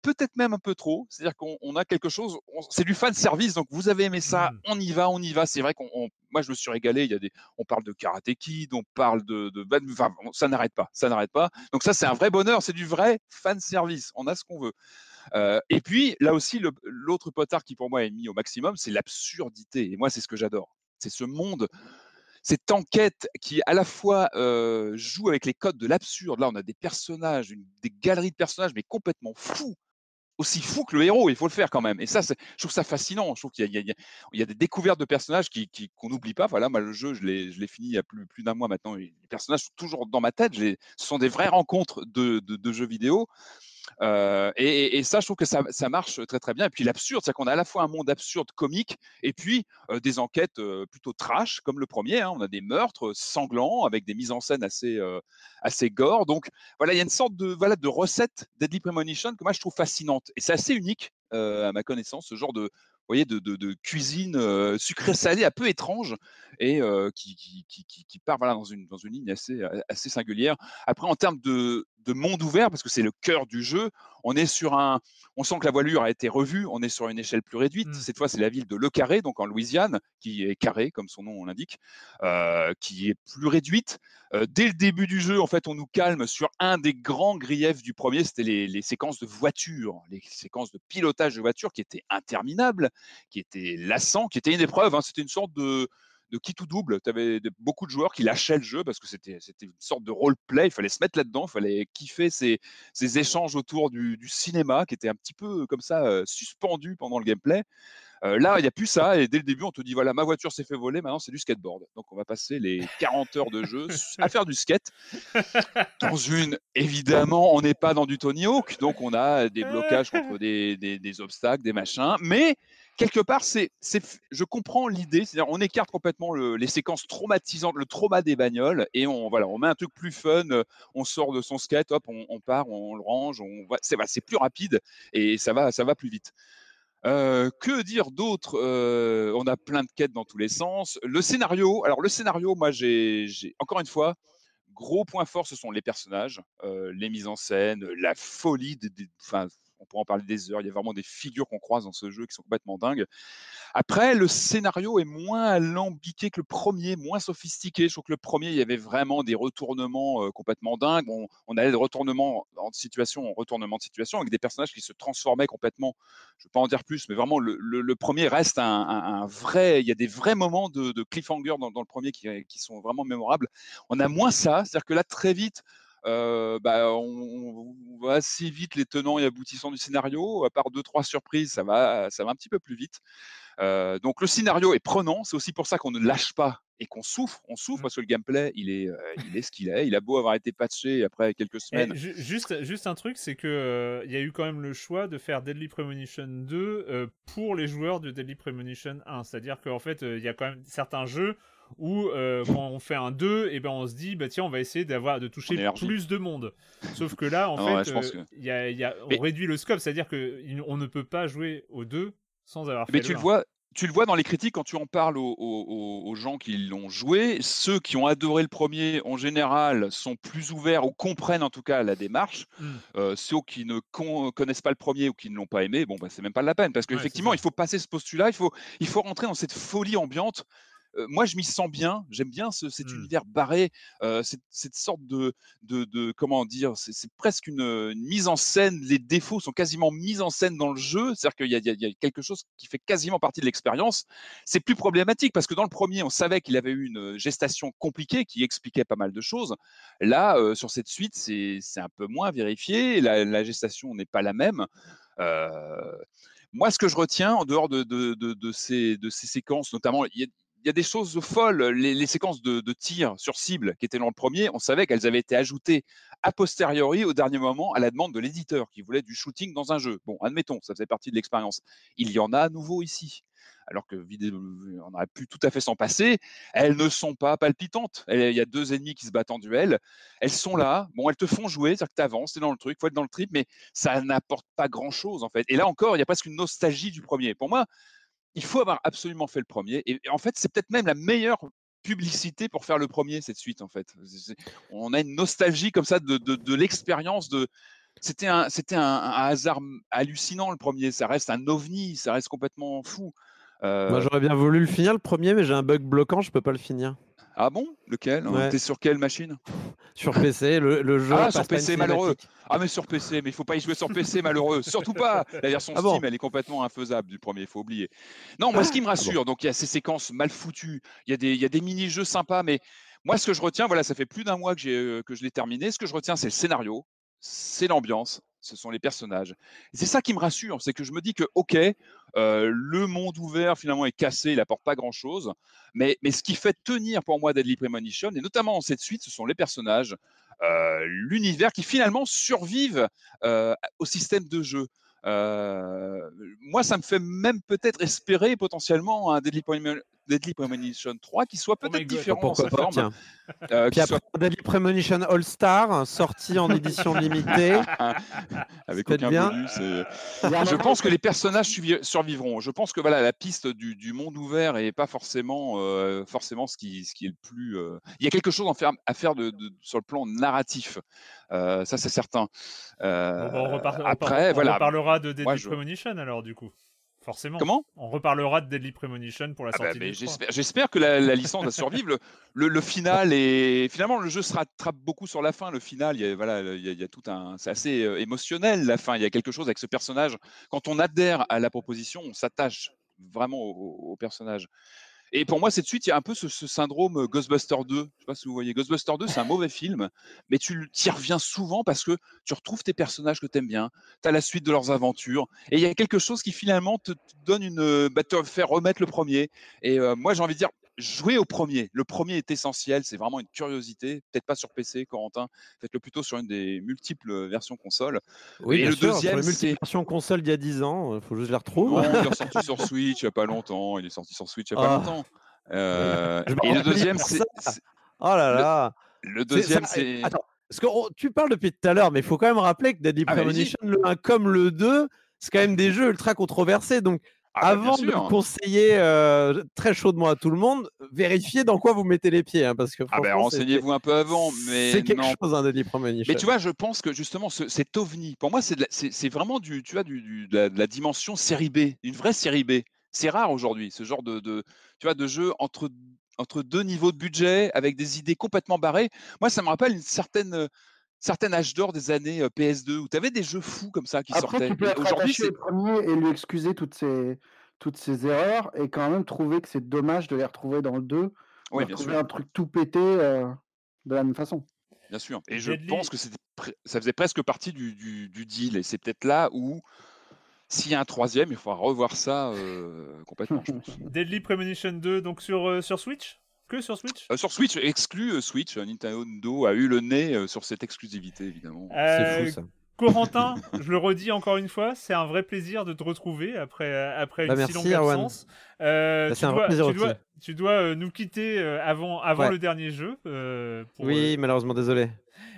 peut-être même un peu trop. C'est-à-dire qu'on a quelque chose, c'est du fan service. Donc vous avez aimé ça, mmh. on y va, on y va. C'est vrai qu'on, moi je me suis régalé. Il y a des, on parle de Karate Kid, on parle de, de enfin, ça n'arrête pas, ça n'arrête pas. Donc ça c'est un vrai bonheur, c'est du vrai fan service. On a ce qu'on veut. Euh, et puis là aussi, l'autre potard qui pour moi est mis au maximum, c'est l'absurdité. Et moi c'est ce que j'adore. C'est ce monde cette enquête qui à la fois euh, joue avec les codes de l'absurde. Là, on a des personnages, des galeries de personnages, mais complètement fous, aussi fou que le héros, il faut le faire quand même. Et ça, je trouve ça fascinant. Je trouve qu'il y, a des découvertes de personnages qui, qu'on n'oublie pas. Voilà, moi, le jeu, je l'ai, fini il y a plus, d'un mois maintenant. Les personnages sont toujours dans ma tête. ce sont des vraies rencontres de jeux vidéo. Euh, et, ça, je trouve que ça, marche très très bien. Et puis l'absurde, c'est qu'on a à la fois un monde absurde comique et puis euh, des enquêtes euh, plutôt trash, comme le premier. Hein. On a des meurtres sanglants avec des mises en scène assez assez gore. Donc voilà, il y a une sorte de voilà de recette Deadly Premonition que moi je trouve fascinante. Et c'est assez unique à ma connaissance, ce genre de voyez, de, cuisine euh, sucrée-salée un peu étrange et qui, qui, part voilà, dans, une, dans une ligne assez, assez singulière. Après, en termes de, de monde ouvert, parce que c'est le cœur du jeu, on est sur un, on sent que la voilure a été revue, on est sur une échelle plus réduite. Mmh. Cette fois, c'est la ville de Le Carré, donc en Louisiane, qui est carré, comme son nom l'indique, euh, qui est plus réduite. dès le début du jeu, en fait, on nous calme sur un des grands griefs du premier, c'était les, les séquences de voiture, les séquences de pilotage de voiture qui étaient interminables qui était lassant, qui était une épreuve. Hein. C'était une sorte de, de qui tout double. Tu avais beaucoup de joueurs qui lâchaient le jeu parce que c'était une sorte de role-play. Il fallait se mettre là-dedans, il fallait kiffer ces, ces échanges autour du, du, cinéma qui étaient un petit peu comme ça euh, suspendus pendant le gameplay. Euh, là, il n'y a plus ça. Et dès le début, on te dit voilà, ma voiture s'est fait voler. Maintenant, c'est du skateboard. Donc, on va passer les 40 heures de jeu à faire du skate. Dans une, évidemment, on n'est pas dans du Tony Hawk. Donc, on a des blocages contre des, des, des obstacles, des machins. Mais quelque part, c'est, je comprends l'idée, c'est-à-dire on écarte complètement les séquences traumatisantes, le trauma des bagnoles, et on, voilà, on met un truc plus fun, on sort de son skate, hop, on, part, on, le range, on, c'est, c'est plus rapide et ça va, ça va plus vite. Euh, que dire d'autre euh, On a plein de quêtes dans tous les sens. Le scénario, alors le scénario, moi, j'ai, encore une fois, gros point fort, ce sont les personnages, euh, les mises en scène, la folie, des, on pourra en parler des heures. Il y a vraiment des figures qu'on croise dans ce jeu qui sont complètement dingues. Après, le scénario est moins alambiqué que le premier, moins sophistiqué. Je trouve que le premier, il y avait vraiment des retournements euh, complètement dingues. On, allait de retournement en situation en retournement de situation avec des personnages qui se transformaient complètement. Je ne vais pas en dire plus, mais vraiment, le, premier reste un, vrai. Il y a des vrais moments de, cliffhanger dans, le premier qui, qui sont vraiment mémorables. On a moins ça, c'est-à-dire que là, très vite, euh, bah, on, va assez vite les tenants et aboutissants du scénario. À part deux trois surprises, ça va, ça va un petit peu plus vite. Euh, donc le scénario est prenant. C'est aussi pour ça qu'on ne lâche pas et qu'on souffre. On souffre mmh. parce que le gameplay, il est, euh, il est ce qu'il est. Il a beau avoir été patché après quelques semaines. juste, juste un truc, c'est que il y a eu quand même le choix de faire Deadly Premonition 2 pour les joueurs de Deadly Premonition 1. C'est-à-dire qu'en fait, il y a quand même certains jeux où euh, quand on fait un 2, et eh ben on se dit bah tiens on va essayer d'avoir de toucher plus de monde. Sauf que là en fait euh, y a, y a, on réduit le scope, c'est-à-dire que on ne peut pas jouer au 2 sans avoir fait Mais tu le vois, tu le vois dans les critiques quand tu en parles aux, gens qui l'ont joué. Ceux qui ont adoré le premier, en général, sont plus ouverts ou comprennent en tout cas la démarche. Mmh. Euh, ceux qui ne connaissent pas le premier ou qui ne l'ont pas aimé, bon, bah, c'est même pas la peine parce qu'effectivement, il faut passer ce postulat, il faut, il faut rentrer dans cette folie ambiante moi, je m'y sens bien. J'aime bien cet mmh. univers barré, cette, sorte de, de, comment dire, c'est presque une, mise en scène. Les défauts sont quasiment mis en scène dans le jeu. C'est-à-dire qu'il y, a quelque chose qui fait quasiment partie de l'expérience. C'est plus problématique parce que dans le premier, on savait qu'il avait eu une gestation compliquée qui expliquait pas mal de choses. Là, sur cette suite, c'est un peu moins vérifié. La, gestation n'est pas la même. moi, ce que je retiens en dehors de, de, ces, de ces séquences, notamment, il y y a des choses folles. Les, séquences de, tir sur cible qui étaient dans le premier, on savait qu'elles avaient été ajoutées a posteriori au dernier moment à la demande de l'éditeur qui voulait du shooting dans un jeu. Bon, admettons, ça faisait partie de l'expérience. Il y en a à nouveau ici. Alors que on aurait pu tout à fait s'en passer. Elles ne sont pas palpitantes. Il y a deux ennemis qui se battent en duel. Elles sont là. Bon, elles te font jouer, c'est-à-dire que tu avances, tu dans le truc, il faut être dans le trip, mais ça n'apporte pas grand-chose en fait. Et là encore, il y a presque une nostalgie du premier. Pour moi, il faut avoir absolument fait le premier. Et, en fait, c'est peut-être même la meilleure publicité pour faire le premier, cette suite, en fait. On a une nostalgie comme ça de, l'expérience de. C'était un, c'était un, hasard hallucinant le premier. Ça reste un ovni, ça reste complètement fou. Moi, euh j'aurais bien voulu le finir le premier, mais j'ai un bug bloquant, je peux pas le finir. Ah bon? Lequel T'es sur quelle machine? Sur PC, le, jeu. Ah, sur PC, malheureux. Ah, mais sur PC, mais il faut pas y jouer sur PC, malheureux. Surtout pas. La version ah Steam, elle est complètement infaisable du premier, il faut oublier. Non, moi, ce qui me ah rassure, donc il y a ces séquences mal foutues, il y a des, il y a des mini-jeux sympas, mais moi, ce que je retiens, voilà, ça fait plus d'un mois que, euh, que je l'ai terminé. Ce que je retiens, c'est le scénario, c'est l'ambiance, ce sont les personnages. C'est ça qui me rassure, c'est que je me dis que, ok, euh, le monde ouvert finalement est cassé, il n'apporte pas grand-chose, mais, ce qui fait tenir pour moi Deadly Premonition, et notamment dans cette suite, ce sont les personnages, euh, l'univers qui finalement survivent euh, au système de jeu. moi, ça me fait même peut-être espérer potentiellement un Deadly Deadly Premonition 3 qui soit oh peut-être différent dans sa forme. Euh, soit... Deadly Premonition All Star sorti en édition limitée. Avec aucun bien. bonus. Je pense que les personnages survivront. Je pense que voilà, la piste du, monde ouvert est pas forcément, euh, forcément ce qui, ce qui est le plus. Euh, il y a quelque chose à faire, de, sur le plan narratif. ça, c'est certain. Bah, on, Après, voilà. on parlera de Deadly Premonition alors du coup. Forcément. Comment? On reparlera de Deadly Premonition pour la ah bah, sortie. J'espère que la, licence va survivre. Le, le, final et finalement le jeu se rattrape beaucoup sur la fin. Le final, il y a, voilà, il y a, tout un, c'est assez euh, émotionnel la fin. Il y a quelque chose avec ce personnage. Quand on adhère à la proposition, on s'attache vraiment au, au personnage. Et pour moi, cette suite, il y a un peu ce, syndrome Ghostbuster 2. Je ne sais pas si vous voyez. Ghostbuster 2, c'est un mauvais film, mais tu y reviens souvent parce que tu retrouves tes personnages que tu aimes bien, tu as la suite de leurs aventures, et il y a quelque chose qui finalement te, donne une. Bah, te fait remettre le premier. Et moi, j'ai envie de dire, jouez au premier. Le premier est essentiel, c'est vraiment une curiosité. Peut-être pas sur PC, Corentin. Faites-le plutôt sur une des multiples versions console. Oui, et le deuxième, c'est version console d'il y a 10 ans. Il faut juste les retrouver. il est sorti sur Switch il n'y a pas longtemps. Il est sorti sur Switch il n'y a pas ah. longtemps. Euh, et le deuxième, c'est. Oh là là. Le, deuxième, c'est. Attends, parce que tu parles depuis tout à l'heure, mais il faut quand même rappeler que Deadly ah, Premonition, le 1 comme le 2, c'est quand même des jeux ultra controversés. Donc, ah bah, Avant de conseiller euh, très chaudement à tout le monde, vérifiez dans quoi vous mettez les pieds. Hein, parce que ah ben, renseignez-vous un peu avant. Mais c'est quelque chose, un Deadly Premonition. Mais tu vois, je pense que justement, ce, cet ovni, pour moi, c'est vraiment du, tu vois, du, de, la, dimension série B, une vraie série B. C'est rare aujourd'hui, ce genre de, de, tu vois, de jeu entre, entre deux niveaux de budget, avec des idées complètement barrées. Moi, ça me rappelle une certaine certains âges d'or des années PS2 où tu avais des jeux fous comme ça qui Après, sortaient. Tu peux Aujourd'hui, c'est premier et lui excuser toutes ces toutes ces erreurs et quand même trouver que c'est dommage de les retrouver dans le 2. Oui, bien sûr. un truc tout pété de la même façon. Bien sûr. Et je pense que ça faisait presque partie du, du, deal. Et c'est peut-être là où, s'il y a un troisième, il faudra revoir ça complètement, je pense. Deadly Premonition 2, donc sur, sur Switch? Que sur Switch? Euh, Sur Switch, exclu euh, Switch. Nintendo a eu le nez euh, sur cette exclusivité, évidemment. c'est fou ça. Corentin, je le redis encore une fois, c'est un vrai plaisir de te retrouver après, après bah, une si longue absence. Bah, c'est un vrai plaisir tu, dois, tu dois nous quitter avant, avant le dernier jeu. oui, malheureusement, désolé.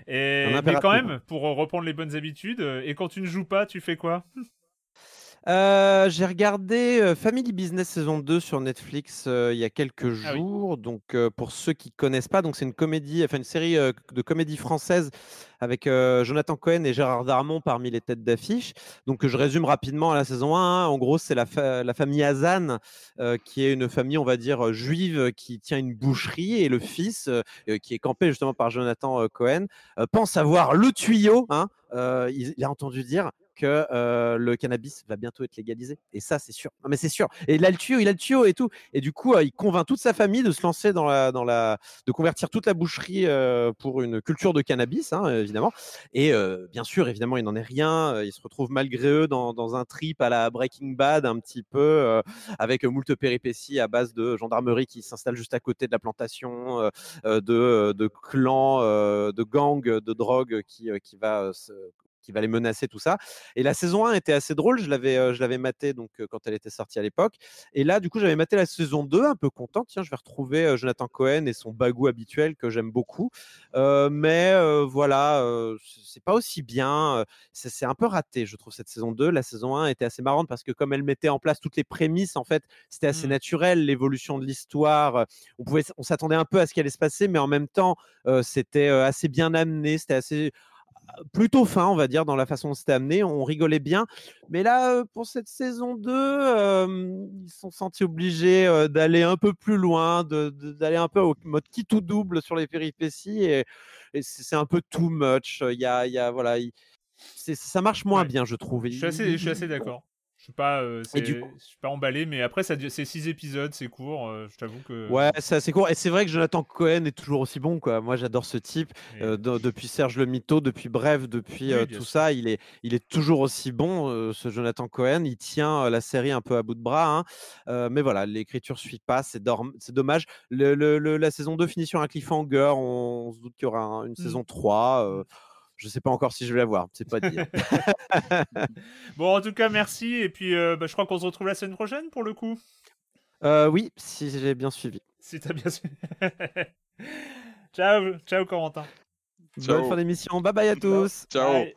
Et, mais quand même, pour reprendre les bonnes habitudes, et quand tu ne joues pas, tu fais quoi? Euh, j'ai regardé euh, Family Business saison 2 sur Netflix euh, il y a quelques Ah oui. jours. Donc, pour ceux qui connaissent pas, donc c'est une comédie, enfin une série de comédie française avec Jonathan Cohen et Gérard Darmon parmi les têtes d'affiche. Donc, je résume rapidement la saison 1. hein. En gros, c'est la, fa- la famille Hazan, qui est une famille, on va dire, juive qui tient une boucherie et le fils, qui est campé justement par Jonathan Cohen, pense avoir le tuyau. Hein, euh, il a entendu dire que le cannabis va bientôt être légalisé. Et ça, c'est sûr. Mais c'est sûr. Et il a le tuyau, il a le tuyau et tout. Et du coup, il convainc toute sa famille de se lancer dans la, dans la, de convertir toute la boucherie pour une culture de cannabis, hein, évidemment. Et bien sûr, évidemment, il n'en est rien. Il se retrouve malgré eux dans, un trip à la Breaking Bad, un petit peu, avec moult péripéties à base de gendarmerie qui s'installe juste à côté de la plantation, de, de clans, de gangs de drogue qui, qui va se qui va les menacer, tout ça. Et la saison 1 était assez drôle. Je l'avais, euh, je l'avais maté donc euh, quand elle était sortie à l'époque. Et là, du coup, j'avais maté la saison 2, un peu content. Tiens, je vais retrouver euh, Jonathan Cohen et son bagou habituel que j'aime beaucoup. Euh, mais euh, voilà, euh, c'est pas aussi bien. C'est, un peu raté, je trouve, cette saison 2. La saison 1 était assez marrante parce que comme elle mettait en place toutes les prémices, en fait, c'était assez Mm. naturel, l'évolution de l'histoire. On pouvait, on s'attendait un peu à ce qui allait se passer, mais en même temps, c'était assez bien amené. C'était assez plutôt fin, on va dire, dans la façon dont c'était amené. On rigolait bien. Mais là, euh, pour cette saison 2, euh, ils se sont sentis obligés euh, d'aller un peu plus loin, d'aller un peu au mode qui tout double sur les péripéties. Et, et c'est un peu too much. Il y a, il y a, voilà, il- ça marche moins Ouais. bien, je trouve. Je suis assez, je suis assez d'accord. Je suis pas, euh, je suis pas emballé, mais après ça, c'est six épisodes, c'est court. euh, je t'avoue que. Ouais, c'est assez court. Et c'est vrai que Jonathan Cohen est toujours aussi bon, quoi. Moi, j'adore ce type. Et- Euh, de- depuis Serge le Mito, depuis Bref, depuis Oui, euh, tout sûr. ça, il est, il est toujours aussi bon, ce Jonathan Cohen. Il tient la série un peu à bout de bras. hein. Mais voilà, l'écriture suit pas. C'est dommage. Le, le- le- la saison 2 finit sur un cliffhanger. On, on se doute qu'il y aura un- une Mm. saison 3. Je sais pas encore si je vais la voir. C'est pas dire. Bon, en tout cas, merci. Et puis, euh, bah, je crois qu'on se retrouve la semaine prochaine pour le coup. Euh, oui, si j'ai bien suivi. Si t'as bien su. ciao, ciao, Corentin. Ciao. Bonne fin d'émission. Bye bye à tous. Ciao. Bye.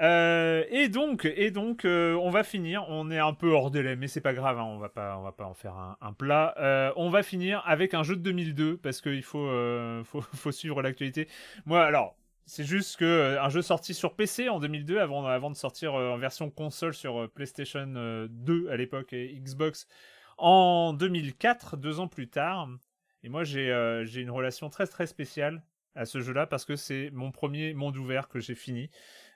Euh, et donc, et donc, euh, on va finir. On est un peu hors délai, mais c'est pas grave. hein, on va pas, on va pas en faire un, un plat. Euh, on va finir avec un jeu de 2002 parce qu'il faut, euh, faut, faut suivre l'actualité. Moi, alors, c'est juste que euh, un jeu sorti sur PC en 2002 avant, de sortir euh, en version console sur euh, PlayStation euh, 2 à l'époque et Xbox en 2004, deux ans plus tard. Et moi, j'ai j'ai une relation très très spéciale à ce jeu-là parce que c'est mon premier monde ouvert que j'ai fini.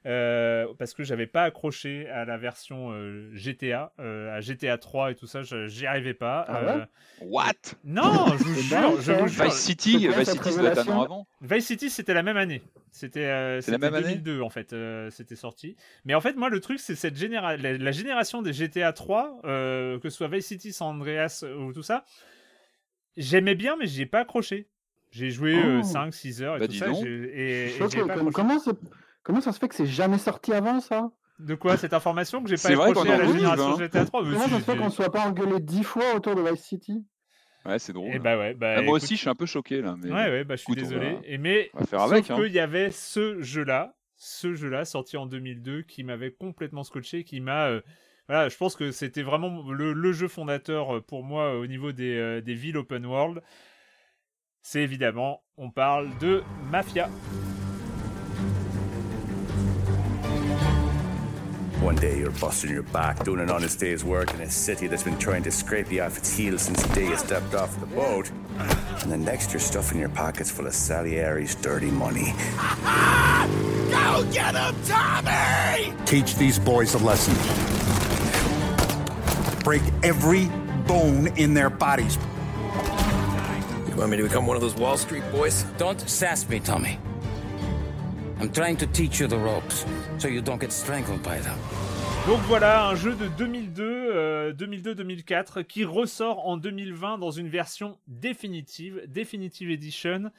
Euh, parce que j'avais pas accroché à la version euh, GTA, euh, à GTA 3 et tout ça, j'y arrivais pas. Ah Euh, ouais What? Non, je vous jure, je vous jure. Vice City, Vice City, être un an avant. Vice City, c'était la même année. C'était euh, C'est la c'était même année 2002 en fait, euh, c'était sorti. Mais en fait, moi, le truc, c'est cette généra la, la génération des GTA 3, euh, que ce soit Vice City, San Andreas euh, ou tout ça, j'aimais bien, mais j'y ai pas accroché. J'ai joué Oh. 5-6 heures et Bah, tout dis ça, et, et pas comme- comment, comment ça se fait que c'est jamais sorti avant ça? De quoi cette information que j'ai pas C'est vrai accroché qu'on à la génération hein. GTA 3 Mais Comment ça se fait qu'on soit pas engueulé dix fois autour de Vice City? Ouais, c'est drôle. Eh bah ouais, bah, Ah, moi écoute, aussi, je suis un peu choqué là. Mais Ouais, ouais, bah je suis écoute, désolé. va- Et mais sauf avec. hein. qu'il y avait ce jeu-là, ce jeu-là sorti en 2002 qui m'avait complètement scotché, qui m'a euh, voilà, je pense que c'était vraiment le, le jeu fondateur euh, pour moi euh, au niveau des, euh, des villes open world. C'est évidemment, on parle de Mafia. One day you're busting your back doing an honest day's work in a city that's been trying to scrape you off its heels since the day you stepped off the boat. And then next you're stuffing your pockets full of Salieri's dirty money. Go get him, Tommy! Teach these boys a lesson. Break every bone in their bodies. You want me to become one of those Wall Street boys? Don't sass me, Tommy. I'm trying to teach you the ropes so you don't get strangled by them. Donc voilà, un jeu de 2002, euh, 2002-2004 qui ressort en 2020 dans une version définitive, Definitive Edition.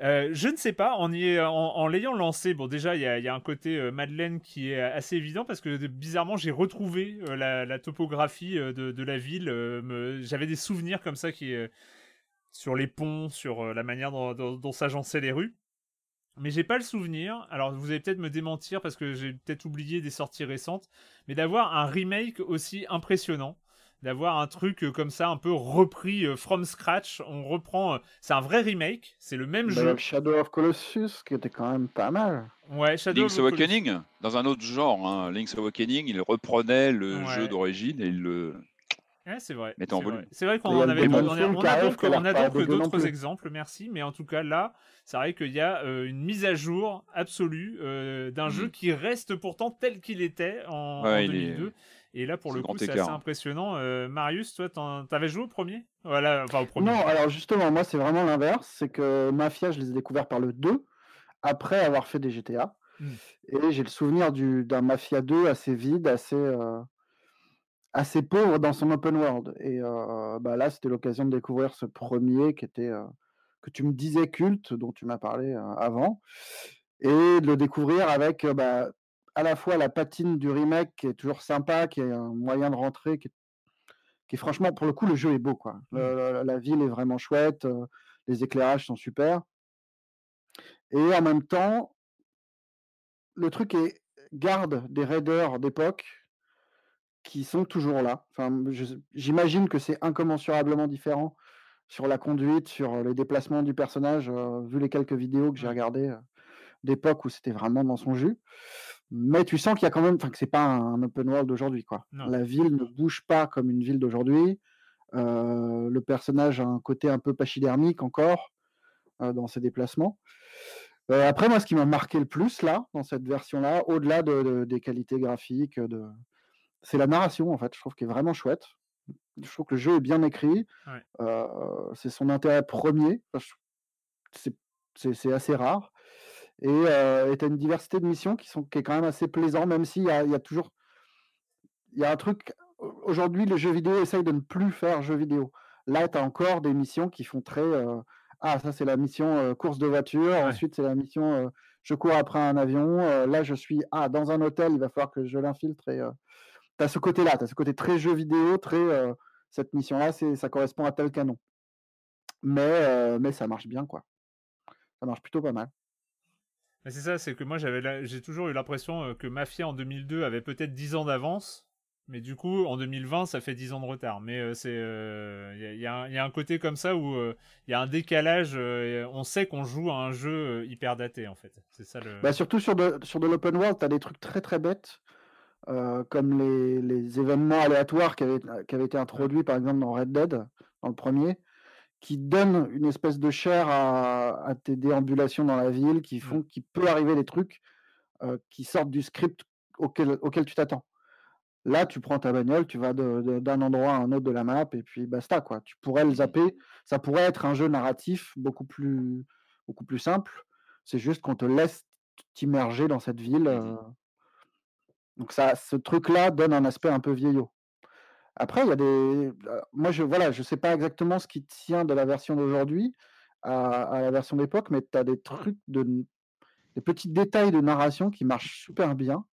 Euh, je ne sais pas, en, y en, l'ayant lancé, bon déjà il y a, un côté euh, Madeleine qui est assez évident parce que bizarrement j'ai retrouvé euh, la, topographie euh, de, la ville. euh, J'avais des souvenirs comme ça qui euh, sur les ponts, sur euh, la manière dont, dont- dont s'agençaient les rues. Mais j'ai pas le souvenir. Alors vous allez peut-être me démentir parce que j'ai peut-être oublié des sorties récentes, mais d'avoir un remake aussi impressionnant d'avoir un truc euh, comme ça un peu repris euh, from scratch. On reprend, euh, c'est un vrai remake, c'est le même Bah, jeu. Shadow of Colossus, qui était quand même pas mal. Ouais, Shadow Link's of Colossus. Awakening, dans un autre genre, hein, Link's Awakening, il reprenait le Ouais. jeu d'origine et il le Ouais, c'est vrai. c'est vrai. volume. C'est vrai Et qu'on en avait on a, donc, d'autres plus. exemples, merci. Mais en tout cas, là, c'est vrai qu'il y a euh, une mise à jour absolue euh, d'un jeu Mhm. qui reste pourtant tel qu'il était en, Ouais, en il est- 2002. Et là, pour le coup, c'est assez impressionnant. Euh, Marius, toi, t'avais joué au premier? Voilà, enfin au premier. Non, alors justement, moi, c'est vraiment l'inverse. C'est que Mafia, je les ai découverts par le 2, après avoir fait des GTA. Hmm. Et j'ai le souvenir du- d'un Mafia 2 assez vide, assez, euh, assez pauvre dans son open world. Et euh, bah là, c'était l'occasion de découvrir ce premier qui était, euh, que tu me disais culte, dont tu m'as parlé euh, avant, et de le découvrir avec bah, à la fois la patine du remake qui est toujours sympa, qui est un moyen de rentrer, qui est, qui est franchement, pour le coup, le jeu est beau. Quoi. Le- la, la ville est vraiment chouette, les éclairages sont super. Et en même temps, le truc est garde des raiders d'époque qui sont toujours là. Enfin, j'imagine que c'est incommensurablement différent sur la conduite, sur les déplacements du personnage, euh, vu les quelques vidéos que j'ai regardées euh, d'époque où c'était vraiment dans son jus. Mais tu sens qu'il y a quand même, enfin, que c'est pas un open world d'aujourd'hui, quoi. Non. La ville ne bouge pas comme une ville d'aujourd'hui. Euh, le personnage a un côté un peu pachydermique encore euh, dans ses déplacements. Euh, après, moi, ce qui m'a marqué le plus là, dans cette version-là, au-delà de, de- des qualités graphiques, de... c'est la narration, en fait. Je trouve qu'elle est vraiment chouette. Je trouve que le jeu est bien écrit. Ouais. Euh, c'est son intérêt premier. Enfin, je- c'est- assez rare. Et tu as une diversité de missions qui, sont, qui est quand même assez plaisant, même s'il y a, il y a toujours. Il y a un truc. Aujourd'hui, les jeux vidéo essayent de ne plus faire jeux vidéo. Là, tu as encore des missions qui font très. euh, ah, ça, c'est la mission course de voiture. Ensuite, c'est la mission je cours après un avion. Là, je suis ah, dans un hôtel, il va falloir que je l'infiltre. Et tu as ce côté-là, tu as ce côté très jeu vidéo, très. euh, cette mission-là, c'est- ça correspond à tel canon. Mais, euh, mais ça marche bien, quoi. Ça marche plutôt pas mal. Mais c'est ça, c'est que moi j'avais j'ai toujours eu l'impression euh, que Mafia en 2002 avait peut-être 10 ans d'avance, mais du coup en 2020 ça fait 10 ans de retard. Mais c'est il y, a- il y a un- côté comme ça où il y a un décalage. on sait qu'on joue à un jeu hyper daté en fait. C'est ça le. Bah, surtout sur de, sur de l'open world, tu as des trucs très très bêtes, euh, comme les, les événements aléatoires qui avaient, qui avaient été introduits par exemple dans Red Dead, dans le premier, qui donnent une espèce de chair à, à tes déambulations dans la ville, qui font qu'il peut arriver des trucs euh, qui sortent du script auquel, auquel tu t'attends. Là, tu prends ta bagnole, tu vas d'un endroit à un autre de la map, et puis basta, quoi. Tu pourrais le zapper. Ça pourrait être un jeu narratif beaucoup plus, beaucoup plus simple. C'est juste qu'on te laisse t'immerger dans cette ville. euh. Donc ça, ce truc-là donne un aspect un peu vieillot. Après, il y a des. euh, Moi, je voilà, je sais pas exactement ce qui tient de la version d'aujourd'hui à, à la version d'époque, mais tu as des trucs de des petits détails de narration qui marchent super bien.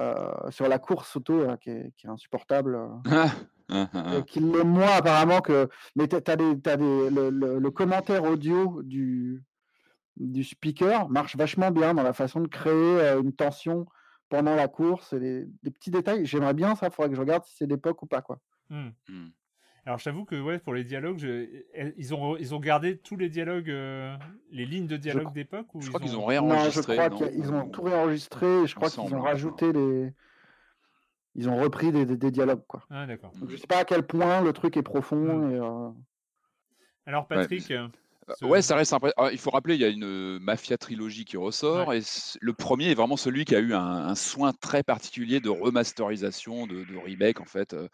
Euh, sur la course auto là, qui, est, qui est insupportable. euh, et qui l'est moins apparemment que. Mais tu as, des, t'as des, le, le- le commentaire audio du, du speaker marche vachement bien dans la façon de créer une tension pendant la course et des, des petits détails. J'aimerais bien ça, il faudrait que je regarde si c'est d'époque ou pas. quoi. Hmm. Alors j'avoue que ouais pour les dialogues, je- eh, ils ont ils ont gardé tous les dialogues, euh, les lignes de dialogue d'époque ou je ils crois qu'ils ont Non, réenregistré. je crois non qu'ils ont tout réenregistré et je crois qu'ils ont rajouté des. Ils ont repris des, des- des dialogues. Quoi. Ah d'accord. Je sais pas à quel point le truc est profond. Et, euh, Alors Ouais, Patrick, mais ce- Ouais, ça reste impré- ah, Il faut rappeler, il y a une euh, Mafia trilogie qui ressort, et le premier est vraiment celui qui a eu un, un soin très particulier de remasterisation, de, de remake en fait. euh.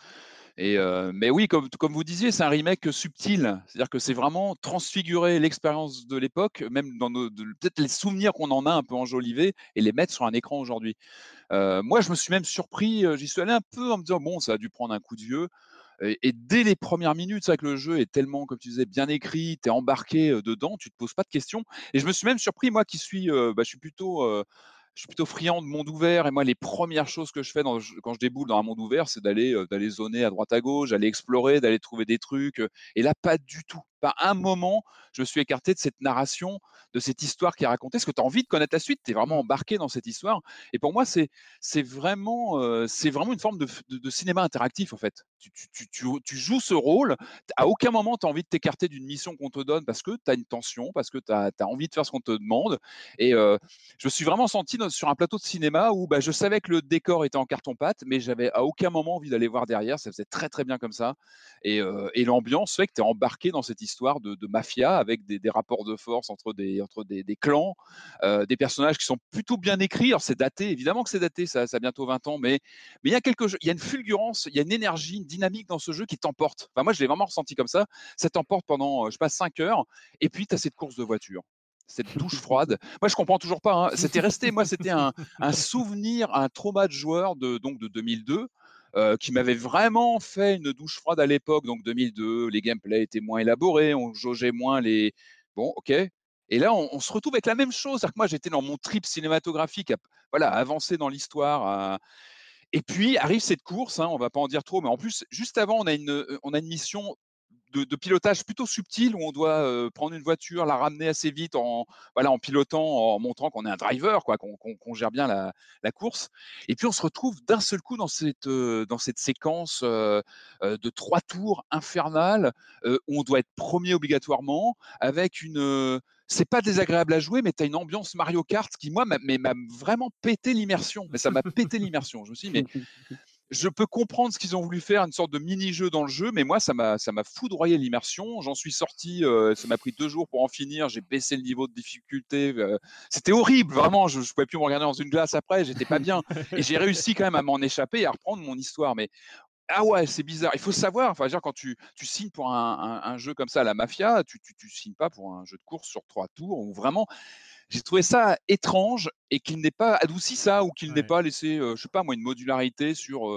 Et euh, mais oui, comme, comme vous disiez, c'est un remake subtil, c'est-à-dire que c'est vraiment transfigurer l'expérience de l'époque, même dans nos, peut-être les souvenirs qu'on en a un peu enjolivés, et les mettre sur un écran aujourd'hui. Euh, moi, je me suis même surpris, euh, j'y suis allé un peu en me disant bon, ça a dû prendre un coup de vieux. Et, dès les premières minutes, c'est vrai que le jeu est tellement, comme tu disais, bien écrit, tu embarqué euh, dedans, tu te poses pas de questions. Et je me suis même surpris, moi qui suis, euh, bah, je suis plutôt, euh, je suis plutôt friand de monde ouvert. Et moi, les premières choses que je fais dans, quand je déboule dans un monde ouvert, c'est d'aller, d'aller zoner à droite à gauche, d'aller explorer, d'aller trouver des trucs. Et là, pas du tout. Pas un moment, je me suis écarté de cette narration, de cette histoire qui est racontée, parce que tu as envie de connaître la suite, tu es vraiment embarqué dans cette histoire. Et pour moi, c'est vraiment, euh, vraiment une forme de, cinéma interactif, en fait. Tu joues ce rôle, à aucun moment tu as envie de t'écarter d'une mission qu'on te donne parce que tu as une tension, parce que tu as, envie de faire ce qu'on te demande. Et euh, je me suis vraiment senti sur un plateau de cinéma où bah, je savais que le décor était en carton-pâte, mais j'avais à aucun moment envie d'aller voir derrière. Ça faisait très très bien comme ça. Et, euh, et l'ambiance fait que tu es embarqué dans cette histoire de, mafia avec des, rapports de force entre des, entre des, clans, euh, des personnages qui sont plutôt bien écrits. Alors c'est daté, évidemment que c'est daté, ça, ça a bientôt 20 ans, mais mais il y a quelque il y a une fulgurance, il y a une énergie, une dynamique dans ce jeu qui t'emporte. Enfin moi je l'ai vraiment ressenti comme ça. Ça t'emporte pendant je sais pas 5 heures, et puis tu as cette course de voiture cette douche froide. Moi, je comprends toujours pas. Hein. C'était resté, moi, c'était un, souvenir, un trauma de joueur de, donc de 2002. Euh, qui m'avait vraiment fait une douche froide à l'époque, donc 2002, les gameplays étaient moins élaborés, on jaugeait moins les... Bon, ok. Et là, on, se retrouve avec la même chose. Que moi, j'étais dans mon trip cinématographique, à, voilà, avancer dans l'histoire. Et puis arrive cette course, hein, on va pas en dire trop, mais en plus, juste avant, on a une, on a une mission de, pilotage plutôt subtil où on doit prendre une voiture, la ramener assez vite en, voilà, en pilotant, en montrant qu'on est un driver, quoi, qu'on gère bien la, course. Et puis on se retrouve d'un seul coup dans cette, dans cette séquence de trois tours infernales où on doit être premier obligatoirement avec une c'est pas désagréable à jouer, mais tu as une ambiance Mario Kart qui, moi, m'a vraiment pété l'immersion. Mais ça m'a pété l'immersion. Je me suis dit, mais je peux comprendre ce qu'ils ont voulu faire, une sorte de mini-jeu dans le jeu, mais moi, ça m'a, ça m'a foudroyé l'immersion. J'en suis sorti, euh, ça m'a pris deux jours pour en finir. J'ai baissé le niveau de difficulté. Euh, c'était horrible, vraiment. Je, ne pouvais plus me regarder dans une glace après. J'étais pas bien. Et j'ai réussi quand même à m'en échapper et à reprendre mon histoire. Mais ah ouais, c'est bizarre. Il faut savoir, enfin, dire, quand tu, tu signes pour un, un, jeu comme ça, la mafia, tu, tu, tu signes pas pour un jeu de course sur trois tours ou vraiment j'ai trouvé ça étrange et qu'il n'ait pas adouci ça ou qu'il n'ait pas laissé, je sais pas moi, une modularité sur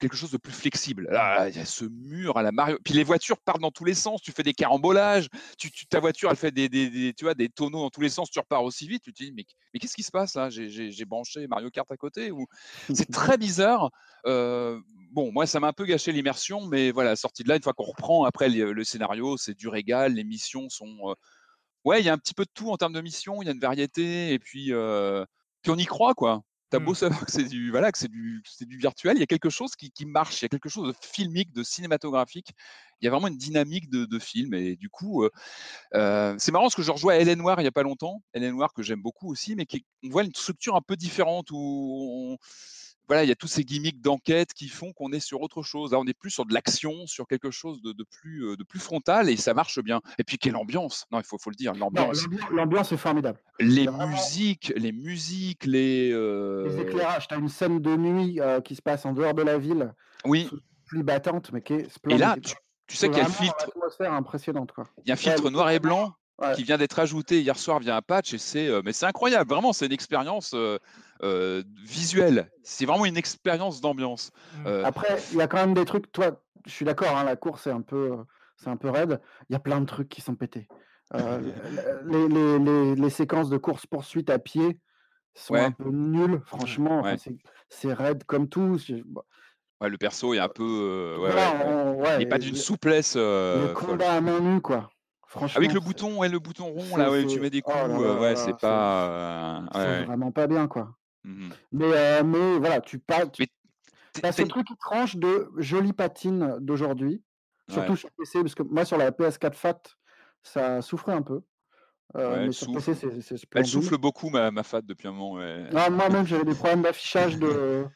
quelque chose de plus flexible. Là, il y a ce mur à la Mario. Puis les voitures partent dans tous les sens. Tu fais des carambolages. Tu, ta voiture, elle fait des, des, tu vois, des tonneaux dans tous les sens. Tu repars aussi vite. Tu te dis, mais, mais qu'est-ce qui se passe là? J'ai branché Mario Kart à côté ou C'est très bizarre. bon, moi, ça m'a un peu gâché l'immersion, mais voilà, sortie de là, une fois qu'on reprend après le scénario, c'est du régal. Les missions sont ouais, il y a un petit peu de tout en termes de mission, il y a une variété, et puis, puis on y croit, quoi. T'as beau mmh. savoir que c'est du, voilà, que c'est du, c'est du virtuel, il y a quelque chose qui, qui, marche, il y a quelque chose de filmique, de cinématographique. Il y a vraiment une dynamique de, de film, et du coup, euh, c'est marrant parce que je rejoins Hélène Noir il y a pas longtemps, Hélène Noir que j'aime beaucoup aussi, mais qui, on voit une structure un peu différente où on, voilà, il y a tous ces gimmicks d'enquête qui font qu'on est sur autre chose. Là, on est plus sur de l'action, sur quelque chose de, plus, euh, de plus frontal et ça marche bien. Et puis, quelle ambiance Non, il faut, faut le dire, l'ambiance. L'ambiance est formidable. Les musiques, les musiques, les. Euh, les éclairages. Tu as une scène de nuit euh, qui se passe en dehors de la ville. Oui. Plus battante, mais qui est splendide. Et là, tu, sais qu'il y a le filtre. impressionnante, quoi. Il y a un filtre noir et blanc qui vient d'être ajouté hier soir via un patch et c'est mais c'est incroyable vraiment c'est une expérience euh, visuel. C'est vraiment une expérience d'ambiance. Mmh. Euh, Après, il y a quand même des trucs. Toi, je suis d'accord. Hein, la course est un peu, c'est un peu raide. Il y a plein de trucs qui sont pétés. Euh, les, les, les, les, séquences de course poursuite à pied sont un peu nulles. Franchement, c'est raide comme tout. Ouais, le perso est un peu. il n'est pas d'une souplesse. le combat à main nue, quoi. Franchement, Avec le bouton, ouais, le bouton rond, là, ouais, tu mets des oh coups, ouais, c'est pas. C'est vraiment pas bien, quoi. Mmh mais, euh, mais voilà, tu parles. Tu... as ce truc étrange de jolie patine d'aujourd'hui, surtout sur PC, parce que moi sur la PS4 FAT, ça souffrait un peu. Euh, mais sur PC, c'est Elle souffle beaucoup, ma, ma FAT, depuis un moment. Moi-même, j'avais des problèmes d'affichage de.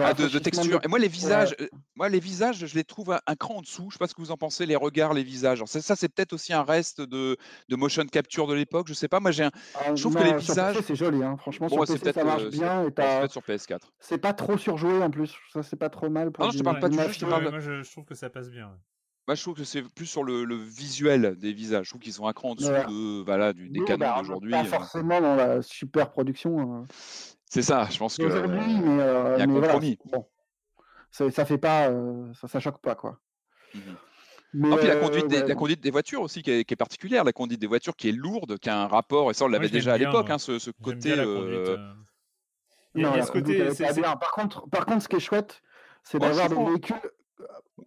Ah, de, texture. Et moi, les visages, euh, moi, les visages, je les trouve un, cran en dessous. Je sais pas ce que vous en pensez, les regards, les visages. ça, ça c'est peut-être aussi un reste de, de motion capture de l'époque. Je sais pas. Moi, j'ai un. Ah, je trouve que les visages. C'est joli, hein. franchement. sur PC, ça marche euh, bien. Et sur PS4. C'est pas trop surjoué en plus. Ça, c'est pas trop mal. Pour ah non, je te parle pas du jeu. Moi, je, trouve que ça passe bien. Moi, je trouve que c'est plus sur le, visuel des visages. Je trouve qu'ils sont un cran en dessous de, voilà, du, des canons bah, d'aujourd'hui. Pas euh. forcément dans la super production. Hein. C'est ça, je pense que. Aujourd'hui, mais. Il y a un compromis. Bon ça, ça fait pas, euh, ça, ça choque pas quoi. Mmh mais, puis la conduite, des, la conduite des voitures aussi qui est, particulière, la conduite des voitures qui est lourde, qui a un rapport, et ça on l'avait déjà à l'époque, hein, ce, côté. Euh, non, côté, Par contre, par contre, ce qui est chouette, c'est d'avoir des véhicules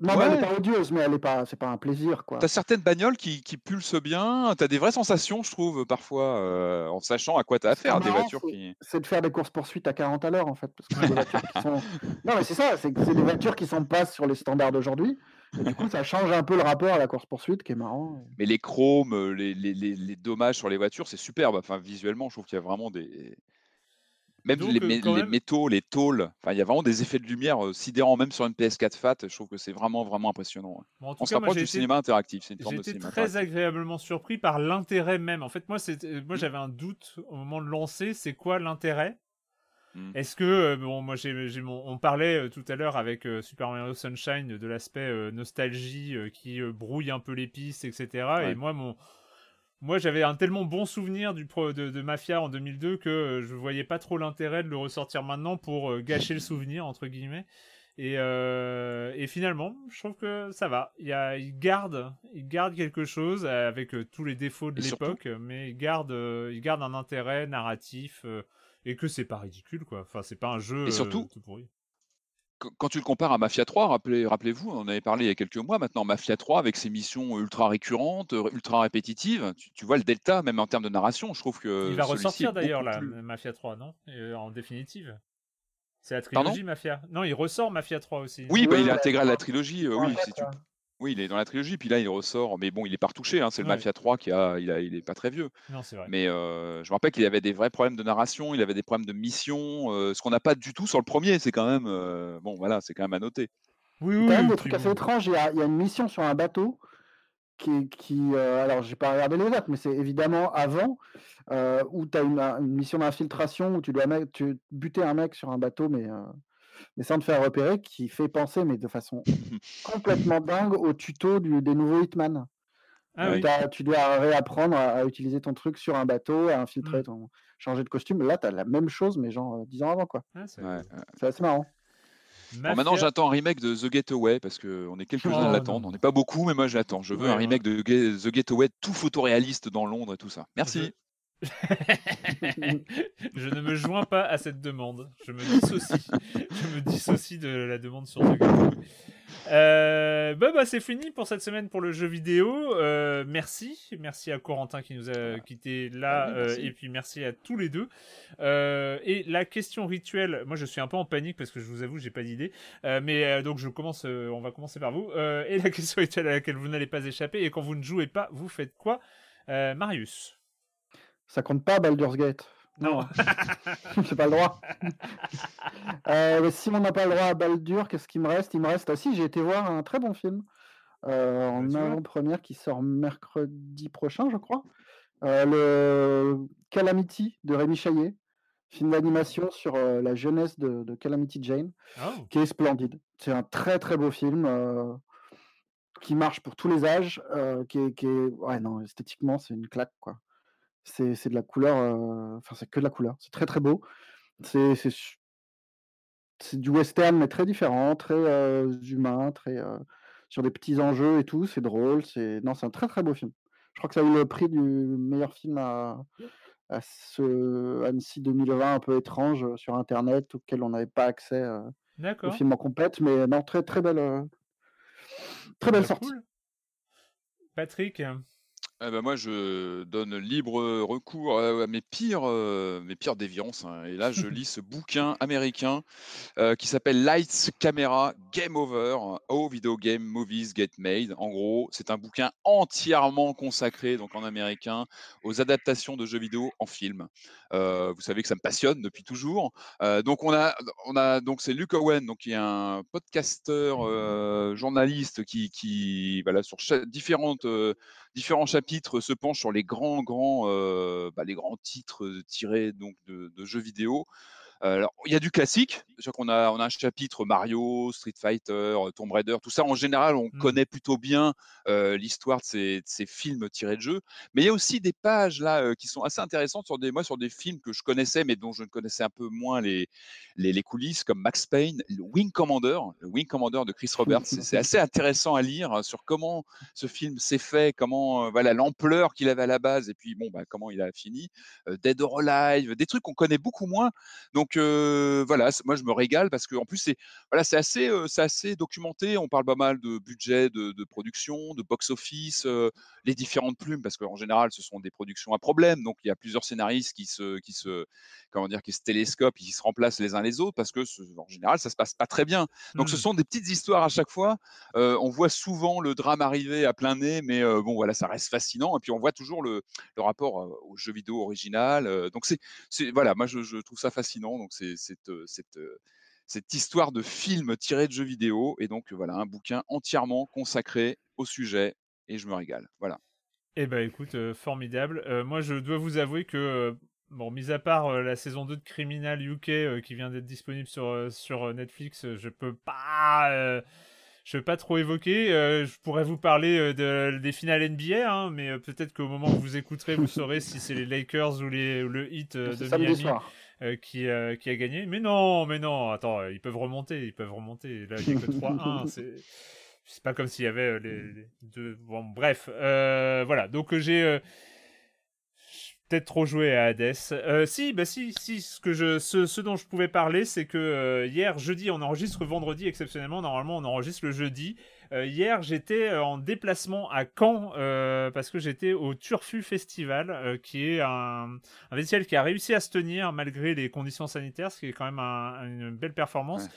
Non, mais elle n'est pas odieuse, mais elle est pas, c'est pas un plaisir, quoi. T'as certaines bagnoles qui, qui pulsent bien. T'as des vraies sensations, je trouve, parfois, euh, en sachant à quoi t'as affaire. Des marrant, voitures c'est- qui. C'est de faire des courses poursuites à 40 à l'heure, en fait. Parce que c'est des voitures qui sont. Non, mais c'est ça, c'est des voitures qui sont pas sur les standards d'aujourd'hui. Et du coup, ça change un peu le rapport à la course poursuite, qui est marrant. Mais les chromes, euh, les, les, les, les dommages sur les voitures, c'est superbe. Enfin, visuellement, je trouve qu'il y a vraiment des. Même Donc, les, même- métaux, les tôles, il y a vraiment des effets de lumière sidérants, même sur une PS4 Fat. Je trouve que c'est vraiment, vraiment impressionnant. Bon, en tout On se cas, moi, rapproche du été- cinéma interactif. C'est une forme de cinéma très agréablement surpris par l'intérêt même. En fait, moi, c'était- Mmh. moi j'avais un doute au moment de lancer. C'est quoi l'intérêt? Mmh. Est-ce que bon, moi j'ai, j'ai mon- on parlait tout à l'heure avec euh, Super Mario Sunshine de l'aspect euh, nostalgie euh, qui brouille un peu les pistes, etc. Et moi mon moi, j'avais un tellement bon souvenir du pro de, de Mafia en 2002 que euh, je voyais pas trop l'intérêt de le ressortir maintenant pour euh, gâcher le souvenir entre guillemets. Et, euh, et finalement, je trouve que ça va. Il, y a, il garde, il garde quelque chose avec tous les défauts de l'époque, mais il garde, il garde un intérêt narratif et que c'est pas ridicule quoi. Enfin, c'est pas un jeu Et surtout, tout pourri. Qu- Quand tu le compares à Mafia 3, rappelez, rappelez-vous, on en avait parlé il y a quelques mois maintenant, Mafia 3 avec ses missions ultra récurrentes, euh, ultra répétitives, tu, tu vois le delta même en termes de narration, je trouve que il va ressortir d'ailleurs là, plus- Mafia 3, non? Euh, En définitive. C'est la Pardon? trilogie Mafia. Non, il ressort Mafia 3 aussi. Oui, bah, il est intégré à la trilogie, euh, oui, si tu-. Oui, il est dans la trilogie, puis là il ressort, mais bon, il est pas retouché, hein, c'est le Ouais. Mafia 3 qui a, il a, il est pas très vieux. Non, c'est vrai. Mais euh, je me rappelle qu'il avait des vrais problèmes de narration, il avait des problèmes de mission, euh, ce qu'on n'a pas du tout sur le premier. C'est quand même, euh, bon, voilà, c'est quand même à noter. Oui, Il y oui. a quand même des puis trucs assez bon. étranges. Il y a, il y a une mission sur un bateau qui, qui euh, alors j'ai pas regardé les dates, mais c'est évidemment avant, euh, où tu as une, une mission d'infiltration où tu dois mettre- tu, buter un mec sur un bateau, mais, euh, mais sans te faire repérer, qui fait penser, mais de façon complètement dingue, au tuto du, des nouveaux Hitman. Ah oui. t'as- tu dois réapprendre à, à utiliser ton truc sur un bateau, à infiltrer Mm. ton. changer de costume. Là, tu as la même chose, mais genre euh, 10 ans avant, quoi. Ah, c'est- Ouais, assez marrant. Bon, maintenant, j'attends un remake de The Getaway parce qu'on est quelques-uns Oh, à l'attendre. On n'est pas beaucoup, mais moi je l'attends. Je veux Ouais, un ouais. remake de The Getaway tout photoréaliste dans Londres et tout ça. Merci. je ne me joins pas à cette demande. Je me dissocie. je me dissocie de la demande sur Game. Euh, bah, bah, c'est fini pour cette semaine pour le jeu vidéo. Euh, merci, merci à Corentin qui nous a quitté là, Ah oui, merci. euh, et puis merci à tous les deux. Euh, et la question rituelle, moi je suis un peu en panique parce que je vous avoue j'ai pas d'idée, mais donc je commence, on va commencer par vous. Et la question rituelle à laquelle vous n'allez pas échapper et quand vous ne jouez pas, vous faites quoi, Marius Ça compte pas Baldur's Gate. Non. J'ai pas le droit. Euh, mais si on n'a pas le droit à Baldur, qu'est-ce qu'il me reste? Il me reste. Ah, si, j'ai été voir un très bon film euh, en avant-première qui sort mercredi prochain, je crois. Euh, le Calamity de Rémi Chaillet, film d'animation sur la jeunesse de, de Calamity Jane, Oh. qui est splendide. C'est un très très beau film qui marche pour tous les âges, qui, est, qui est- ouais non esthétiquement c'est une claque quoi. C'est c'est de la couleur, euh, enfin c'est que de la couleur. C'est très très beau. C'est c'est c'est du western mais très différent, très euh, humain, très euh, sur des petits enjeux et tout. C'est drôle. C'est non c'est un très très beau film. Je crois que ça a eu le prix du meilleur film à, à ce Annecy 2020 un peu étrange sur internet auquel on n'avait pas accès euh, au film en complète, mais non très très belle euh, très belle Bah, sortie. cool. Patrick Eh ben, moi, je donne libre recours à, à mes pires, euh, mes pires déviances. hein. Et là, je lis ce bouquin américain euh, qui s'appelle Lights, Camera, Game Over, How Video Game Movies Get Made. En gros, c'est un bouquin entièrement consacré, donc en américain, aux adaptations de jeux vidéo en film. Euh, vous savez que ça me passionne depuis toujours. Euh, donc, on a, on a, donc c'est Luke Owen, donc qui est un podcasteur, euh, journaliste qui, qui, voilà, sur cha- différentes euh, différents chapitres se penchent sur les grands, grands, euh, bah, les grands titres euh, tirés donc de, de jeux vidéo. Euh, alors, il y a du classique. Je qu'on a, on a un chapitre Mario, Street Fighter, euh, Tomb Raider, tout ça. En général, on Mm. connaît plutôt bien euh, l'histoire de ces, de ces films tirés de jeux. Mais il y a aussi des pages là euh, qui sont assez intéressantes sur des, moi, sur des films que je connaissais, mais dont je ne connaissais un peu moins les, les, les coulisses, comme Max Payne, le Wing Commander, le Wing Commander de Chris Roberts. C'est assez intéressant à lire hein, sur comment ce film s'est fait, comment euh, voilà l'ampleur qu'il avait à la base, et puis bon, bah, comment il a fini. Dead or Alive, des trucs qu'on connaît beaucoup moins. Donc donc voilà, moi je me régale parce que en plus c'est voilà, c'est assez, c'est assez documenté. On parle pas mal de budget de, de production, de box-office, les différentes plumes, parce qu'en général ce sont des productions à problème. Donc il y a plusieurs scénaristes qui se, qui se, comment dire, qui se télescopent, qui se remplacent les uns les autres, parce que en général ça se passe pas très bien. Donc ce mmh. sont des petites histoires à chaque fois. on voit souvent le drame arriver à plein nez, mais bon voilà, ça reste fascinant. Et puis on voit toujours le, le rapport au jeu vidéo original. donc c'est, voilà, moi je, je, trouve ça fascinant. Donc c'est cette, cette cette histoire de film tiré de jeux vidéo. Et donc, voilà, un bouquin entièrement consacré au sujet. Et je me régale. Voilà. Eh ben, écoute, euh, formidable. Euh, moi, je dois vous avouer que, euh, bon, mis à part la saison 2 de Criminal UK qui vient d'être disponible sur, sur Netflix, je peux pas. je peux pas trop évoquer. je pourrais vous parler de, des finales NBA, hein, mais peut-être qu'au moment où vous écouterez, vous saurez si c'est les Lakers ou, les, le Heat de Miami. Soir. Euh, qui, euh, qui a gagné. Mais non, mais non, attends, ils peuvent remonter, ils peuvent remonter. Là, il n'y a que 3-1. c'est c'est pas comme s'il y avait euh, les, deux. Bon, bref, voilà. Donc j'ai peut-être trop joué à Hades. si, bah si, si. Ce que je, ce, ce dont je pouvais parler, c'est que hier jeudi, on enregistre vendredi exceptionnellement. Normalement, on enregistre le jeudi. Euh, hier, j'étais euh, en déplacement à Caen euh, parce que j'étais au Turfu Festival, qui est un, un, festival qui a réussi à se tenir malgré les conditions sanitaires, ce qui est quand même une belle performance.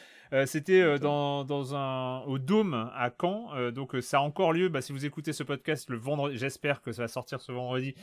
c'était dans, dans, un au Dôme à Caen, donc ça a encore lieu. Bah, si vous écoutez ce podcast le vendredi, j'espère que ça va sortir ce vendredi.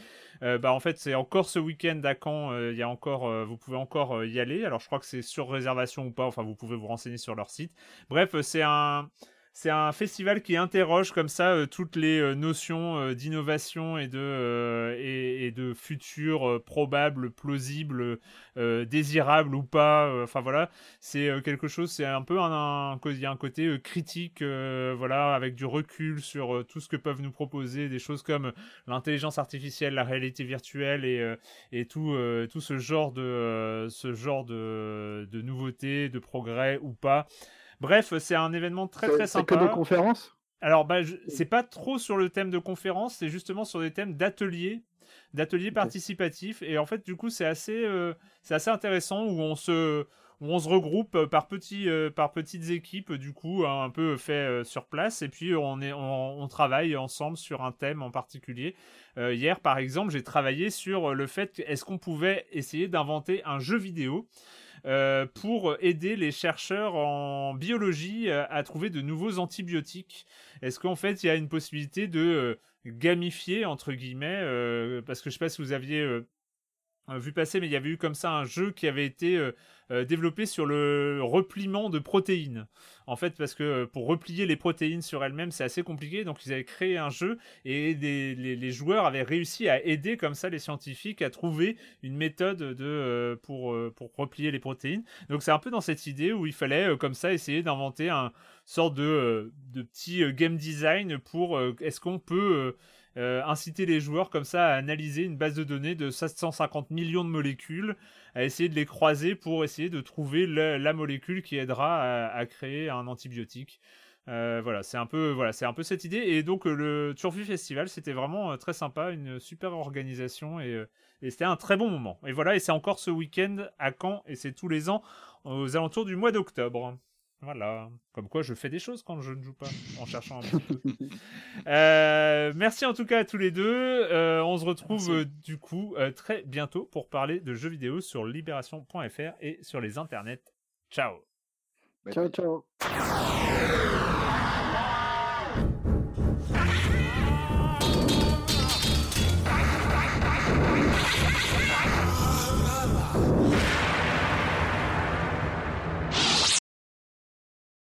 bah en fait c'est encore ce week-end à Caen. Il y a encore, vous pouvez encore y aller. Alors je crois que c'est sur réservation ou pas. Enfin vous pouvez vous renseigner sur leur site. Bref c'est un c'est un festival qui interroge comme ça euh, toutes les euh, notions euh, d'innovation et de et, de futur probable, plausible, désirable ou pas. Enfin voilà, c'est quelque chose. C'est un peu un, il y a un côté critique, voilà, avec du recul sur tout ce que peuvent nous proposer des choses comme l'intelligence artificielle, la réalité virtuelle et et tout tout ce genre de ce genre de de nouveautés, de progrès ou pas. Bref, c'est un événement très très sympa. C'est que des conférences alors, bah, c'est pas trop sur le thème de conférence, c'est justement sur des thèmes d'ateliers, d'ateliers participatifs. Et en fait, du coup, c'est assez, euh, c'est assez intéressant où on se, où on se regroupe par petits, euh, par petites équipes, du coup, un peu fait euh, sur place. Et puis, on, est, on, on, travaille ensemble sur un thème en particulier. hier, par exemple, j'ai travaillé sur le fait est-ce qu'on pouvait essayer d'inventer un jeu vidéo? Euh, pour aider les chercheurs en biologie euh, à trouver de nouveaux antibiotiques. Est-ce qu'en fait il y a une possibilité de euh, gamifier entre guillemets parce que je sais pas si vous aviez vu passer, mais il y avait eu comme ça un jeu qui avait été développé sur le repliement de protéines. En fait, parce que pour replier les protéines sur elles-mêmes, c'est assez compliqué. Donc, ils avaient créé un jeu et les, joueurs avaient réussi à aider comme ça les scientifiques à trouver une méthode de, pour, pour replier les protéines. Donc, c'est un peu dans cette idée où il fallait comme ça essayer d'inventer un sorte de, de petit game design pour est-ce qu'on peut euh, inciter les joueurs comme ça à analyser une base de données de 750 millions de molécules, à essayer de les croiser pour essayer de trouver la molécule qui aidera à, créer un antibiotique. Euh, voilà, c'est un peu voilà, c'est un peu cette idée. Et donc euh, le Turfu Festival, c'était vraiment très sympa, une super organisation et, et c'était un très bon moment. Et voilà, et c'est encore ce week-end à Caen et c'est tous les ans aux alentours du mois d'octobre. Voilà. Comme quoi, je fais des choses quand je ne joue pas, en cherchant un petit peu. Euh, merci en tout cas à tous les deux. Euh, on se retrouve euh, du coup très bientôt pour parler de jeux vidéo sur libération.fr et sur les internets. Ciao. Ciao, ciao.